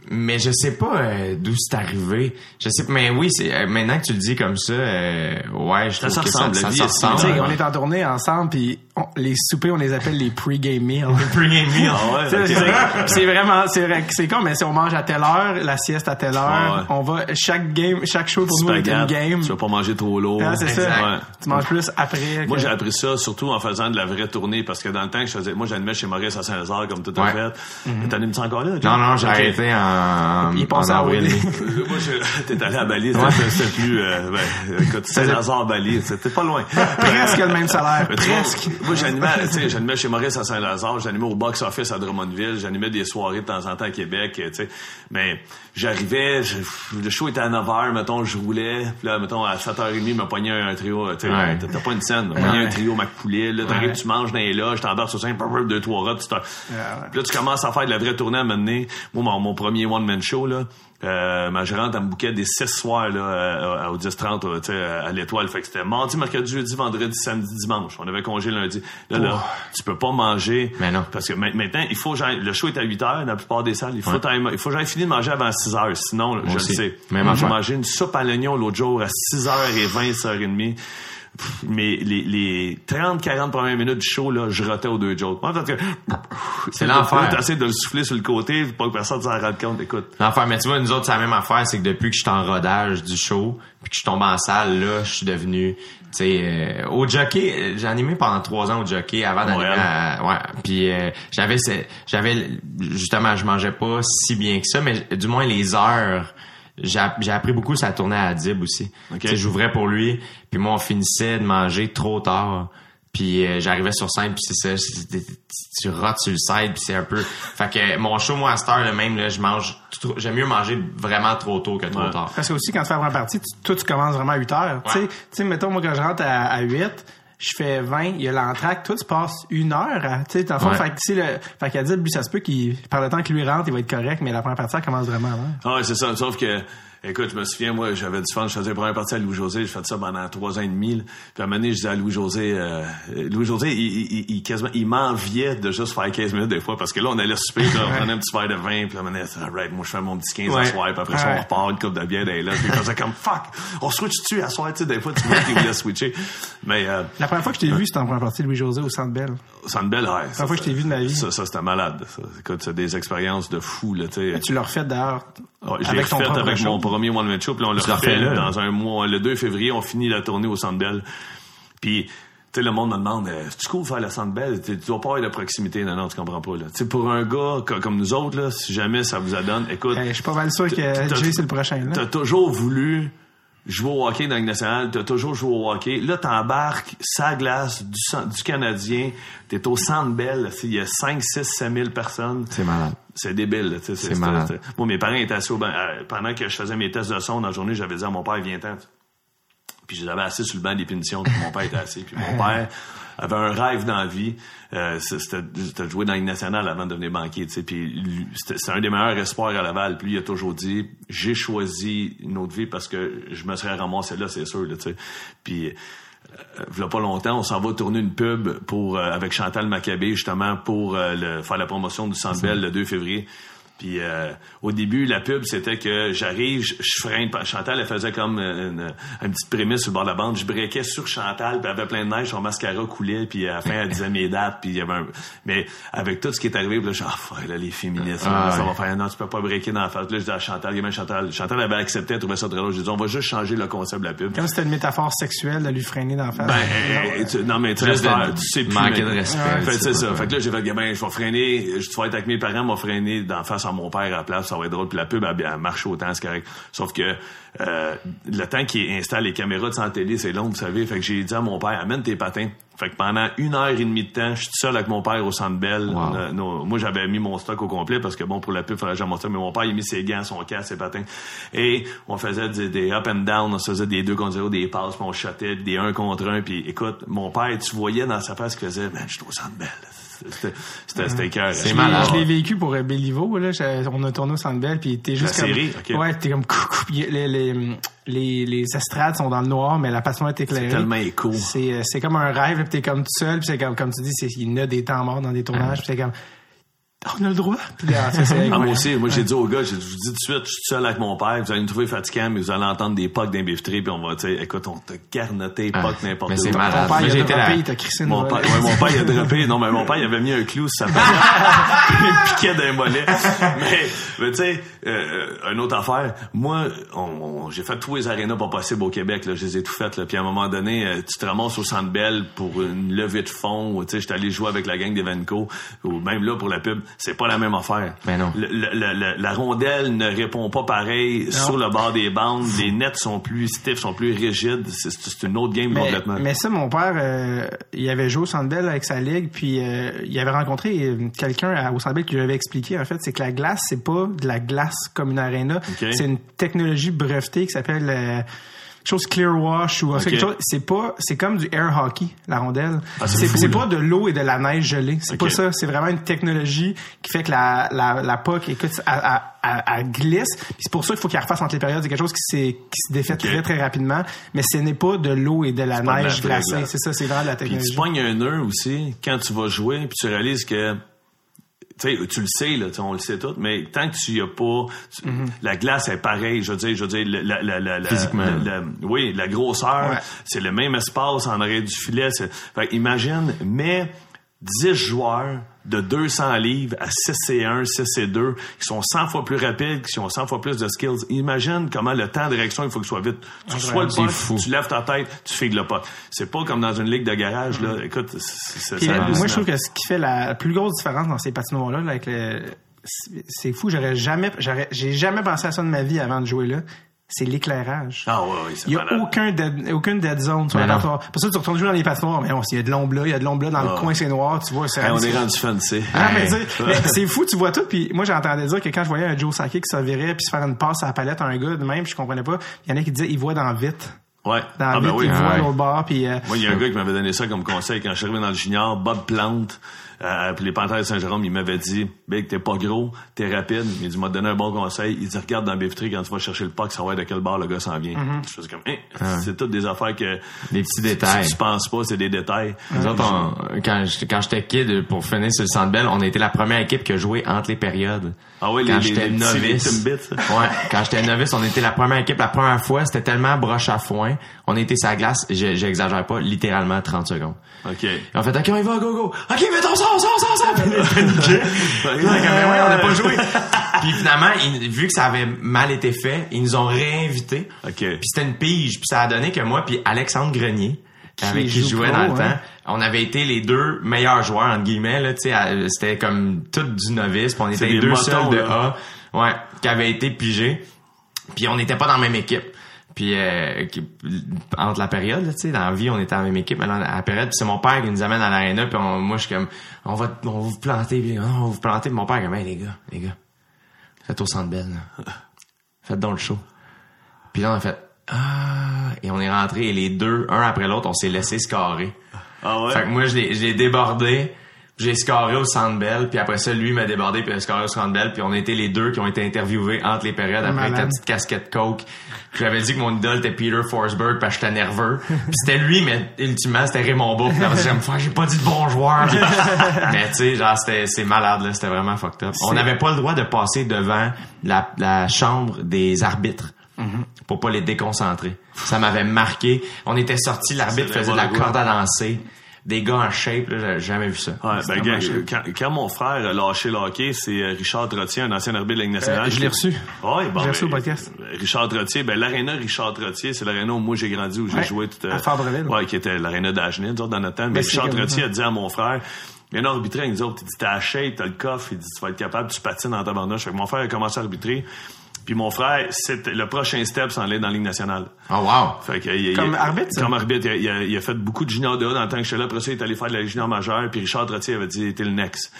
mais je sais pas euh, d'où c'est arrivé. Je sais mais oui, c'est euh, maintenant que tu le dis comme ça, euh, ouais, je Ça trouve que ça, ressemble, ça, se est ressemble. Tu sais, Ouais. on est en tournée ensemble, puis on- les soupers, on les appelle les pre-game meals. Pre-game meal. Ah ouais, Tu sais, ok. c'est- C'est vraiment, c'est vrai, c'est con, mais si on mange à telle heure, la sieste à telle heure, Ah ouais. on va, chaque game, chaque show pour nous est une game. Tu vas pas manger trop lourd. Ah, c'est ça. Ouais. Tu manges plus après. Moi, que- j'ai appris ça surtout en faisant de la vraie tournée parce que dans le temps que je faisais, moi, j'animais chez Maurice à Saint-Lazare comme tout a Ouais. fait. T'animes-tu encore là? Non non, j'ai arrêté en Il en avril. Willy. *laughs* *laughs* Moi, je- t'es allé à Bali, c'était plus, euh, ben, écoute, Saint-Lazare, Bali, c'était pas loin. Presque le même salaire. Presque. Moi, j'animais, tu sais, j'animais chez Maurice à Saint-Lazare, j'animais au box-office à Drummondville, j'animais des soirées de temps en temps à Québec, euh, tu sais. Mais j'arrivais, le show était à 9h, mettons, je roulais, puis là, mettons, à 7h30, me pognait un trio, tu sais, Ouais. t'as pas une scène, me pognait un trio, Mac Poulet, là, t'arrives, tu manges dans les loges, t'embarques sur scène, deux, trois rotes, tu t'en- puis là, tu commences à faire de la vraie tournée à donné. Moi, mon, mon premier one-man show, là, euh, ma gérante, elle me bouquait des six soirs, là, au 10-30, euh, tu sais, à l'étoile. Fait que c'était mardi, mercredi, jeudi, vendredi, samedi, dimanche. On avait congé lundi. Là, là, tu peux pas manger. Mais non. Parce que ma- maintenant, il faut, le show est à 8 heures, dans la plupart des salles. Il faut, Ouais. il faut j'aille fini de manger avant 6 heures. Sinon, là, je le sais. J'ai mangé une soupe à l'oignon l'autre jour à 6h20, 6h30. Pff, Mais les, les 30-40 premières minutes du show, là, je rotais aux deux jokes. Parce que... C'est l'enfer. T'essaies de le souffler sur le côté, pas que personne s'en rende compte. Écoute, L'enfer, mais tu vois, nous autres, c'est la même affaire, c'est que depuis que je suis en rodage du show, puis que je tombe en salle, là, je suis devenu, tu sais, euh, au jockey, euh, j'ai animé pendant trois ans au jockey avant d'animer Montréal. à, ouais, puis euh, j'avais, j'avais, justement, je mangeais pas si bien que ça, mais du moins les heures, j'ai, app- j'ai appris beaucoup sa tournée à Adib aussi. Ok. Tu sais, j'ouvrais pour lui, puis moi, on finissait de manger trop tard. Puis euh, j'arrivais sur scène, puis c'est ça, tu- tu rotes sur le side, puis c'est un peu... *laughs* Fait que mon show, moi, à cette heure, là, même, là, je mange... J'aime mieux manger vraiment trop tôt que trop Ouais. tard. Parce que aussi, quand tu fais la première partie, tu, toi, tu commences vraiment à 8 heures. Tu sais- Ouais. Tu sais, mettons, moi, quand je rentre à, à 8, je fais 20, il y a l'entraque, toi, tu passes une heure à, tu sais, dans le fond, Ouais. fait que, tu sais, le, fait qu'à dire, lui, ça se peut qu'il, par le temps que lui rentre, il va être correct, mais la première partie, elle commence vraiment avant. Ah ouais, c'est ça. Sauf que, écoute, je me souviens, moi, j'avais du fun. Je faisais la première partie à Louis-José. J'ai fait ça pendant trois ans et demi. là. Puis à un moment donné, je disais à Louis-José, euh, Louis-José, il, il, il, quasiment, il m'enviait de juste faire 15 minutes des fois. Parce que là, on allait souper, là, on prenait un petit verre de vin. Puis à un moment donné, c'est alright, moi, je fais mon petit 15 à Ouais. soir. Puis après ça, on repart une coupe de bière d'ailleurs là. Puis il faisait comme, fuck, on switch-tu à soir, tu sais, des fois, tu vois qu'il voulait switcher. Mais, euh, La première fois que je t'ai vu, c'était en première partie de Louis-José au Centre Bell. Au Centre Bell, ouais. La première fois que je t'ai vu de ma vie. Ça, ça c'était malade. Ça. Écoute, c'est des expériences de fou, là, tu sais. Tu l'as refait d'ailleurs. Ouais, je l'ai avec ton refait avec show? mon premier One Man Show, puis on l'a Tu refait là, là? dans un mois. Le 2 février, on finit la tournée au Centre Bell. Puis, tu sais, le monde me demande, euh, c'est cool faire le Centre Bell? Tu tu dois pas avoir de proximité. Non, non, tu comprends pas, là. Tu sais, pour un gars co- comme nous autres, là, si jamais ça vous adonne, écoute, Eh, je suis pas mal sûr que Jay, c'est le prochain, là. t'as toujours voulu jouer au hockey dans le national, t'as toujours joué au hockey. Là, t'embarques sa glace du, du Canadien, t'es au Centre Bell, il y a 5, 6, 7 000 personnes. C'est malade. C'est débile. C'est malade. Moi, mes parents étaient assis au banc. euh, pendant que je faisais mes tests de son dans la journée, j'avais dit à mon père, viens-t'en. Puis je les avais assis sur le banc des punitions, puis mon père était assis. Puis mon père avait un rêve dans la vie, euh, c'est- c'était de jouer dans la Ligue nationale avant de devenir banquier. tu sais. Puis lui, c'était c'était un des meilleurs espoirs à Laval. Puis lui, il a toujours dit, j'ai choisi une autre vie parce que je me serais ramassé là, c'est sûr. Là, tu sais. Puis euh, v'là pas longtemps, on s'en va tourner une pub pour euh, avec Chantal Maccabé justement pour euh, le- faire la promotion du Centre Bell le 2 février. Puis euh, au début, la pub, c'était que j'arrive, je, je freine. Chantal, elle faisait comme une, une, petite prémisse sur le bord de la bande. Je breakais sur Chantal, puis elle avait plein de neige, son mascara coulait, puis à la fin, elle disait mes dates, puis il y avait un... Mais avec tout ce qui est arrivé, là, genre, ah, là, les féministes, là, Ah, ça ouais. va faire non, tu peux pas breaker dans la face. Là, je dis à Chantal, gamin Chantal, Chantal avait accepté, elle trouvait ça très drôle. Je dis, on va juste changer le concept de la pub. Comme c'était une métaphore sexuelle de lui freiner dans la face. Ben, tu- non, mais tu restes de- tu sais plus. manquer de respect, Fait c'est ça. Fait que là, j'ai fait, gamin, je vais freiner, je vais être avec mes parents, m'ont freiné d'en face sans mon père à la place, ça va être drôle. Puis la pub, elle, elle marche autant, c'est correct. Sauf que euh, le temps qu'il installe les caméras de sans télé, c'est long, vous savez. Fait que j'ai dit à mon père, amène tes patins. Fait que pendant une heure et demie de temps, je suis seul avec mon père au Centre Bell. Wow. Euh, moi, j'avais mis mon stock au complet parce que, bon, pour la pub, il fallait que j'aille mon stock. Mais mon père, il a mis ses gants, son casque, ses patins. Et on faisait des, des up and down, on se faisait des deux contre zéro, des passes, puis on shotait, des un contre un. Puis écoute, mon père, tu voyais dans sa face qu'il faisait, man, je suis au Centre Bell. C'était, c'était, c'était écœurant. C'est Je malade. l'ai- Je l'ai vécu pour euh, Béliveau, là. On a tourné au Centre Bell, puis t'es juste La comme... série, ok. Ouais, t'es comme... coucou, puis Les, les, les, les estrades sont dans le noir, mais la passion est éclairée. C'est tellement écho. C'est, euh, c'est comme un rêve, puis t'es comme tout seul, puis c'est comme, comme tu dis, c'est, il y en a des temps morts dans des tournages, puis t'es comme... On a le droit. Ça, c'est *laughs* Ah, moi aussi, moi j'ai dit au gars, j'ai dit, je vous dis tout de suite, je suis seul avec mon père, vous allez me trouver fatigant, mais vous allez entendre des pocs d'un bifterie, puis on va, tu sais, écoute, on t'a garnoté Ah, pocs n'importe mais où. c'est Ton malade. père, Moi, il a droppé, il t'a crissé une Mon père, ouais, mon père, il a droppé. Non, mais mon père, il avait mis un clou sur sa patte. *laughs* il piquait d'un mollet. Mais, mais tu sais, euh, une autre affaire. Moi, j'ai fait tous les arénas pas possibles au Québec, là. Je les ai tout faites, là. Puis à un moment donné, euh, tu te ramasses au Centre Bell pour une levée de fonds, ou, tu sais, j'étais allé jouer avec la gang d'Evenco, ou même là, pour la pub. C'est pas la même affaire. Ben non. Le- le- le- la rondelle ne répond pas pareil sur le bord des bandes. Les nets sont plus stiffs, sont plus rigides. C'est, une autre game Mais, complètement. mais ça, mon père, euh, il avait joué au Centre Bell avec sa ligue, puis euh, il avait rencontré euh, quelqu'un à- au Centre Bell qui lui avait expliqué, en fait, c'est que la glace, c'est pas de la glace comme une arena. C'est une technologie brevetée qui s'appelle euh, chose clear wash ou Ok. quelque chose. C'est pas, c'est comme du air hockey, la rondelle. Ah, c'est pas de l'eau et de la neige gelée. C'est pas ça. C'est vraiment une technologie qui fait que la, la, la puck, écoute, elle, elle- glisse. Puis c'est pour ça qu'il faut qu'elle refasse entre les périodes. C'est quelque chose qui, s'est- qui se défait très, très rapidement. Mais ce n'est pas de l'eau et de la neige glacée. C'est ça, c'est vraiment de la Puis technologie. tu pognes un nœud aussi quand tu vas jouer, puis tu réalises que tu sais, tu le sais là, tu sais, on le sait tout, mais tant que tu y as pas, tu- la glace est pareille. Je veux dire, je veux dire, la, la, la, la- Physiquement. oui, la grosseur, Ouais. c'est le même espace en arrière du filet. Fait imagine, mais 10 joueurs de 200 livres à 6 et 1, 6 et 2, qui sont 100 fois plus rapides, qui ont 100 fois plus de skills. Imagine comment le temps de réaction, il faut que ce soit vite. Tu reçois le fou. tu lèves ta tête, tu fais le puck. C'est pas comme dans une ligue de garage, là. Écoute, c'est- euh, moi, je trouve que ce qui fait la plus grosse différence dans ces patinoires-là, là, avec le, c'est- c'est fou. J'aurais jamais, j'aurais, j'ai jamais pensé à ça de ma vie avant de jouer là. C'est l'éclairage. Ah ouais, ouais, c'est Il y a malade. aucun dead, aucune dead zone sur Mais la non. patinoire. Pour ça, tu retournes jouer dans les patinoires. Mais on, il y a de l'ombre là, il y a de l'ombre là dans le Ah. coin, c'est noir, tu vois, c'est Hey, on est rendu fancy. Ah, mais, Hey. tu sais, mais c'est fou, tu vois tout. Puis moi, j'entendais dire que quand je voyais un Joe Sakic qui se virait puis se faire une passe à la palette à un gars de même, puis je comprenais pas. Il y en a qui disaient, il voit dans vite. Ouais. Dans Ah, vite, ben oui. il voit ouais. l'autre bord. Puis euh, Moi, il y a un gars qui m'avait donné ça comme conseil quand je suis arrivé dans le junior, Bob Plante. Euh, puis les Panthères de Saint-Jérôme, il m'avait dit, Big, t'es pas gros, t'es rapide. Il dit, il m'a donné un bon conseil. Il dit, regarde dans la bifterie quand tu vas chercher le puck, savoir de quel bord le gars s'en vient. Je faisais comme, Hein, c'est toutes des affaires que Des petits tu, détails. tu penses pas, c'est des détails. Nous autres, on- quand j'étais- quand j'étais kid, pour finir sur le Centre Bell, on a été la première équipe qui a joué entre les périodes. Ah ouais, les- quand les- j'étais novice. *laughs* Ouais, quand j'étais novice, on était la première équipe. La première fois, c'était tellement broche à foin. On était la glace, je- j'exagère pas, littéralement 30 secondes. OK. Et on fait, OK, on y va, go, go. OK, mettons ça, Puis là, comme, Mais ouais, on n'a pas joué. *laughs* Puis finalement, vu que ça avait mal été fait, ils nous ont réinvités. OK. Puis c'était une pige. Puis ça a donné que moi puis Alexandre Grenier, avec qui je joue jouais pro, dans le hein. temps, on avait été les deux meilleurs joueurs, entre guillemets. Là, tu sais, à- c'était comme tout du novice. Puis on était les des deux motons, seuls de là. A ouais, qui avaient été pigés. Puis on n'était pas dans la même équipe. Puis euh, qui- entre la période, tu sais, dans la vie, on était la même équipe, mais dans la période, c'est mon père qui nous amène à l'aréna, puis on- moi je suis comme on va on va vous planter, puis, on va vous planter, puis mon père comme hey, les gars, les gars. Faites au centre belle. là. *laughs* Faites donc le show. Puis là on a fait ah et on est rentré et les deux, un après l'autre, on s'est laissé scorer. Ah ouais? Fait que moi, je l'ai débordé. J'ai scoré au Centre Bell, puis après ça, lui m'a débordé, puis a scoré au Centre Bell, puis on était les deux qui ont été interviewés entre les périodes après ta petite casquette coke. J'avais dit que mon idole était Peter Forsberg, parce que j'étais nerveux. *laughs* Puis c'était lui, mais ultimement, c'était Raymond. Puis là, j'ai pas dit de bon joueur. *laughs* Mais tu sais, genre, c'était, c'est malade, là. C'était vraiment fucked up. On n'avait pas le droit de passer devant la, la chambre des arbitres. Pour pas les déconcentrer. Ça m'avait marqué. On était sortis, l'arbitre faisait de la corde à danser. Des gars en shape, là, j'avais jamais vu ça. Ouais, ben, gars, quand, quand mon frère a lâché le hockey, c'est euh, Richard Trottier, un ancien arbitre de la Ligue nationale. Euh, je l'ai reçu. Ouais, bon, Je l'ai reçu ben, au podcast. Richard Trottier, ben, l'aréna Richard Trottier, c'est l'aréna où moi j'ai grandi, où j'ai Ouais, joué tout, à Fabreville. Ouais, qui était l'aréna d'Agenais, nous dans notre temps. Mais Ben, Richard Trottier a dit à mon frère, viens arbitrer avec nous autres. Il dit, t'as la shape, t'as le coffre. Il dit, tu vas être capable, tu patines dans ta bandage. Fait que mon frère a commencé à arbitrer. Puis mon frère, c'était le prochain step, c'est aller dans la Ligue nationale. Oh, wow. Fait que, il- il- Comme il- arbitre, ça? Comme arbitre. Il a, il a fait beaucoup de junior 2 dans le temps que j'étais là. Après ça, il est allé faire de la junior majeure. Puis Richard Trottier avait dit, t'es le next.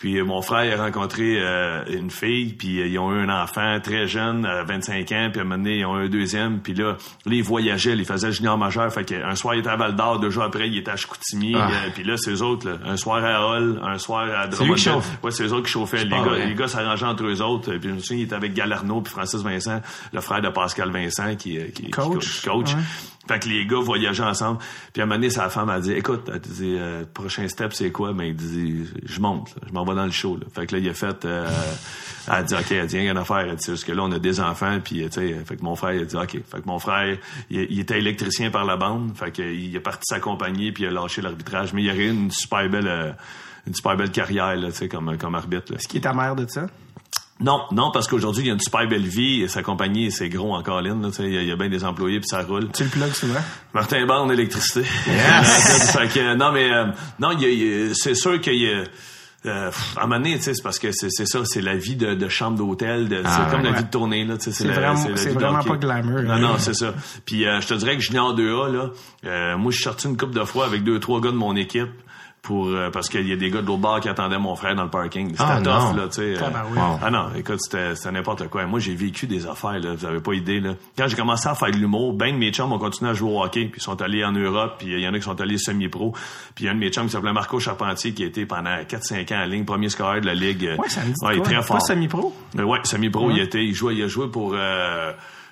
Puis euh, mon frère il a rencontré euh, une fille, puis euh, ils ont eu un enfant très jeune, à 25 ans, puis à un moment donné, ils ont eu un deuxième, puis là, là, ils voyageaient, ils faisaient junior majeur, fait qu'un soir, il était à Val-d'Or, deux jours après, il était à Chicoutimi, Ah. euh, puis là, c'est eux autres, là, un soir à Hall, un soir à C'est qui Drummondville. chauffe. Ouais, c'est eux autres qui chauffaient. Les gars, les gars s'arrangeaient entre eux autres, puis je me souviens, il était avec Galarno, puis Francis Vincent, le frère de Pascal Vincent, qui, euh, qui, qui Coach. coach. Ouais. Fait que les gars voyageaient ensemble. Puis à un moment donné, sa femme a dit, écoute, elle dit, euh, prochain step, c'est quoi? Mais il dit, je monte, je m'en vais dans le show. Fait que là, il a fait, euh, elle a dit, OK, elle dit, rien à faire. Elle dit, parce que là, on a des enfants, puis, tu sais, fait que mon frère, il a dit, OK. Fait que mon frère, il, était électricien par la bande. Fait que il est parti s'accompagner, puis il a lâché l'arbitrage. Mais il a eu une super belle, euh, une super belle carrière, là, comme, comme arbitre, là. Qui est ta mère de ça? Non, non, parce qu'aujourd'hui, il y a une super belle vie et sa compagnie, c'est gros en colline. Il y y a bien des employés puis ça roule. Tu le plug souvent? Martin Bande, électricité. Yes! *laughs* fait que, non, mais euh, non, y a- y a- c'est sûr qu'il y a... Euh, à un moment donné, c'est parce que c'est c'est ça, c'est la vie de, de chambre d'hôtel, de- Ah, c'est comme la vie de tournée là, C'est la- vraiment- c'est vraiment pas glamour, Non, hein. non, c'est ça. Puis euh, je te dirais que Junior 2A là, euh, moi je suis sorti une couple de fois avec deux trois gars de mon équipe pour euh, parce qu'il y a des gars de l'autre bar qui attendaient mon frère dans le parking. C'était Ah, tough non. là, tu sais. euh, Tabarouette. Wow. ah non, écoute, c'était c'était n'importe quoi. Moi, j'ai vécu des affaires, là. Vous avez pas idée, là. Quand j'ai commencé à faire de l'humour, ben de mes chums ont continué à jouer au hockey, puis ils sont allés en Europe, puis il y en a qui sont allés semi-pro. Puis il y a un de mes chums qui s'appelait Marco Charpentier, qui a été pendant 4-5 ans en ligne, premier scoreur de la Ligue. Ouais, ça me dit Ouais, il est quoi? très fort. Pas semi-pro? Euh, ouais, semi-pro, il était, il jouait, il a joué pour,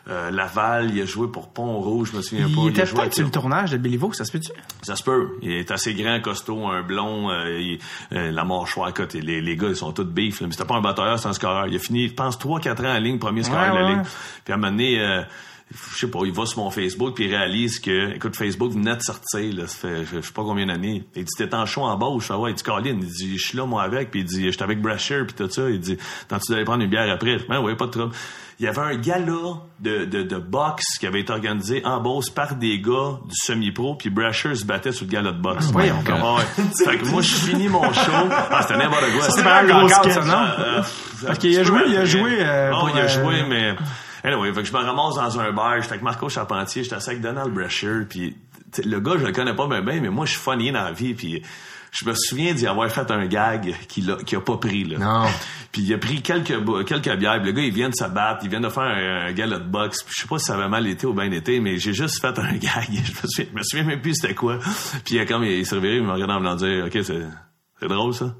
euh, Laval, il a joué pour Pont-Rouge, je me souviens pas. Il a était joué peut-être sur le tournage de Béliveau, ça se peut-tu? ça se peut. Il est assez grand, costaud, un blond, euh, il- euh, la mâchoire, écoute, les, les gars, ils sont tous beef, là. Mais c'était pas un batteur, c'est un scoreur. Il a fini, je pense, 3-4 ans en ligne, premier scoreur Ouais, de la ouais. ligue. Puis à un moment donné, euh, je sais pas, il va sur mon Facebook puis il réalise que, écoute, Facebook venait de sortir, là, ça fait, je sais pas combien d'années. Il dit, t'es en show en bas, je fais, ouais, il dit, Colin, il dit, je suis là, moi, avec, puis il dit, j'étais avec Brasher, puis tout ça, il dit, t'as-tu d'aller prendre une bière après? Ben ouais, pas de trouble. Il y avait un gala de, de, de boxe qui avait été organisé en Beauce par des gars du semi-pro, puis Brasher se battait sur le gala de boxe. voyons Ah, ouais. fait que moi, je finis mon show. Ah, c'était n'importe quoi. pas un gros sketch, non? Parce qu'il a joué- il a joué, euh, il a euh, joué, mais... Anyway, fait que je me ramasse dans un bar, j'étais avec Marco Charpentier, j'étais avec Donald Brasher, puis le gars, je le connais pas bien, bien, mais moi, je suis funny dans la vie, puis je me souviens d'y avoir fait un gag qu'il a, qu'il a pas pris, là. Non. Puis il a pris quelques, quelques bières, le gars, il vient de se battre, il vient de faire un, un gala de boxe, puis je sais pas si ça avait mal été ou bien été, mais j'ai juste fait un *laughs* gag, je me souviens, je me souviens même plus c'était quoi. Puis comme, il s'est réveillé, il m'a regardé en me dire, OK, c'est drôle, ça.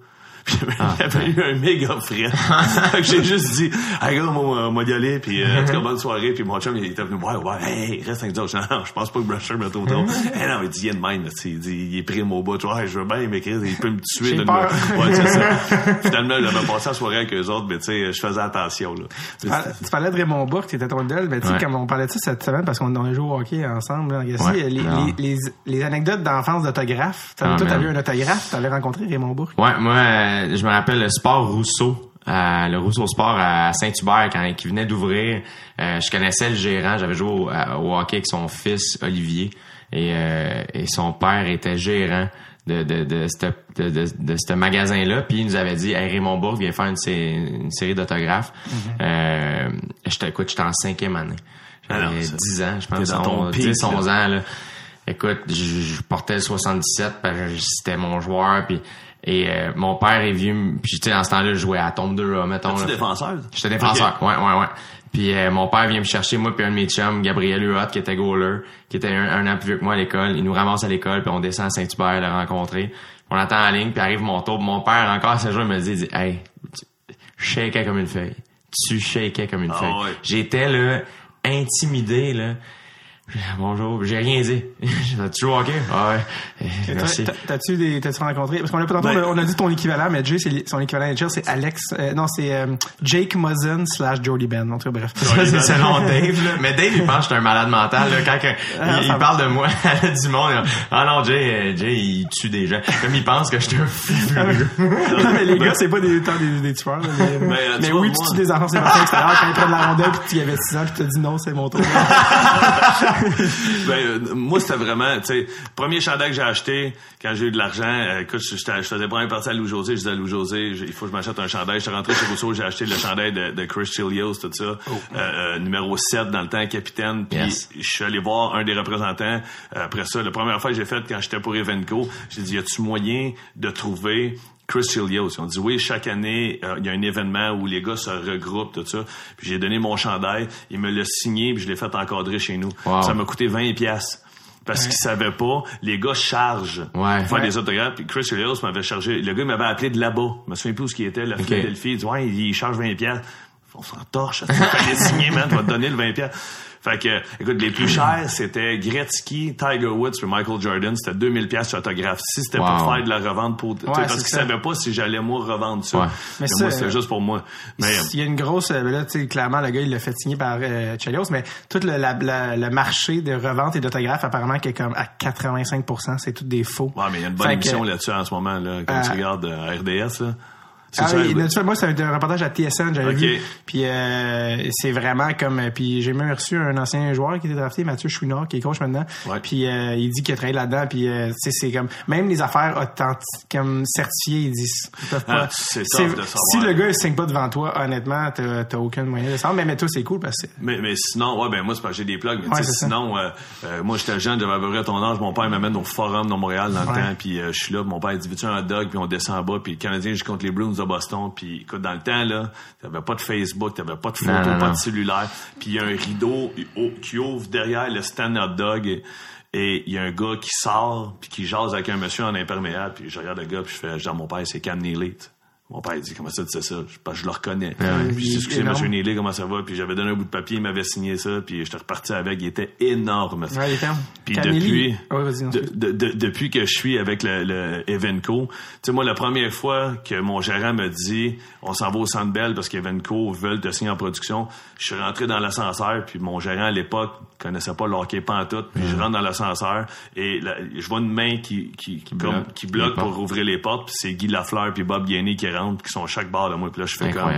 Il avait eu un méga *laughs* fait que j'ai juste dit, hey gars, moi, moi d'y aller, puis euh, en tout cas, bonne soirée, puis mon chum, il était venu, ouais, ouais, hey, reste avec nous autres. Non, je pense pas que Brusher me trop trop. Eh non, il dit, il est de même, là, tu sais, il dit, il est pris au bout, tu vois, ouais, je veux bien m'écrire, il peut me tuer. J'ai de peur. Ouais, c'est ça. *laughs* Finalement, j'avais passé la soirée avec eux autres, mais tu sais, je faisais attention, là. Tu parlais- tu parlais de Raymond Bourque, t'étais ton idole, mais tu sais, Ouais. comme on parlait de ça cette semaine, parce qu'on a joué au hockey ensemble, là, Ouais. les, les, les, les anecdotes d'enfance d'autographe. Ah, toi, t'avais eu un autographe, t'avais rencontré Raymond Bourque. Ouais, moi, euh, je me rappelle le sport Rousseau, euh, le Rousseau Sport à Saint-Hubert, quand il venait d'ouvrir. Euh, je connaissais le gérant, j'avais joué au, hockey avec son fils Olivier et, euh, et son père était gérant de de de ce de, de, de ce magasin-là. Puis il nous avait dit, hey, Raymond Bourg vient faire une, sé- une série d'autographes. euh, j'étais, écoute, j'étais en cinquième année. J'avais Ah non, ça- 10 ans, je pense, dans ton 11, pic, 10, 11 là. ans. Là. Écoute, je, je portais le 77 parce que c'était mon joueur. Puis, et euh, mon père est vieux. Puis tu sais, dans ce temps-là, je jouais à tombe 2 mettons. Là. défenseur? J'étais défenseur, ouais, ouais, ouais. Puis euh, mon père vient me chercher, moi puis un de mes chums, Gabriel Huot, qui était goaler, qui était un, un an plus vieux que moi à l'école. Il nous ramasse à l'école, puis on descend à Saint-Hubert le rencontrer. On attend en ligne, puis arrive mon tour. Mon père, encore ce jour, il me dit, il dit Hey, tu- comme une feuille. Tu shakeais comme une Ah feuille. ouais. J'étais là, intimidé, là. *laughs* Bonjour, j'ai rien dit. *laughs* J'ai toujours ok. Ah ouais. Eh, Merci. t'as- T'as-tu des, t'as-tu rencontré, parce qu'on a pas tantôt, Ben- on a- dit ton équivalent, mais Jay, c'est, son équivalent NHL, c'est Alex, euh, non, c'est, euh, Jake Muzzin slash Jordy Ben, en tout cas, bref. Ça, *laughs* c'est selon Dave, là. Mais Dave, il pense que je un malade mental, là. Quand que- Ah, il, il parle de moi à du monde, il dit, ah non, Jay, euh, Jay, il tue des gens. Comme il pense que je suis un furieux. non, mais les gars, c'est pas des, des, des tueurs, là, mais, Ben, euh, mais oui, tu tues des enfants, c'est marqué à l'extérieur, quand ils prennent la rondelle, puis tu y avais 6 ans, puis tu te dis non, c'est mon tour. *laughs* ben, moi, c'était vraiment, tu sais, premier chandail que j'ai acheté quand j'ai eu de l'argent. euh, écoute, je, faisais première partie à Louis-José. Je disais à Louis-José, j'ai- il faut que je m'achète un chandail. J'étais rentré chez Rousseau, j'ai acheté le chandail de, de Chris Chilios, tout ça. Euh, euh, numéro 7 dans le temps, capitaine. Puis Yes. je suis allé voir un des représentants. Euh, après ça, la première fois que j'ai fait quand j'étais pour Evenco, j'ai dit, y a-tu moyen de trouver Chris Chilios. Ils ont dit oui, chaque année, euh, il y a un événement où les gars se regroupent, tout ça. Puis j'ai donné mon chandail, il me l'a signé, puis je l'ai fait encadrer chez nous. Wow. Ça m'a coûté 20 pièces. Parce qu'ils savaient pas, les gars chargent Ouais. pour faire Ouais. des autographes. Puis Chris Chilios m'avait chargé. Le gars m'avait appelé de là-bas. Je me souviens plus où ce qui était, la. Philadelphie. Il dit ouais, il charge 20 pièces. On s'en torche. Tu fallait signer, man. Tu vas te donner le 20 pièces. Fait que, écoute, les plus chers, c'était Gretzky, Tiger Woods puis Michael Jordan. C'était 2000 pièces sur autographe. Si c'était Wow. pour faire de la revente pour, tu sais, parce qu'ils savaient pas si j'allais moi revendre ça. Ouais. Mais moi, c'était euh, juste pour moi. Mais, euh, Il y a une grosse, euh, là, tu sais, clairement, le gars, il l'a fait signer par euh, Chelios, mais tout le, la- la- le marché de revente et d'autographes, apparemment, qui est comme à 85% c'est tout des faux. ouais, mais il y a une bonne Fait que- émission là-dessus en ce moment, là, quand Euh, tu regardes euh, RDS, là. Ah ça, oui, moi, c'est un reportage à TSN, j'avais vu. Puis euh, c'est vraiment comme... Puis j'ai même reçu un ancien joueur qui était drafté, Mathieu Chouinard, qui est coach maintenant. Ouais. Puis euh, il dit qu'il a travaillé là-dedans. Puis euh, c'est comme... Même les affaires authentiques, comme certifiées, ils disent... Ils peuvent Ah, de savoir. Si le gars, il signe pas devant toi, honnêtement, t'as aucun moyen de savoir. Mais, mais toi, c'est cool parce que... Mais, mais sinon, ouais, ben moi, c'est parce que j'ai des plugs. Mais Ouais, sinon, euh, euh, moi, j'étais jeune, j'avais à peu près ton âge. Mon père m'amène au forum de Montréal dans le Ouais. temps. Puis euh, je suis là, mon père dit, veux-tu un hot dog? Puis on descend en bas. Puis le Canadien, je contre les Bruins de Boston. Puis écoute, dans le temps, là, t'avais pas de Facebook, t'avais pas de photo, Non, non, pas de cellulaire. Puis il y a un rideau au- qui ouvre derrière le stand hot dog. Et- il y a un gars qui sort puis qui jase avec un monsieur en imperméable puis je regarde le gars puis je fais genre mon père c'est Cam Neely. Mon père il dit comment ça tu sais ça? Je, je le reconnais. Ouais. puis je Il dis est excusez monsieur Neely comment ça va? Puis j'avais donné un bout de papier il m'avait signé ça puis j'étais reparti avec. Il était énorme. Ouais, il ferme. puis Camille- depuis Ouais, vas-y, non, de- de- de- depuis que je suis avec le, le Evenco, tu sais moi la première fois que mon gérant me dit on s'en va au Centre Bell parce qu'Evenco veulent te signer en production, je suis rentré dans l'ascenseur puis mon gérant à l'époque connaissait pas le hockey pantoute, puis je rentre dans l'ascenseur et je vois une main qui qui qui, comme- bloque. qui bloque les pour ouvrir les portes, puis c'est Guy Lafleur puis Bob Gainey qui rentrent qui sont à chaque barre de moi puis là je fais comme.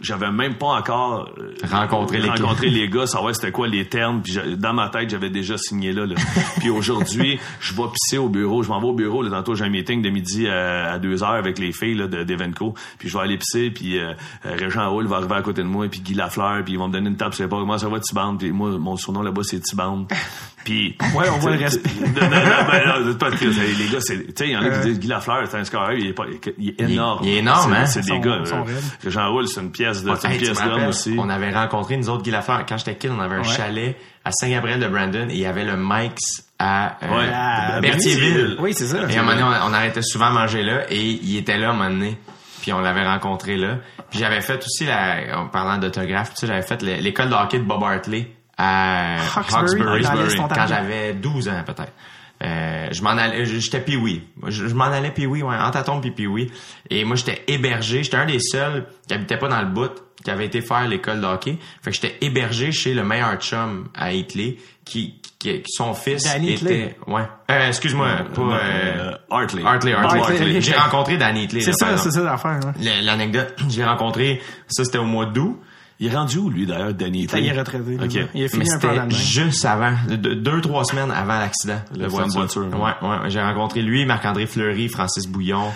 J'avais même pas encore euh, Rencontré les rencontré les gars, savoir c'était quoi les termes. Puis dans ma tête, j'avais déjà signé là. là. *laughs* puis aujourd'hui, je vais pisser au bureau. Je m'en vais au bureau. Là, tantôt, j'ai un meeting de midi à, à 2 heures avec les filles là, de- d'Evenco. Puis je vais aller pisser. Puis euh, euh, Régent Hall va arriver à côté de moi. Puis Guy Lafleur. Puis ils vont me donner une tape sur l'épaule. Comment ça va, Tibande? Puis moi, mon surnom là-bas, c'est Tibande. *laughs* Puis... Ouais, on voit le respect. pas. Les gars, c'est... Tu sais, il y en a qui disent Guy Lafleur, c'est un scoreur. Il est, pas, il est énorme. il est énorme, hein? C'est des gars. euh. Régent Hall, c'est une pièce de... c'est une Hey, tu pièce me d'homme rappelles, aussi. On avait rencontré, nous autres, Guy Lafleur, quand j'étais kid, on avait un Ouais. chalet à Saint-Gabriel de Brandon et il y avait le Mike's à euh, Ouais. à Berthierville. Oui, c'est ça. Et à un moment donné, on, on arrêtait souvent à manger là et il était là à un moment donné. Puis on l'avait rencontré là. Puis j'avais fait aussi, la, en parlant d'autographe, tu sais, j'avais fait le- l'école de hockey de Bob Hartley à Hawkesbury, l'Est Ontario. quand j'avais 12 ans peut-être. Euh, je m'en allais, j'étais pee Je, je m'en allais pee ouais, en tâton puis pee Et moi, j'étais hébergé. J'étais un des seuls qui habitait pas dans le bout, qui avait été faire l'école de hockey. Fait que j'étais hébergé chez le meilleur chum à Hitley, qui, qui, qui son fils Danny était, Hitley. ouais. Euh, excuse-moi, pas, Euh, euh, Hartley. Hartley, Hartley. Hartley. J'ai rencontré Danny Hitley. C'est ça, c'est ça l'affaire. hein. Le- L'anecdote, *laughs* j'ai rencontré, ça c'était au mois d'août. Il est rendu où, lui, d'ailleurs, Danny Ça, il est retraité. là. Ok. Il a Mais fini en c'était juste avant, de- de- deux, trois semaines avant l'accident. Le voie de voiture. Ouais, ouais. J'ai rencontré lui, Marc-André Fleury, Francis Bouillon.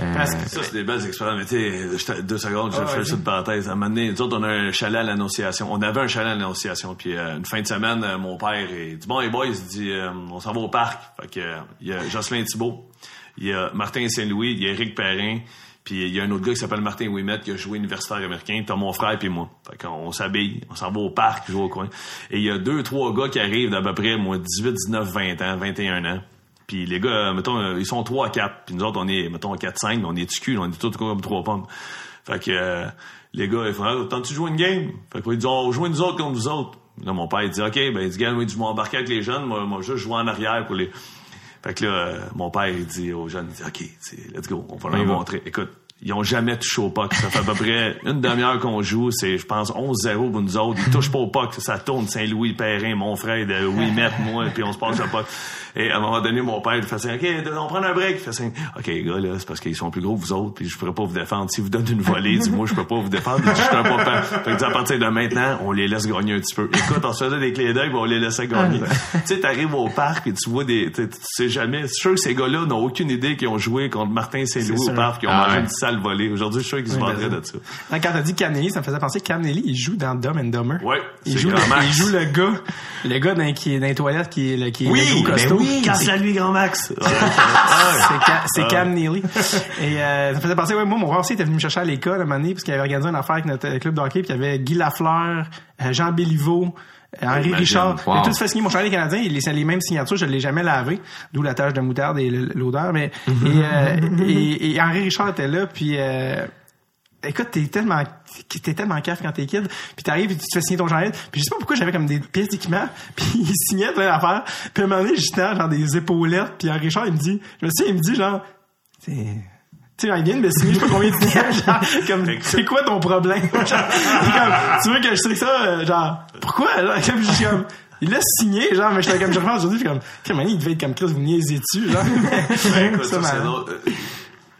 Euh, Parce que Ça, c'est des belles expériences. Mais tu deux secondes, je Ah, fais ça de parenthèse. À un moment donné, nous autres, on a un chalet à l'Annonciation. On avait un chalet à l'Annonciation. Puis euh, une fin de semaine, euh, mon père il dit, bon, les boys, il dit, euh, on s'en va au parc. Fait que, euh, il y a Jocelyn Thibault, il y a Martin Saint-Louis, il y a Éric Perrin, puis il y a un autre gars qui s'appelle Martin Ouimet qui a joué universitaire américain. T'as mon frère puis moi. Fait qu'on on s'habille, on s'en va au parc, jouer au coin. Et il y a deux, trois gars qui arrivent d'à peu près, moi, 18, 19, 20 ans, 21 ans. Puis les gars, mettons, euh, ils sont 3 à 4. Puis nous autres, on est, mettons, 4-5, on est cul, on est tous comme trois pommes. Fait que euh, les gars, ils font, ah, t'entends-tu jouer une game? Fait qu'ils disent, on joue nous autres contre vous autres. Là, mon père, il dit, OK, ben, il dit, gars, moi, je m'embarquer avec les jeunes, moi, moi, juste en arrière pour les... Fait que là, euh, mon père, il dit aux jeunes, il dit, OK, let's go, on va leur montrer. Écoute, ils ont jamais touché au puck. Ça fait à peu près une demi-heure qu'on joue, c'est, je pense, 11-0 pour nous autres. Ils touchent pas au puck. Ça tourne Saint-Louis, Perrin, mon frère, de oui, mettre moi, puis on se passe le puck. Et à un moment donné, mon père, il fait ça, OK, on prend un break. Il fait ça, OK, les gars, là, c'est parce qu'ils sont plus gros que vous autres, puis je pourrais pas vous défendre. Si vous donnez une volée, il dit, moi, je peux pas vous défendre. Je suis un papa. Fait que, à partir de maintenant, on les laisse gagner un petit peu. Écoute, on se faisait des clés d'œil, on les laissait gagner. tu sais, t'arrives au parc, et tu vois des, tu tu sais jamais, c'est sûr que ces gars-là n'ont aucune idée qu'ils ont joué contre Martin Saint-Louis au parc, qu'ils ont Ah mangé ouais. une sale volée. Aujourd'hui, je suis sûr qu'ils se vendraient ben, de ça. Quand t'as dit Cam Neely, ça me faisait penser que Cam Neely, il joue dans Dumb and Dumber. Ouais, Il joue, le, il joue le gars, le gars dans, qui dans les toilettes, qui est, le- qui est ben costaud. Oui. Casse-la lui, grand Max. Ouais. C'est Cam, Ah. Cam Neely. Et euh, ça me faisait penser, ouais, moi, mon frère aussi était venu me chercher à l'école à un moment donné, parce qu'il avait organisé une affaire avec notre euh, club de hockey, puis il y avait Guy Lafleur, euh, Jean Béliveau, euh, Henri Imagine. Richard. Wow. Ont tous fait signer mon chandail canadien, ils les, les mêmes signatures, je ne l'ai jamais lavé, d'où la tache de moutarde et l'odeur, mais et, euh, et, et Henri Richard était là, puis euh, Écoute, t'es tellement, t'es tellement caf quand t'es kid, puis t'arrives et tu te fais signer ton chandail, puis je sais pas pourquoi j'avais comme des pièces d'équipement, *laughs* puis il signait plein d'affaires, puis à un moment donné, j'étais genre des épaulettes, puis Richard, il me dit, je me souviens, il me dit genre, c'est, tu sais, il vient de me signer, je sais pas combien de signages, genre, comme, c'est quoi ton problème? *laughs* Genre, comme, tu veux que je sais ça, euh, genre, pourquoi? Genre, comme, je suis comme, il l'a signé, genre, mais j'étais comme, je repense aujourd'hui, puis comme, Comment il devait être comme Chris, vous niaisez dessus, genre. Écoute, *laughs* Ça, ça,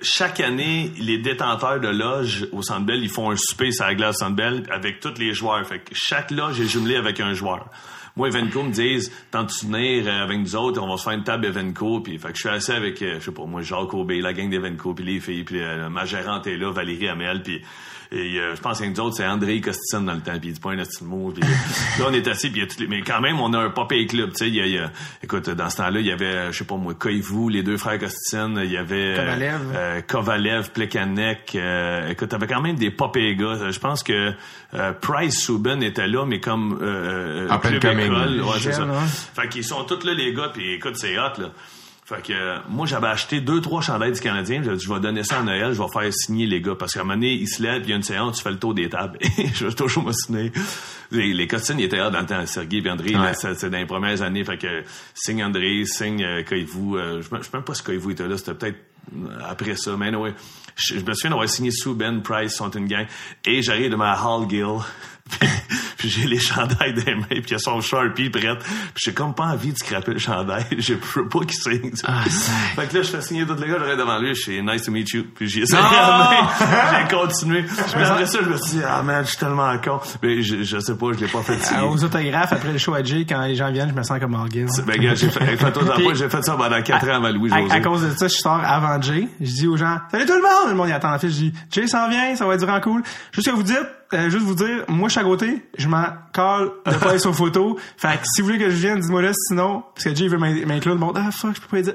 Chaque année, les détenteurs de loges au Centre Bell, ils font un souper sur la glace Bell avec tous les joueurs. Fait que chaque loge est jumelée avec un joueur. Moi, Evenco me disent, tentes-tu venir euh, avec nous autres, on va se faire une table Evenco, puis fait que je suis assis avec, euh, je sais pas, moi, Jacques Aubé, la gang d'Evenco, puis les filles, puis euh, ma gérante est là, Valérie Hamel, puis et, euh, je pense que nous autres, c'est André Costicine dans le temps, puis il dit pas un petit mot, puis là, on est assis, puis il y a toutes les... Mais quand même, on a un pop club, tu sais, il y a, y a- écoute, dans ce temps-là, il y avait, euh, je sais pas moi, Koivu, les deux frères Costicine, il y avait... euh, Kovalev. euh, Kovalev, Plekanec, euh, écoute, t'avais quand même des pop gars. Euh, Je pense que euh, Price Subban était là, mais comme euh, euh, coming. école. Ouais, c'est ça. Ouais. Fait qu'ils sont tous là, les gars, puis écoute, c'est hot, là. Fait que moi, j'avais acheté deux, trois chandails du Canadien. J'ai dit, je vais donner ça à Noël, je vais faire signer les gars. Parce qu'à un moment donné, ils se lèvent, il y a une séance, tu fais le tour des tables. *laughs* Je vais toujours me signer. Les, les costines, ils étaient là dans le temps. Sergei et André, Ouais. c'est dans les premières années. Fait que signe André, signe euh, Koivu. Euh, je ne sais même pas si Koivu était là. C'était peut-être euh, après ça. Mais anyway, je, je me souviens d'avoir signé sous Ben Price, sont une gang. Et j'arrive de ma Hall Gill. *laughs* j'ai les chandails des mains, puis il y a son Sharpie prête. Puis j'ai comme pas envie de scraper le chandail. *laughs* Je peux pas qu'il signe. Ah, fait que là, je fais signer tous les gars, j'arrête devant lui, je suis nice to meet you. Puis j'ai essayé Non! la main. *laughs* J'ai continué. Je me après ça, je me suis dit, ah man, je suis tellement con. Mais je, je sais pas, je l'ai pas fait signer. Euh, Aux autographes, après le show à Jay, quand les gens viennent, je me sens comme Morgan. Ben, gars, j'ai fait, j'ai fait ça pendant 4 ans à Louis À, José. à cause de ça, je sors avant Jay. Je dis aux gens, salut tout le monde! Le monde, il attend la file. Je dis, Jay s'en vient, ça va être vraiment cool. Juste que vous dites, euh, juste vous dire, moi, je suis à côté, je m'en colle de être sur photo. Fait que si vous voulez que je vienne, dis-moi là, sinon, parce que Jay veut m'in- m'inclure, le monde, ah, fuck, je peux pas dire.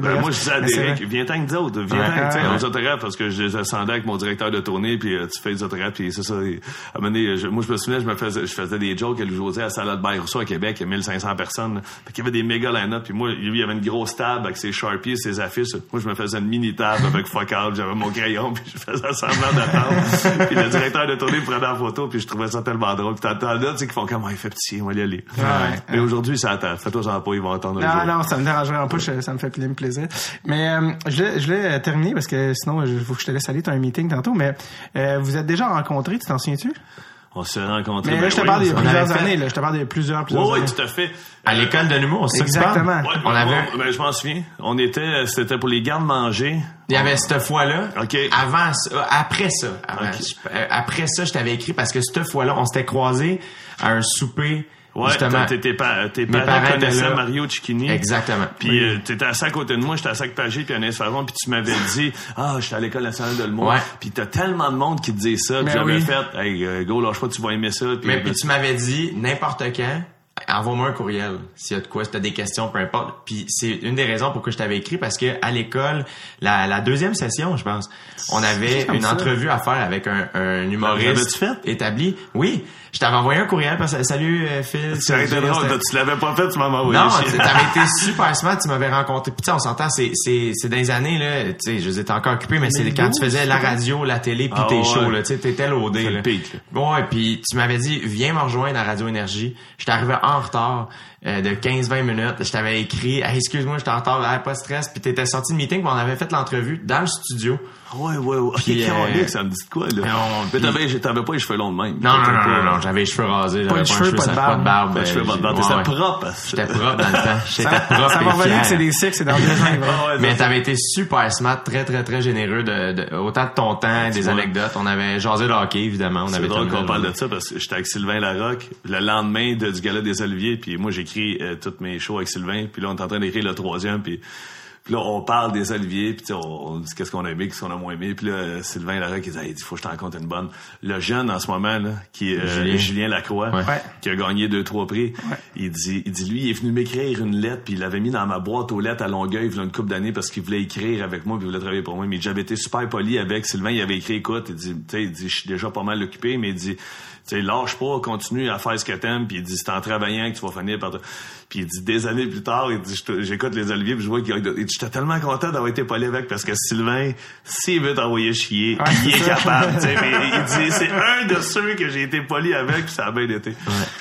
Ben, moi, je disais à Derek, d'autres, viens-t'en Ouais. avec, tu sais, Ouais. aux autographes, parce que je les ascendais avec mon directeur de tournée, puis euh, tu fais des autographes, puis c'est ça. et, à un moment donné, je- moi, je me souviens, je me faisais, je faisais des jokes à Louis José à Salade Rousseau à Québec, il y a 1500 personnes. là. Fait qu'il y avait des méga line-up, puis moi, lui, il y avait une grosse table avec ses Sharpies, ses affiches. Moi, je me faisais une mini table avec fuck j'avais mon crayon, *laughs* puis je faisais semblant d'attendre. puis le directeur de tournée prenait en photo, puis je trouvais ça tellement drôle. Puis t'entends là, tu sais, qu'ils font comme, Ah, il fait petit, on va y aller. Mais aujourd'hui, ça attend. Fais-toi en pas, ils vont entendre Non, jour. non, ça me dérangerait pas, je- ça me fait plein plaisir. Mais euh, je l'ai- je l'ai terminé parce que sinon, il faut que je te laisse aller, t'as un meeting tantôt, mais euh, vous êtes déjà rencontrés, tu t'en souviens-tu? On s'est rencontrés. Mais ben là, je te oui, parle de plusieurs années, là, je te parle de plusieurs, plusieurs Oui, oui, années. tout à fait. À l'école de l'humour, c'est? Exactement. Ouais, On on avait- ben, je m'en souviens. On était, c'était pour les gardes-manger. Il y avait cette fois-là. OK. Avant ça, euh, après ça. Avant- euh, après ça, je t'avais écrit parce que cette fois-là, on s'était croisés à un souper. Ouais, justement. tes, tes, pa- tes parents, parents connaissaient. Mario Cicchini. Exactement. Puis euh, t'étais assis à côté de moi, j'étais assis avec Pagé puis Anaïs Favron, puis tu m'avais *laughs* dit « Ah, j'étais à l'École nationale de l'humour. Ouais. Puis t'as tellement de monde qui te dit ça, puis Ben j'avais oui. fait « Hey, euh, go, lâche pas, tu vas aimer ça. » Puis Mais euh, puis tu m'avais dit n'importe quand, envoie-moi un courriel s'il y a de quoi, si t'as des questions, peu importe. Puis c'est une des raisons pourquoi je t'avais écrit parce que à l'école, la, la deuxième session, je pense, on avait une ça. entrevue à faire avec un, un humoriste fait? établi. Oui, je t'avais envoyé un courriel parce que salut euh, Phil. tu l'avais pas fait, tu m'en envoyé non, tu- t'avais été super smart, tu m'avais rencontré. Puis tu sais, on s'entend, c'est c'est c'est les années là, tu sais, je étais encore occupé, mais c'est quand tu faisais la radio, la télé, puis Ah tes ouais. shows là, tu sais, t'étais C'est là. le pic, Ouais, puis tu m'avais dit viens me rejoindre à Radio Énergie. J'étais arrivé en retard euh, de 15-20 minutes. Je t'avais écrit, Hey, excuse-moi, j'étais en retard, Hey, pas de stress. Puis t'étais sorti de meeting, puis on avait fait l'entrevue dans le studio. Ouais, ouais, ouais. Puis, euh, ça me dit de quoi, là? on- Mais t'avais, j'ai- t'avais pas les cheveux longs de même. Non, non, T'étais non, pas- non, non, j'avais les cheveux rasés, Pas de cheveux, pas de barbe. barbe. Pas de cheveux, euh, pas de barbe. ouais. propre. J'étais propre dans le temps. *laughs* J'étais Ça, propre ça m'a revenu que c'est des six, c'est dans deux ans. *laughs* Ah Mais t'avais été super smart, très très très généreux de, de- autant de ton temps, des anecdotes. On avait jasé le hockey évidemment. On C'est avait drôle qu'on parle de ça parce que j'étais avec Sylvain Larocque le lendemain de, du gala des Oliviers puis moi j'écris euh, toutes mes shows avec Sylvain puis là on est en train d'écrire le troisième puis puis là on parle des Oliviers puis on, on dit qu'est-ce qu'on a aimé qu'est-ce qu'on a moins aimé puis là Sylvain Larocque il dit il faut que je t'en compte une bonne le jeune en ce moment là qui est euh, Julien. Julien. Lacroix Ouais. Qui a gagné deux trois prix il dit il dit lui il est venu m'écrire une lettre puis il l'avait mis dans ma boîte aux lettres à Longueuil il y a une couple d'années parce qu'il voulait écrire avec moi puis il voulait travailler pour moi mais j'avais été super poli avec Sylvain il avait écrit écoute il dit tu sais il dit je suis déjà pas mal occupé mais il dit sais, lâche pas, continue à faire ce que t'aimes, puis dit, c'est en travaillant que tu vas finir par... Puis il dit, des années plus tard, il dit, j'écoute les Oliviers, puis je vois qu'il y a... Il dit, j'étais tellement content d'avoir été poli avec, parce que Sylvain, s'il veut t'envoyer chier, Ouais, il est capable, tu sais, mais *laughs* il dit, c'est un de ceux que j'ai été poli avec, puis ça a bien été.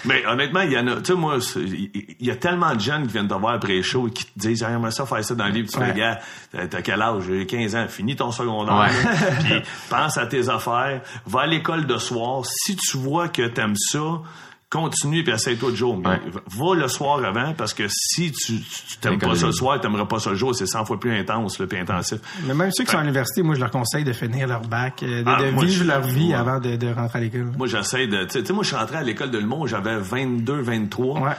Mais honnêtement, il y en a, tu sais, moi, il y a tellement de jeunes qui viennent te voir après les shows, qui te disent, j'aimerais ça faire ça dans le livre, puis tu Ouais. fais, gars, t'as- quel âge? J'ai 15 ans, finis ton secondaire, *laughs* puis pense à tes affaires, va à l'école de soir. Si tu vois que t'aimes ça, continue puis essaye-toi de jour. Mais Ouais. Va le soir avant parce que si tu, tu t'aimes pas ça le soir, t'aimerais pas ça le jour, c'est 100 fois plus intense, le plus intensif. Mais même ceux qui sont à l'université, moi, je leur conseille de finir leur bac, euh, de, Ah, de moi, vivre je- leur vie ouais. avant de, de rentrer à l'école. Moi, j'essaie de, tu sais- tu sais, moi, je suis rentré à l'école de Le Mont, j'avais 22, 23. Ouais.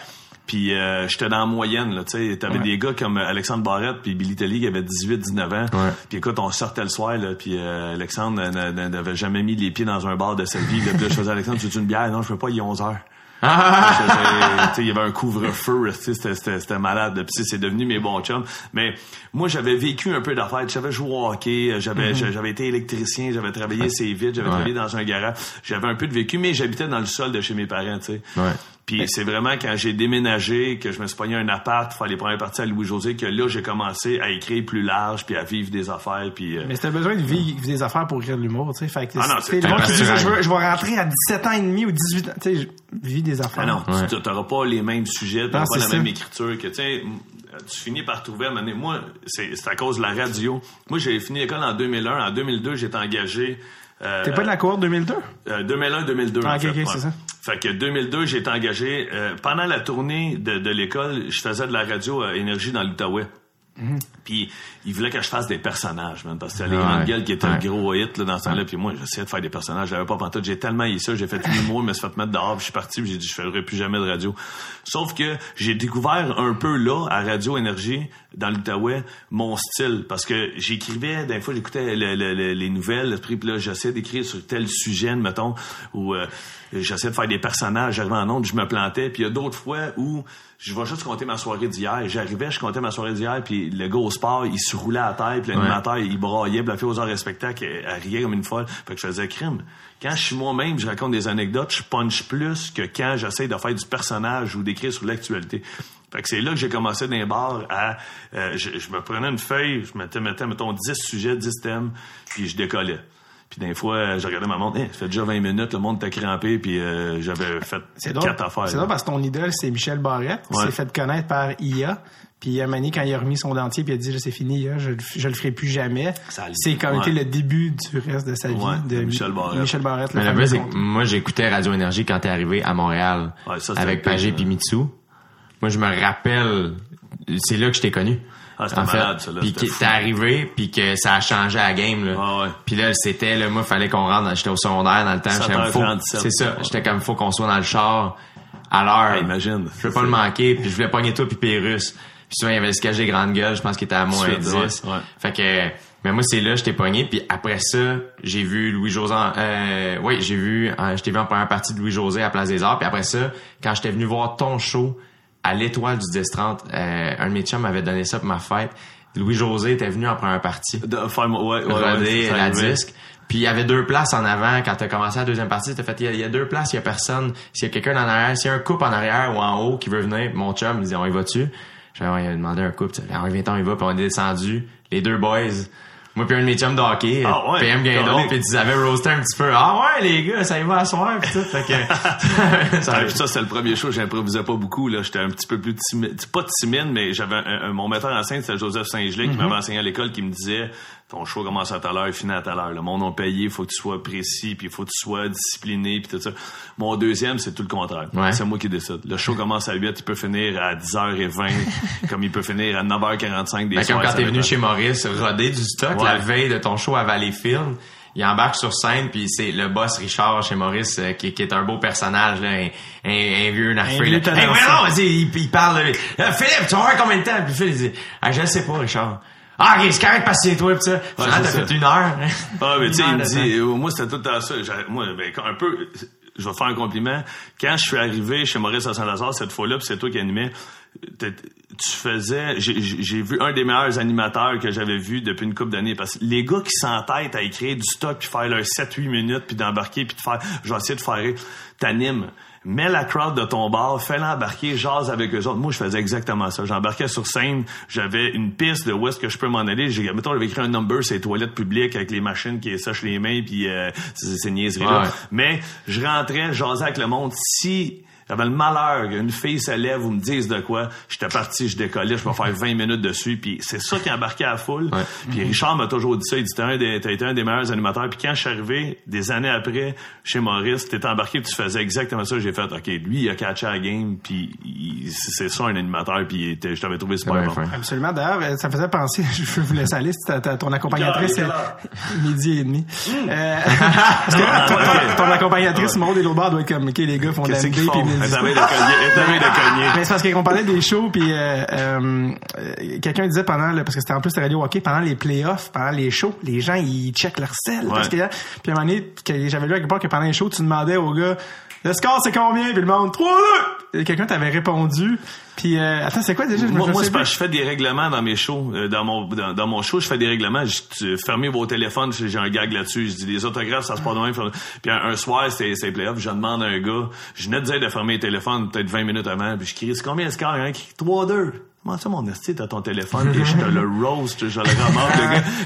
Puis euh, j'étais dans la moyenne, là, tu sais. T'avais Ouais. des gars comme Alexandre Barrette puis Billy Telly qui avaient 18, 19 ans. Ouais. Puis écoute, on sortait le soir, là, puis euh, Alexandre n'a- n'a- n'avait jamais mis les pieds dans un bar de sa vie. Là, Puis là, je faisais, Alexandre, tu veux une bière? Non, je veux pas, il est 11 heures. Ah! C'était- tu sais, il y avait un couvre-feu, c'était- malade. Puis c'est- devenu mes bons chums. Mais moi, j'avais vécu un peu d'affaires. J'avais joué au hockey, j'avais j'avais été électricien, j'avais travaillé assez vite, j'avais Ouais. travaillé dans un garage. J'avais un peu de vécu, mais j'habitais dans le sol de chez mes parents, tu sais. Ouais. Puis c'est vraiment quand j'ai déménagé, que je me suis pogné un appart, faire les premières parties à Louis-José, que là, j'ai commencé à écrire plus large, puis à vivre des affaires, puis... euh, Mais t'as besoin de vivre des affaires pour écrire de l'humour, tu sais. Fait que Ah non, c'est le monde qui dit, naturel. je, veux- je vais rentrer à 17 ans et demi ou 18 ans, tu sais, je vis des affaires. Ah non, Ouais. tu n'auras pas les mêmes sujets, tu n'auras pas la même écriture que tu sais, tu finis par trouver à Moi, c'est c'est à cause de la radio. Moi, j'ai fini l'école en 2001. En 2002, j'étais engagé. euh, T'es pas de la cohorte 2002? euh, 2001-2002. Ah, en ok, fait, ok, ouais. c'est ça. Fait que 2002, j'ai été engagé. euh, pendant la tournée de, l'école, je faisais de la radio à Énergie dans l'Outaouais. Mhm. Puis il voulait que je fasse des personnages, man, parce que c'était les Ouais. gueules qui étaient Ouais. le gros hit là, dans ce temps-là. Puis moi, j'essayais de faire des personnages, j'avais pas pantoute. J'ai tellement eu ça, j'ai fait l'humour, *laughs* je me suis fait mettre dehors, puis je suis parti, puis j'ai dit je ferai plus jamais de radio. Sauf que j'ai découvert un peu là, à Radio Énergie, dans l'Outaouais, mon style, parce que j'écrivais, des fois j'écoutais le- le- le- les nouvelles, puis là j'essayais d'écrire sur tel sujet, mettons, où euh, j'essayais de faire des personnages, j'arrivais en ondes, je me plantais, puis il y a d'autres fois où je vais juste compter ma soirée d'hier. J'arrivais, je comptais ma soirée d'hier, puis le gars au sport, il se roulait à terre, puis l'animateur, il braillait, puis la fille aux heures de spectacle, elle, elle riait comme une folle. Fait que je faisais crime. Quand je suis moi-même, je raconte des anecdotes, je punch plus que quand j'essaie de faire du personnage ou d'écrire sur l'actualité. Fait que c'est là que j'ai commencé dans les bars à... euh, je, je me prenais une feuille, je mettais, mettais, mettons, 10 sujets, 10 thèmes, puis je décollais. Puis des fois, euh, je regardais ma montre, Hein, ça fait déjà 20 minutes, le monde était crampé, puis euh, j'avais fait C'est drôle. quatre affaires. C'est là. drôle parce que ton idole, c'est Michel Barrette, qui Ouais. s'est fait connaître par IA. Puis un moment donné, quand il a remis son dentier, puis il a dit, c'est fini, IA, je, le- je le ferai plus jamais. Ça a- C'est comme ouais. été le début du reste de sa vie. Ouais, de Michel Barrette. Michel Barrette. Mais le c'est moi, j'écoutais Radio Énergie quand t'es arrivé à Montréal. Ouais, ça, c'était avec Pagé là. puis Mitsu. Moi, je me rappelle, c'est là que je t'ai connu. Ah, c'était malade, ça, là, Puis que t'es arrivé, puis que ça a changé la game, là. Ouais, ouais. Puis là, c'était, là, moi, fallait qu'on rentre, j'étais au secondaire dans le temps, j'étais comme, faut, 7h47, c'est ça, j'étais comme, faut qu'on soit dans le char à l'heure. Ah, imagine. Je veux pas le manquer, puis je voulais pogner toi puis Pérus. Puis souvent, il y avait le sketch des grandes gueules, je pense qu'il était à moins Ouais, 10. ouais. Fait que, mais moi, c'est là, je t'ai pogné, puis après ça, j'ai vu Louis-José, euh, oui, j'ai vu, euh, je t'ai vu en première partie de Louis-José à Place des Arts, puis après ça, quand j'étais venu voir ton show à l'Étoile du 10-30, euh, un de mes chums m'avait donné ça pour ma fête. Louis-José était venu en première partie. De faire, ouais, ouais, ouais, la disque. Puis il y avait deux places en avant quand t'as commencé la deuxième partie. T'as fait, il y a- il y, a deux places, il y a personne. S'il y a quelqu'un en arrière, s'il y a un couple en arrière ou en haut qui veut venir, mon chum, il dit, on y va-tu? J'avais demandé un couple. sais, Ah, viens on y va. Puis on est descendu. Les deux boys. Moi puis un de mes chums de hockey, Ah ouais, PM Guindon, puis ils avaient roasté un petit peu. Ah ouais, les gars, ça y va à soir, pis tout. Fait que, *laughs* ça *laughs* c'était le premier show, j'improvisais pas beaucoup, là. J'étais un petit peu plus timide. Pas timide, mais j'avais un, un- mon metteur en scène, c'était Joseph Saint-Gelais, qui m'avait enseigné à l'école, qui me disait, ton show commence à telle heure, il finit à telle heure. Le monde a payé, faut que tu sois précis, puis faut que tu sois discipliné, puis tout ça. Mon deuxième, c'est tout le contraire. Ouais. C'est moi qui décide. Le show commence à 8, il peut finir à 10h20, *laughs* comme il peut finir à 9h45 des Ben, soirs. comme quand t'es venu chez Maurice, roder du stock Ouais. la veille de ton show à Valleyfield, il embarque sur scène puis c'est le boss Richard chez Maurice euh, qui, qui est un beau personnage là, un, un, un vieux nafré. Hey, ouais, non, vas-y, il, il parle. là. Euh, Philippe, tu vas combien de temps? Puis Philippe il dit, ah, je sais pas Richard. Ah, ok, c'est correct parce que c'est toi pis ça. C'est t'as fait une heure. Ah, mais tu sais, *laughs* il me dit, euh, moi, c'était tout le temps ça. Moi, ben, un peu, je vais faire un compliment. Quand je suis arrivé chez Maurice à Saint-Lazare, cette fois-là, puis c'est toi qui animais, tu faisais, j'ai- vu un des meilleurs animateurs que j'avais vu depuis une couple d'années. Parce que les gars qui s'entêtent à écrire du stock, puis faire leurs 7-8 minutes, puis d'embarquer, puis de faire, je vais essayer de faire t'animes. Mets la crowd de ton bar, fais-la embarquer, jase avec eux autres. Moi, je faisais exactement ça. J'embarquais sur scène, j'avais une piste de où est-ce que je peux m'en aller. J'ai, mettons, j'avais écrit un number, c'est les toilettes publiques avec les machines qui sèchent les mains, puis euh, ces, niaiseries-là. Ouais. Mais je rentrais, jasais avec le monde. Si j'avais le malheur qu'une fille se lève ou me dise de quoi, j'étais parti, je décollais, je peux faire 20 minutes dessus, puis c'est ça qui embarquait à la foule. Puis Richard m'a toujours dit ça, il dit t'as un des- t'as été un des meilleurs animateurs. Puis quand je suis arrivé, des années après, chez Maurice, t'étais embarqué, tu faisais exactement ça. J'ai fait, ok, lui il a catché la game, puis il- c'est ça un animateur, puis il était- je t'avais trouvé super Ouais, bon. fin. Absolument. D'ailleurs, euh, ça me faisait penser, *laughs* je vous laisser aller, c'est ton accompagnatrice, euh, midi et demi. Euh, *laughs* parce que ton, ton- ton accompagnatrice, Maud et l'autre doit être comme, OK, les gars font de la Elle t'avait de cogner, de cogner. Mais c'est parce qu'on parlait des shows, puis euh, euh, quelqu'un disait pendant, le, parce que c'était en plus de radio hockey, pendant les playoffs, pendant les shows, les gens, ils checkent leur sel. Parce que, puis à un moment donné, j'avais lu à quelque part que pendant les shows, tu demandais aux gars, le score c'est combien? Puis le monde, 3-2! Et quelqu'un t'avait répondu. Puis, euh, attends, c'est quoi déjà? Je Moi, moi c'est que je fais des réglements dans mes shows. Euh, dans mon dans, dans mon show, je fais des règlements. Je, fermez vos téléphones. J'ai un gag là-dessus. Je dis les autographes, ça se passe de même. Puis un, un soir, c'était c'est playoff. Je demande à un gars. Je venais de dire de fermer les téléphones peut-être 20 minutes avant. Puis je crie, c'est combien un qui crie 3-2. Comment ça, mon esti, t'as ton téléphone? Et je te le roast, je le ramasse.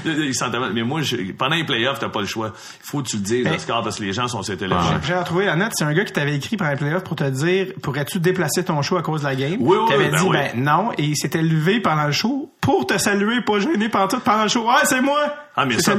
le gars. *laughs* Mais moi, je- pendant les playoffs, t'as pas le choix. Il faut que tu le dises, le Ben, score, parce que les gens sont sur téléphones. J'ai retrouvé la note, c'est un gars qui t'avait écrit pendant les playoffs pour te dire pourrais-tu déplacer ton show à cause de la game? Oui, oui, T'avais ben dit oui. ben non et il s'était levé pendant le show pour te saluer, pas gêné pendant tout pendant le show. Ah, c'est moi! Ah, mais Il ça,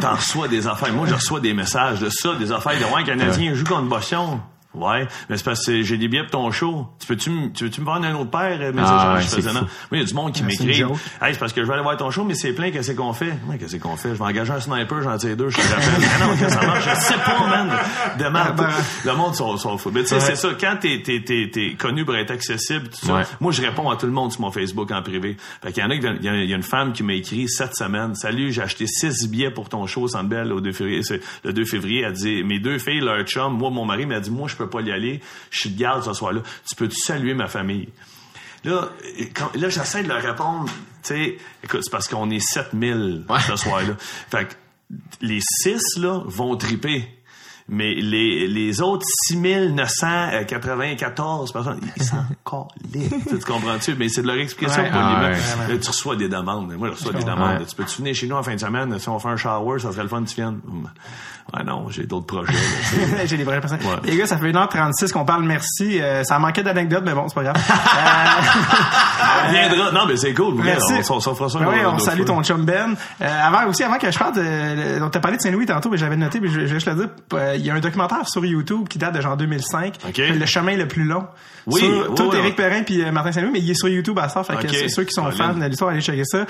t'en reçois des affaires. Moi, je reçois des messages de ça, des affaires de ouais, Canadien joue contre Boston. Ouais, mais c'est parce que j'ai des billets pour ton show. Tu peux-tu me, tu veux-tu me vendre un autre paire? euh, message? Ah, ouais, je c'est faisais fou. non. Moi, il y a du monde qui Ah, m'écrit. Hey, c'est parce que je vais aller voir ton show, mais c'est plein, qu'est-ce qu'on fait? Ouais, qu'est-ce qu'on fait? Je vais engager un sniper, j'en tire deux, je te rappelle. Ah non, que ça marche, je sais pas, man. Demain, Ah, ben. le monde sont, sont fous. Mais tu sais, Ouais. c'est ça, quand t'es, t'es, t'es, t'es connu pour être accessible, tout ça, moi, je réponds à tout le monde sur mon Facebook en privé. Fait qu'il y en a, qui il y a, une femme qui m'a écrit cette semaine. Salut, j'ai acheté six billets pour ton show Centre Bell au 2 février. Le 2 février. Elle dit, mes deux filles, leur chum, moi, mon mari m'a dit, moi, je peux pas y aller. Je suis de garde ce soir-là. Tu peux-tu saluer ma famille? Là, quand- là, j'essaie de leur répondre, tu sais, écoute, c'est parce qu'on est 7000 Ouais. ce soir-là. Fait que les six, là, vont triper. Mais les, les autres 6994 personnes, ils s'en *laughs* calent. tu comprends-tu? Mais c'est de leur expliquer ça Ouais. Ah ouais. Tu reçois des demandes. Moi, je reçois des demandes. Tu peux-tu venir chez nous en fin de semaine? Si on fait un shower, ça serait le fun que tu viennes. Ah non, j'ai d'autres projets. *laughs* J'ai des vraies personnes. Ouais. Les gars, ça fait 1h36 qu'on parle merci. Euh, ça manquait d'anecdotes, mais bon, c'est pas grave. On *laughs* viendra. Non, mais c'est cool. Merci. On, on, fera ça. Ben oui, on salue fois. ton chum Ben. Euh, avant aussi, avant que je parle de, on t'a parlé de Saint-Louis tantôt, mais j'avais noté, mais je, je vais juste le dire, euh, il y a un documentaire sur YouTube qui date de genre 2005, Ok. Le chemin le plus long. Oui, Sur, oui, tout oui, Éric. Perrin puis euh, Martin Saint-Louis, mais il est sur YouTube à ça, fait que Ok. c'est ceux qui sont fans de l'histoire, allez checker ça.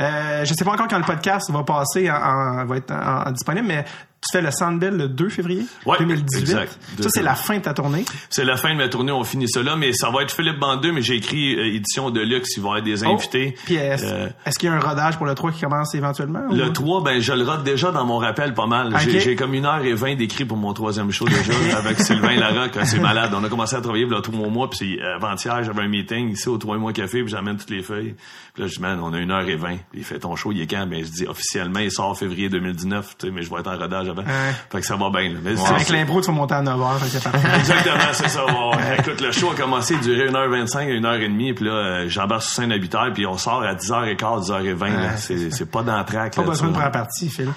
Euh, je sais pas encore quand le podcast va passer, en, en- va être en- en disponible, mais tu fais le Sandbell le 2 février Ouais, 2018. exact. Ça, c'est la fin de ta tournée? C'est la fin de ma tournée, on finit ça là, mais ça va être Philippe Bandeux, mais j'ai écrit euh, édition de luxe, il va y avoir des invités. Oh, Puis est-ce Euh, qu'il y a un rodage pour le 3 qui commence éventuellement? le ou- 3, ben je le rate déjà dans mon rappel pas mal. J'ai- comme une heure et vingt d'écrit pour mon troisième show déjà avec Sylvain Larocque. *laughs* C'est malade. On a commencé à travailler a trois mois, puis euh, avant-hier, j'avais un meeting ici au trois mois café, puis j'amène toutes les feuilles. Puis là, je dis, man, on a une heure et vingt. Il fait ton show, il est quand? Ben, je dis, officiellement, il sort février 2019, tu sais, mais je vais être en rodage avant. Fait que ça va bien, là. Mais c'est- Avec l'impro, tu vas monter à 9 h, fait que c'est parfait. Exactement, c'est ça. *laughs* Bon, écoute, le show a commencé, il durait 1h25, 1h30, puis là, euh, j'embarque sur scène habituelle, puis on sort à 10h15, 10h20. là. C'est c'est pas dans la track. Pas là, besoin de ça. première partie, Phil.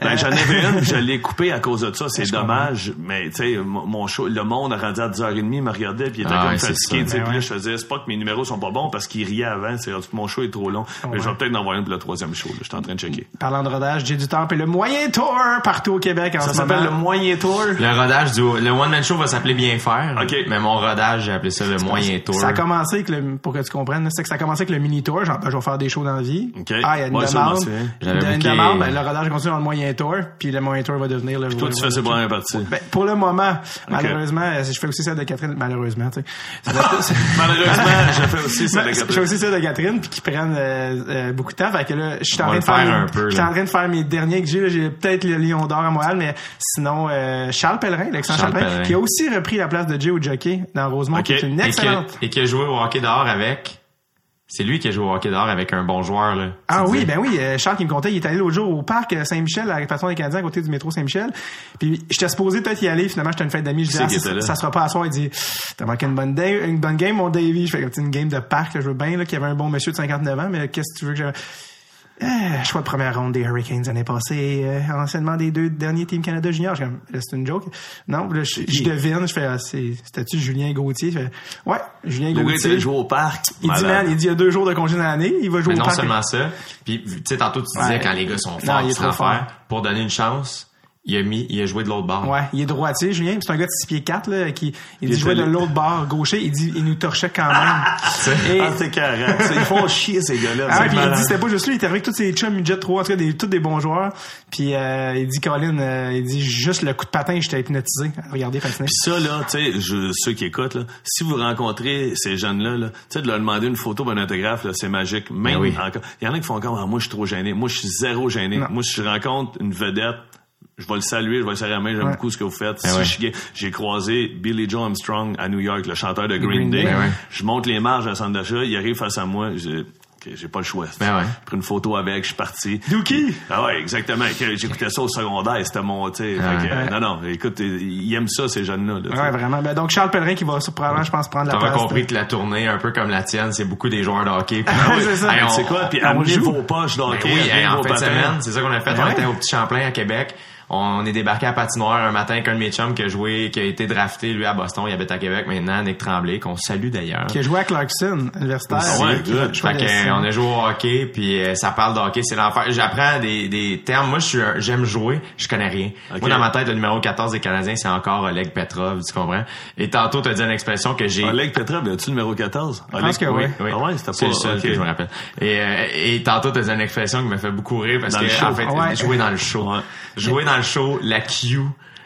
Ben, Euh, j'en avais une, *laughs* je l'ai coupée à cause de ça. C'est dommage. Mais, tu sais, mon show, le monde a rendu à 10h30, me regardait, puis il était Ah comme ouais, c'est fatigué. Ben Puis là, ouais. je faisais, c'est pas que mes numéros sont pas bons parce qu'ils riaient avant. C'est mon show est trop long. Mais je vais peut-être en avoir une pour le troisième show, là. Je suis en train de checker. Parlant de rodage, j'ai du temps et le moyen tour partout au Québec en Ça ce s'appelle le moyen tour. Le rodage du le one man show va s'appeler bien faire. Ok. Mais mon rodage, j'ai appelé ça le moyen tour. Ça a commencé avec le, pour que tu comprennes, c'est que ça a commencé avec le mini tour, genre, ben, je vais faire des shows dans la vie. Ok. Ah, il y a une Ouais, demande. souviens. J'avais Il y a une demande, ben, le rodage continue dans le moyen tour, puis le moyen tour va devenir le Toi, tu fais ces premières parties. Ben, pour le moment, malheureusement, euh, je fais aussi celle de Catherine, malheureusement, tu sais. *laughs* Malheureusement, *laughs* je fais aussi ça. Ben, je fais aussi celle de Catherine, puis qui prennent euh, euh, beaucoup de temps. Fait que là, je suis en train de faire, je suis en train de faire mes derniers que j'ai. là. J'ai peut-être le Lion d'or à Montréal, mais sinon, euh, Charles Pellerin, l'excellent Charles, Pellerin, qui a aussi repris la place de Jay au jockey dans Rosemont, qui est une excellente. et qui a joué au hockey dehors avec. C'est lui qui a joué au hockey dehors avec un bon joueur, là. Ah oui, ben oui, euh, Charles qui me contait, il est allé l'autre jour au parc Saint-Michel, à la réparation des Canadiens, à côté du métro Saint-Michel. Puis j'étais supposé peut-être y aller, finalement j'étais une fête d'amis, je dis C'est ah, ça, ça sera pas à soir, il dit t'as manqué une bonne, day- une bonne game mon Davy, je fais comme une game de parc, là, je veux bien là qu'il y avait un bon monsieur de 59 ans, mais qu'est-ce que tu veux que j'avais euh, choix de première ronde des Hurricanes l'année passée, euh, anciennement des deux derniers Team Canada Junior. Je suis comme, là, c'est une joke. Non, là, je, je devine, je fais, ah, c'est, c'était-tu Julien Gauthier? Je fais, ouais, Julien Le gars Gauthier. était joué au parc. Il dit, man, il dit, il y a deux jours de congé dans l'année, il va jouer Mais au non parc. seulement ça. Puis, tu sais, tantôt, tu disais Ouais. quand les gars sont Non, forts, il est ils trop fort. Pour donner une chance, il a mis, il a joué de l'autre bord. Ouais, il est droitier, Julien. puis C'est un gars de 6 pieds 4, là, qui, il, Il dit jouer de l'autre bord gaucher. Il dit, il nous torchait quand même. *laughs* Et, Ah, c'est carré. *laughs* Ils font chier, ces gars-là. ah, puis il dit, c'était pas juste lui, il était avec tous ses chums midget 3, en tout cas, des, tous des bons joueurs. Puis, euh, il dit, Colin, euh, il dit, juste le coup de patin, j'étais hypnotisé. Regardez, fasciné. Puis ça, là, tu sais, je- ceux qui écoutent, là, si vous rencontrez ces jeunes-là, là, tu sais, de leur demander une photo d'un autographe, là, c'est magique. Même Ben oui. encore. Il y en a qui font comme, ah, moi, je suis trop gêné. Moi, je suis zéro gêné. Non. Moi, si je rencontre une vedette, je vais le saluer, je vais le serrer la main, j'aime Ouais. beaucoup ce que vous faites. Ben Si ouais. je suis gay- j'ai croisé Billy Joe Armstrong à New York, le chanteur de Green, Green Day. Day. Ben ouais. Je monte les marges à la centre d'achat, il arrive face à moi, j'ai ok, j'ai pas le choix. Ben ouais. J'ai pris une photo avec, je suis parti. Dookie! Ah ouais, exactement. J'écoutais ça au secondaire, c'était mon, tu sais. Ouais. fait que, euh, Ouais. Non, non, écoute, ils aiment ça, ces jeunes-là. là. Ouais, vraiment. Ben, donc, Charles Pellerin qui va probablement, je pense, prendre la T'auras place. compris de- que la tournée, un peu comme la tienne, c'est beaucoup des joueurs de hockey. Puis- Ah oui, c'est ça. Hey, on- C'est quoi? Puis amenez vos poches Ben d'hockey, oui, amenez hey, en vos fin de semaine, c'est ça qu'on a fait. Ben on était au Petit Champlain à Québec. On est débarqué à Patinoire un matin avec un de mes chums qui a joué, qui a été drafté, lui, à Boston. Il habite à Québec maintenant, Nick Tremblay, qu'on salue d'ailleurs. Qui a joué à Clarkson, universitaire. Ah ouais, Qui- good. qui- Fait que, on a joué au hockey, puis euh, ça parle de hockey, c'est l'enfer. J'apprends des, des termes. Moi, je suis, un- j'aime jouer, je connais rien. Moi, dans ma tête, le numéro 14 des Canadiens, c'est encore Oleg Petrov, tu comprends? Et tantôt, t'as dit une expression que j'ai... Oleg Petrov, as-tu le numéro 14? Je pense que oui. Oui. Ah ouais, c'était C'est le seul que je me rappelle. Et, euh, et tantôt, t'as dit une expression qui m'a fait beaucoup rire parce Dans que, en fait, Ouais. jouer dans le show. Ouais. Jouer dans le show, la Q.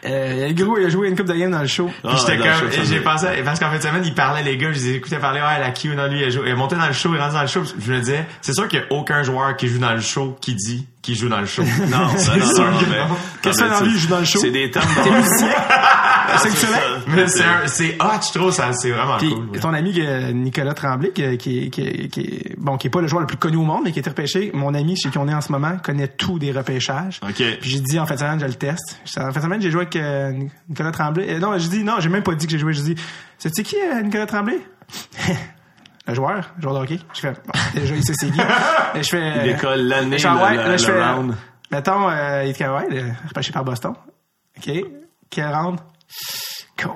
Euh, il a gros, il a joué une coupe de game dans le show. Ah, Puis j'étais dans le comme, j'ai pensé, parce qu'en fin de semaine, il parlait les gars, je les écoutais parler, ouais, la Q, non, lui, il a, joué, il est monté dans le show, il est rendu dans le show. Je me disais, c'est sûr qu'il y a aucun joueur qui joue dans le show qui dit qu'il joue dans le show. Non, *laughs* c'est non, sûr non, mais-. Qu'est-ce que Non, mais dans tu- lui, il joue dans le show? C'est des termes. T'es musicien? Mais c'est hot, je trouve, ça, c'est vraiment Puis cool. ouais. ton ami que- Nicolas Tremblay, qui, qui, qui, qui, bon, qui est pas le joueur le plus connu au monde, mais qui est repêché, mon ami chez qui on est en ce moment, connaît tout des repêchages. OK. Puis j'ai dit en fait semaine, je le teste. En fait semaine, j'ai joué avec euh, Nicolas Tremblay. Euh, non, j'ai dit non, j'ai même pas dit que j'ai joué. J'ai dit, c'est qui euh, Nicolas Tremblay? *laughs* le joueur, le joueur de hockey. Je fais, bon, déjà il sait c'est qui. *laughs* Je fais. Il décolle l'année, je fais, le- ouais, le- là, je le fais, round. Mettons, euh, il était ouais, repêché par Boston. OK. Quel round? Colin.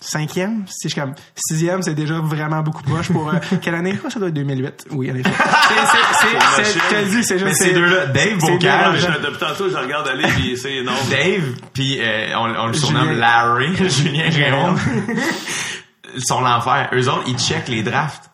Cinquième, si je comme sixième, c'est déjà vraiment beaucoup proche pour euh, *laughs* quelle année? Ça doit être 2008. Oui, en effet. *laughs* C'est, c'est, c'est, je te le dis, c'est juste. Mais ces deux-là, Dave Je- Depuis tantôt, je le regarde aller, puis c'est non. Dave, puis euh, on, on le surnomme Julien. Larry, *laughs* Julien Raymond. Son enfer. Eux autres, ils checkent les drafts.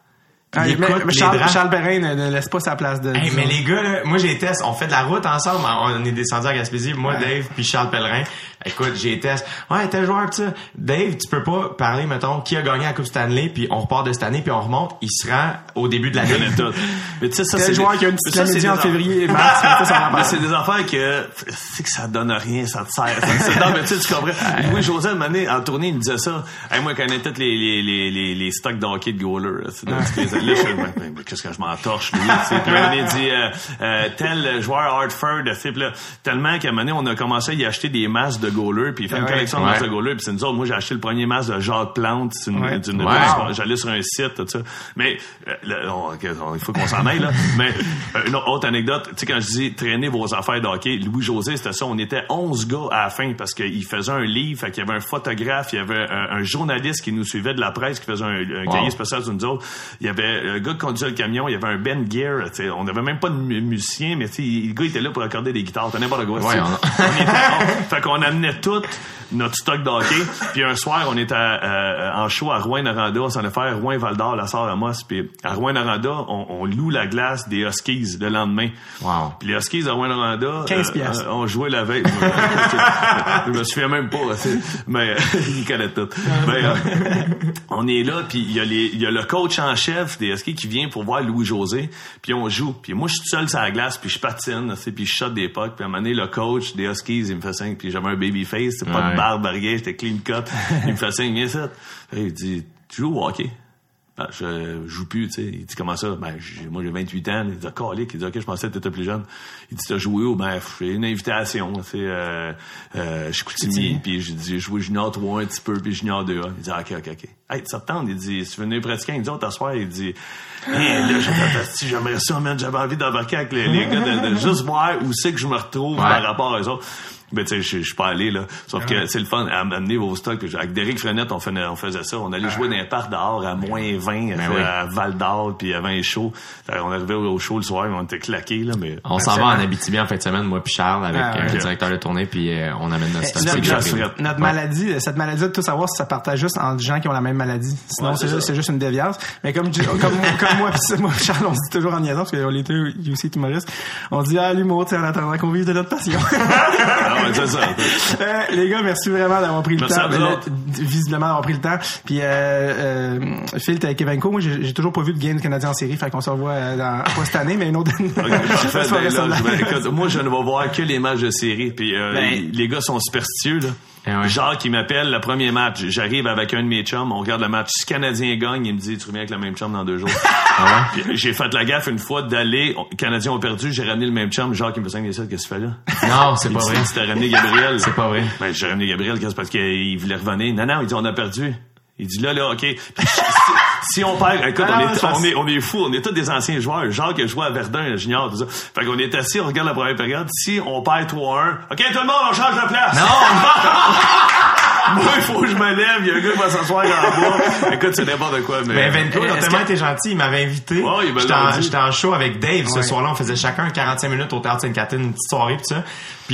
Ah, mais- mais Charles, drafts. Charles Perrin ne, ne laisse pas sa place de. Hey, mais les gars, là, moi j'ai test, on fait de la route ensemble, on est descendu à Gaspésie, moi, Ouais. Dave, puis Charles Pellerin. Écoute, j'ai test. Ouais, tel joueur, ça. Dave, tu peux pas parler, mettons, qui a gagné la Coupe Stanley, puis on repart de cette année, puis on remonte. Il se rend au début de l'année. *laughs* Mais tu sais, ça, c'est joueur des- qui a une petite comédie en février et *laughs* mars, Mais c'est des affaires que c'est que ça donne rien, ça te sert. Non, mais tu sais, tu comprends. Louis José, année, en tournée, il me disait ça. Hey, moi, je connais tous les, les, les, les, les stocks de hockey de goaler. Là, tu sais, tu je ben, ben, qu'est-ce que je m'en torche, lui, tu sais. Puis il dit, euh, euh, tel joueur Hartford, tu sais, là, tellement qu'à un moment donné, on a commencé à y acheter des masques de goaler, puis il fait une collection de masques de goaler, puis c'est nous autres. Moi, j'ai acheté le premier masque de Jacques Plante, c'est une, Ouais. d'une- j'allais sur un site, tout ça. Mais, euh, il faut qu'on s'en aille, là. *laughs* Mais, euh, une autre anecdote, tu sais, quand je dis traîner vos affaires de hockey, Louis-José, c'était ça. On était 11 gars à la fin parce qu'il faisait un livre, fait qu'il y avait un photographe, il y avait un, un journaliste qui nous suivait de la presse, qui faisait un, un Wow. cahier spécial sur nous autres. Il y avait un gars qui conduisait le camion, il y avait un Ben Gear, tu sais, on n'avait même pas de mu- musicien, mais tu sais, le gars était là pour accorder des guitares, t'as n'importe quoi. tu sais. Ouais, on- On était- on- fait qu'on *laughs* amenait tout notre stock de hockey. Puis un soir, on était à- euh, en show à Rouen-Noranda. On s'en allait faire Rouen-Val-d'Or, la sœur à Moss. Puis à Rouen-Noranda, on, on loue la glace des Huskies le lendemain. Wow. Puis les Huskies à Rouen-Noranda, 15 piastres. on jouait la veille. *laughs* je me souviens même pas, mais *laughs* il connaît tout. Mais, euh, on est là, puis il y, a les- il y a le coach en chef des Huskies qui vient pour voir Louis-José, puis on joue. Puis moi, je suis tout seul sur la glace, puis je patine, puis je shot des pucks. Puis à un moment donné, le coach des Huskies, il me fait signe, puis j'avais un baby face, c'est pas Ouais. de barbe, rien, j'étais clean cut. *laughs* Il me fait signe, viens ça. Il dit, tu joues au hockey? Ben, je joue plus, tu sais. Il dit, comment ça? Ben, j'ai- moi, j'ai 28 ans. Il dit, ah, calique. Il dit, OK, je pensais que t'étais plus jeune. Il dit, t'as joué où? Ben, j'ai une invitation, tu sais, euh, euh, je suis coutumier. Puis j'ai joué junior 3 un petit peu, puis junior 2 Il dit, ah, OK, OK, OK. Hey, tente? Il dit, si tu venir pratiquer, il dit, oh, t'asseoir. Il dit, Hey, là, j'avais parti, j'aimerais ça, man. J'avais envie d'embarquer avec les, les gars, de, de juste voir où c'est que je me retrouve Ouais. par rapport à eux autres. Ben, tu sais, je suis pas allé, là. Sauf que c'est le fun à m'amener vos stocks. Avec Derek Frenette, on, faisait- on faisait ça. On allait jouer dans un parc dehors à moins 20, Ben à, oui. à Val d'Or, puis avant les shows. Fait, On arrivait au show le soir, on était claqués, là, mais... On s'en va en Abitibi en fin de semaine, moi puis Charles, avec Ah, euh, le directeur de tournée, puis euh, on amène notre Eh, stock. notre- maladie, cette maladie de tout savoir si ça partage juste entre gens qui ont la même maladie. Sinon, Ouais, c'est c'est juste, ça. c'est juste une déviance. Mais comme, comme, comme moi, *laughs* pis moi, Charles, on se dit toujours en niaisant, parce qu'on deux aussi humoristes, on dit, ah, l'humour, c'est en attendant qu'on vive de notre passion. *laughs* *laughs* Ouais, c'est ça. *laughs* Euh, les gars, merci vraiment d'avoir pris le Merci temps. visiblement d'avoir pris le temps. Puis euh, euh, Phil, t'es avec Kevinco. Moi, j'ai toujours pas vu de game du Canadien en série, fait qu'on se revoit euh, dans, pas cette année, mais une autre. Ok, *laughs* parfait. soirée Ben, là, je écoute, moi, je ne vais voir que les matchs de série. Puis euh, Ben- les gars sont superstitieux. Là. Eh ouais. Jacques, il m'appelle le premier match. J'arrive avec un de mes chums. On regarde le match. Si le Canadien gagne, il me dit, tu reviens avec le même chum dans deux jours. *laughs* Ah J'ai fait la gaffe une fois d'aller. Les Canadiens ont perdu. J'ai ramené le même chum. Jacques, il me fait 5 qu'est-ce que tu fais là? Non, c'est pas vrai. C'était ramené Gabriel. C'est pas vrai. Ben, j'ai ramené Gabriel, qu'est-ce parce qu'il voulait revenir. Non, non, il dit, on a perdu. Il dit, là, là, OK. Si, on perd, écoute, Ah, on, non, est, on, est, on est fous, on est tous des anciens joueurs. Jacques a joué à Verdun, junior, tout ça. Fait qu'on est assis, on regarde la première période. Si on perd 3-1, OK, tout le monde, on change de place. *laughs* Moi, il faut que je me lève, il y a un gars qui va s'asseoir en bas. Écoute, c'est n'importe quoi, mais. Mais Venko, il a tellement été gentil, il m'avait invité. J'étais en, show avec Dave ce soir-là, on faisait chacun 45 minutes au Théâtre Sainte-Catherine, une petite soirée pis ça.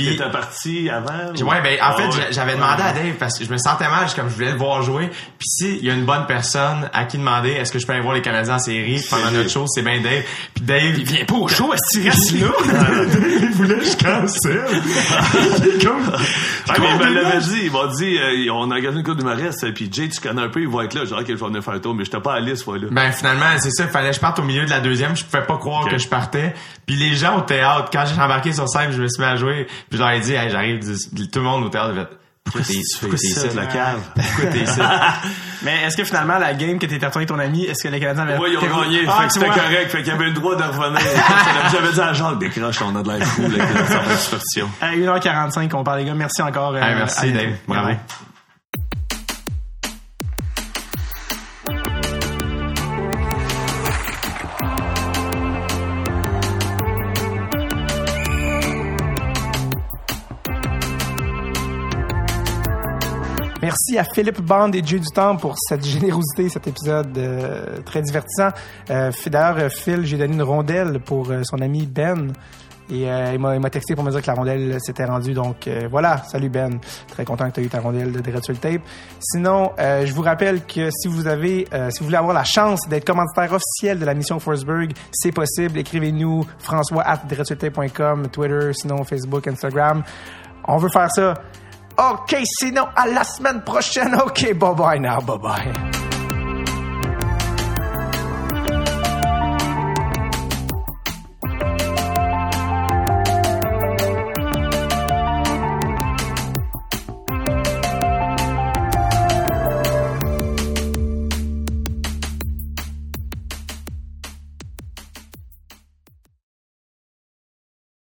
Puis T'étais parti avant? ou- Ouais, ben en Ah fait, j'a- j'avais demandé à Dave parce que je me sentais mal, je- comme je voulais le voir jouer. Puis si il y a une bonne personne à qui demander est-ce que je peux aller voir les Canadiens en série pendant notre show, c'est bien Dave. Puis Dave, il vient pas au show, est-ce qu'il reste là? *laughs* Il voulait que je cancelle. *laughs* comme Ah, mais il me l'avait dit, il m'a dit, euh, on a engagé une coupe d'humoriste, puis Jay, tu connais un peu, il va être là. Ok, je vais venir faire un tour, mais j'étais pas à liste, fois-là. Ben finalement, c'est ça, il fallait que je parte au milieu de la deuxième, je pouvais pas croire que je partais. Puis les gens au théâtre, quand j'ai embarqué sur scène, je me suis mis à jouer, puis je leur ai dit, hey, j'arrive, tout le monde au théâtre fait, pourquoi t'es ici? la *laughs* cave? Pourquoi t'es ici? *laughs* Mais est-ce que finalement, la game que t'étais retourné avec ton ami, est-ce que les Canadiens avaient... Oui, ils ont gagné, Ah, fait que c'était correct, fait qu'il y avait le droit de revenir. *laughs* J'avais dit à Jean, décroche, on a de l'air fou, là, superstition. À 1h45, on parle, les gars. Merci encore. euh, Hey, merci, Dave. Bravo. Merci à Philippe Bande et Dieu du Temps pour cette générosité, cet épisode euh, très divertissant. Euh, D'ailleurs, euh, Phil, j'ai donné une rondelle pour euh, son ami Ben. Et il m'a texté pour me dire que la rondelle s'était rendue. Donc voilà, salut Ben. Très content que tu aies eu ta rondelle de Dread sur le tape. Sinon, je vous rappelle que si vous avez, si vous voulez avoir la chance d'être commanditaire officiel de la mission Forsberg, c'est possible. Écrivez-nous François at Twitter, sinon Facebook, Instagram. On veut faire ça. OK, sinon, à la semaine prochaine. OK, bye-bye now, bye-bye.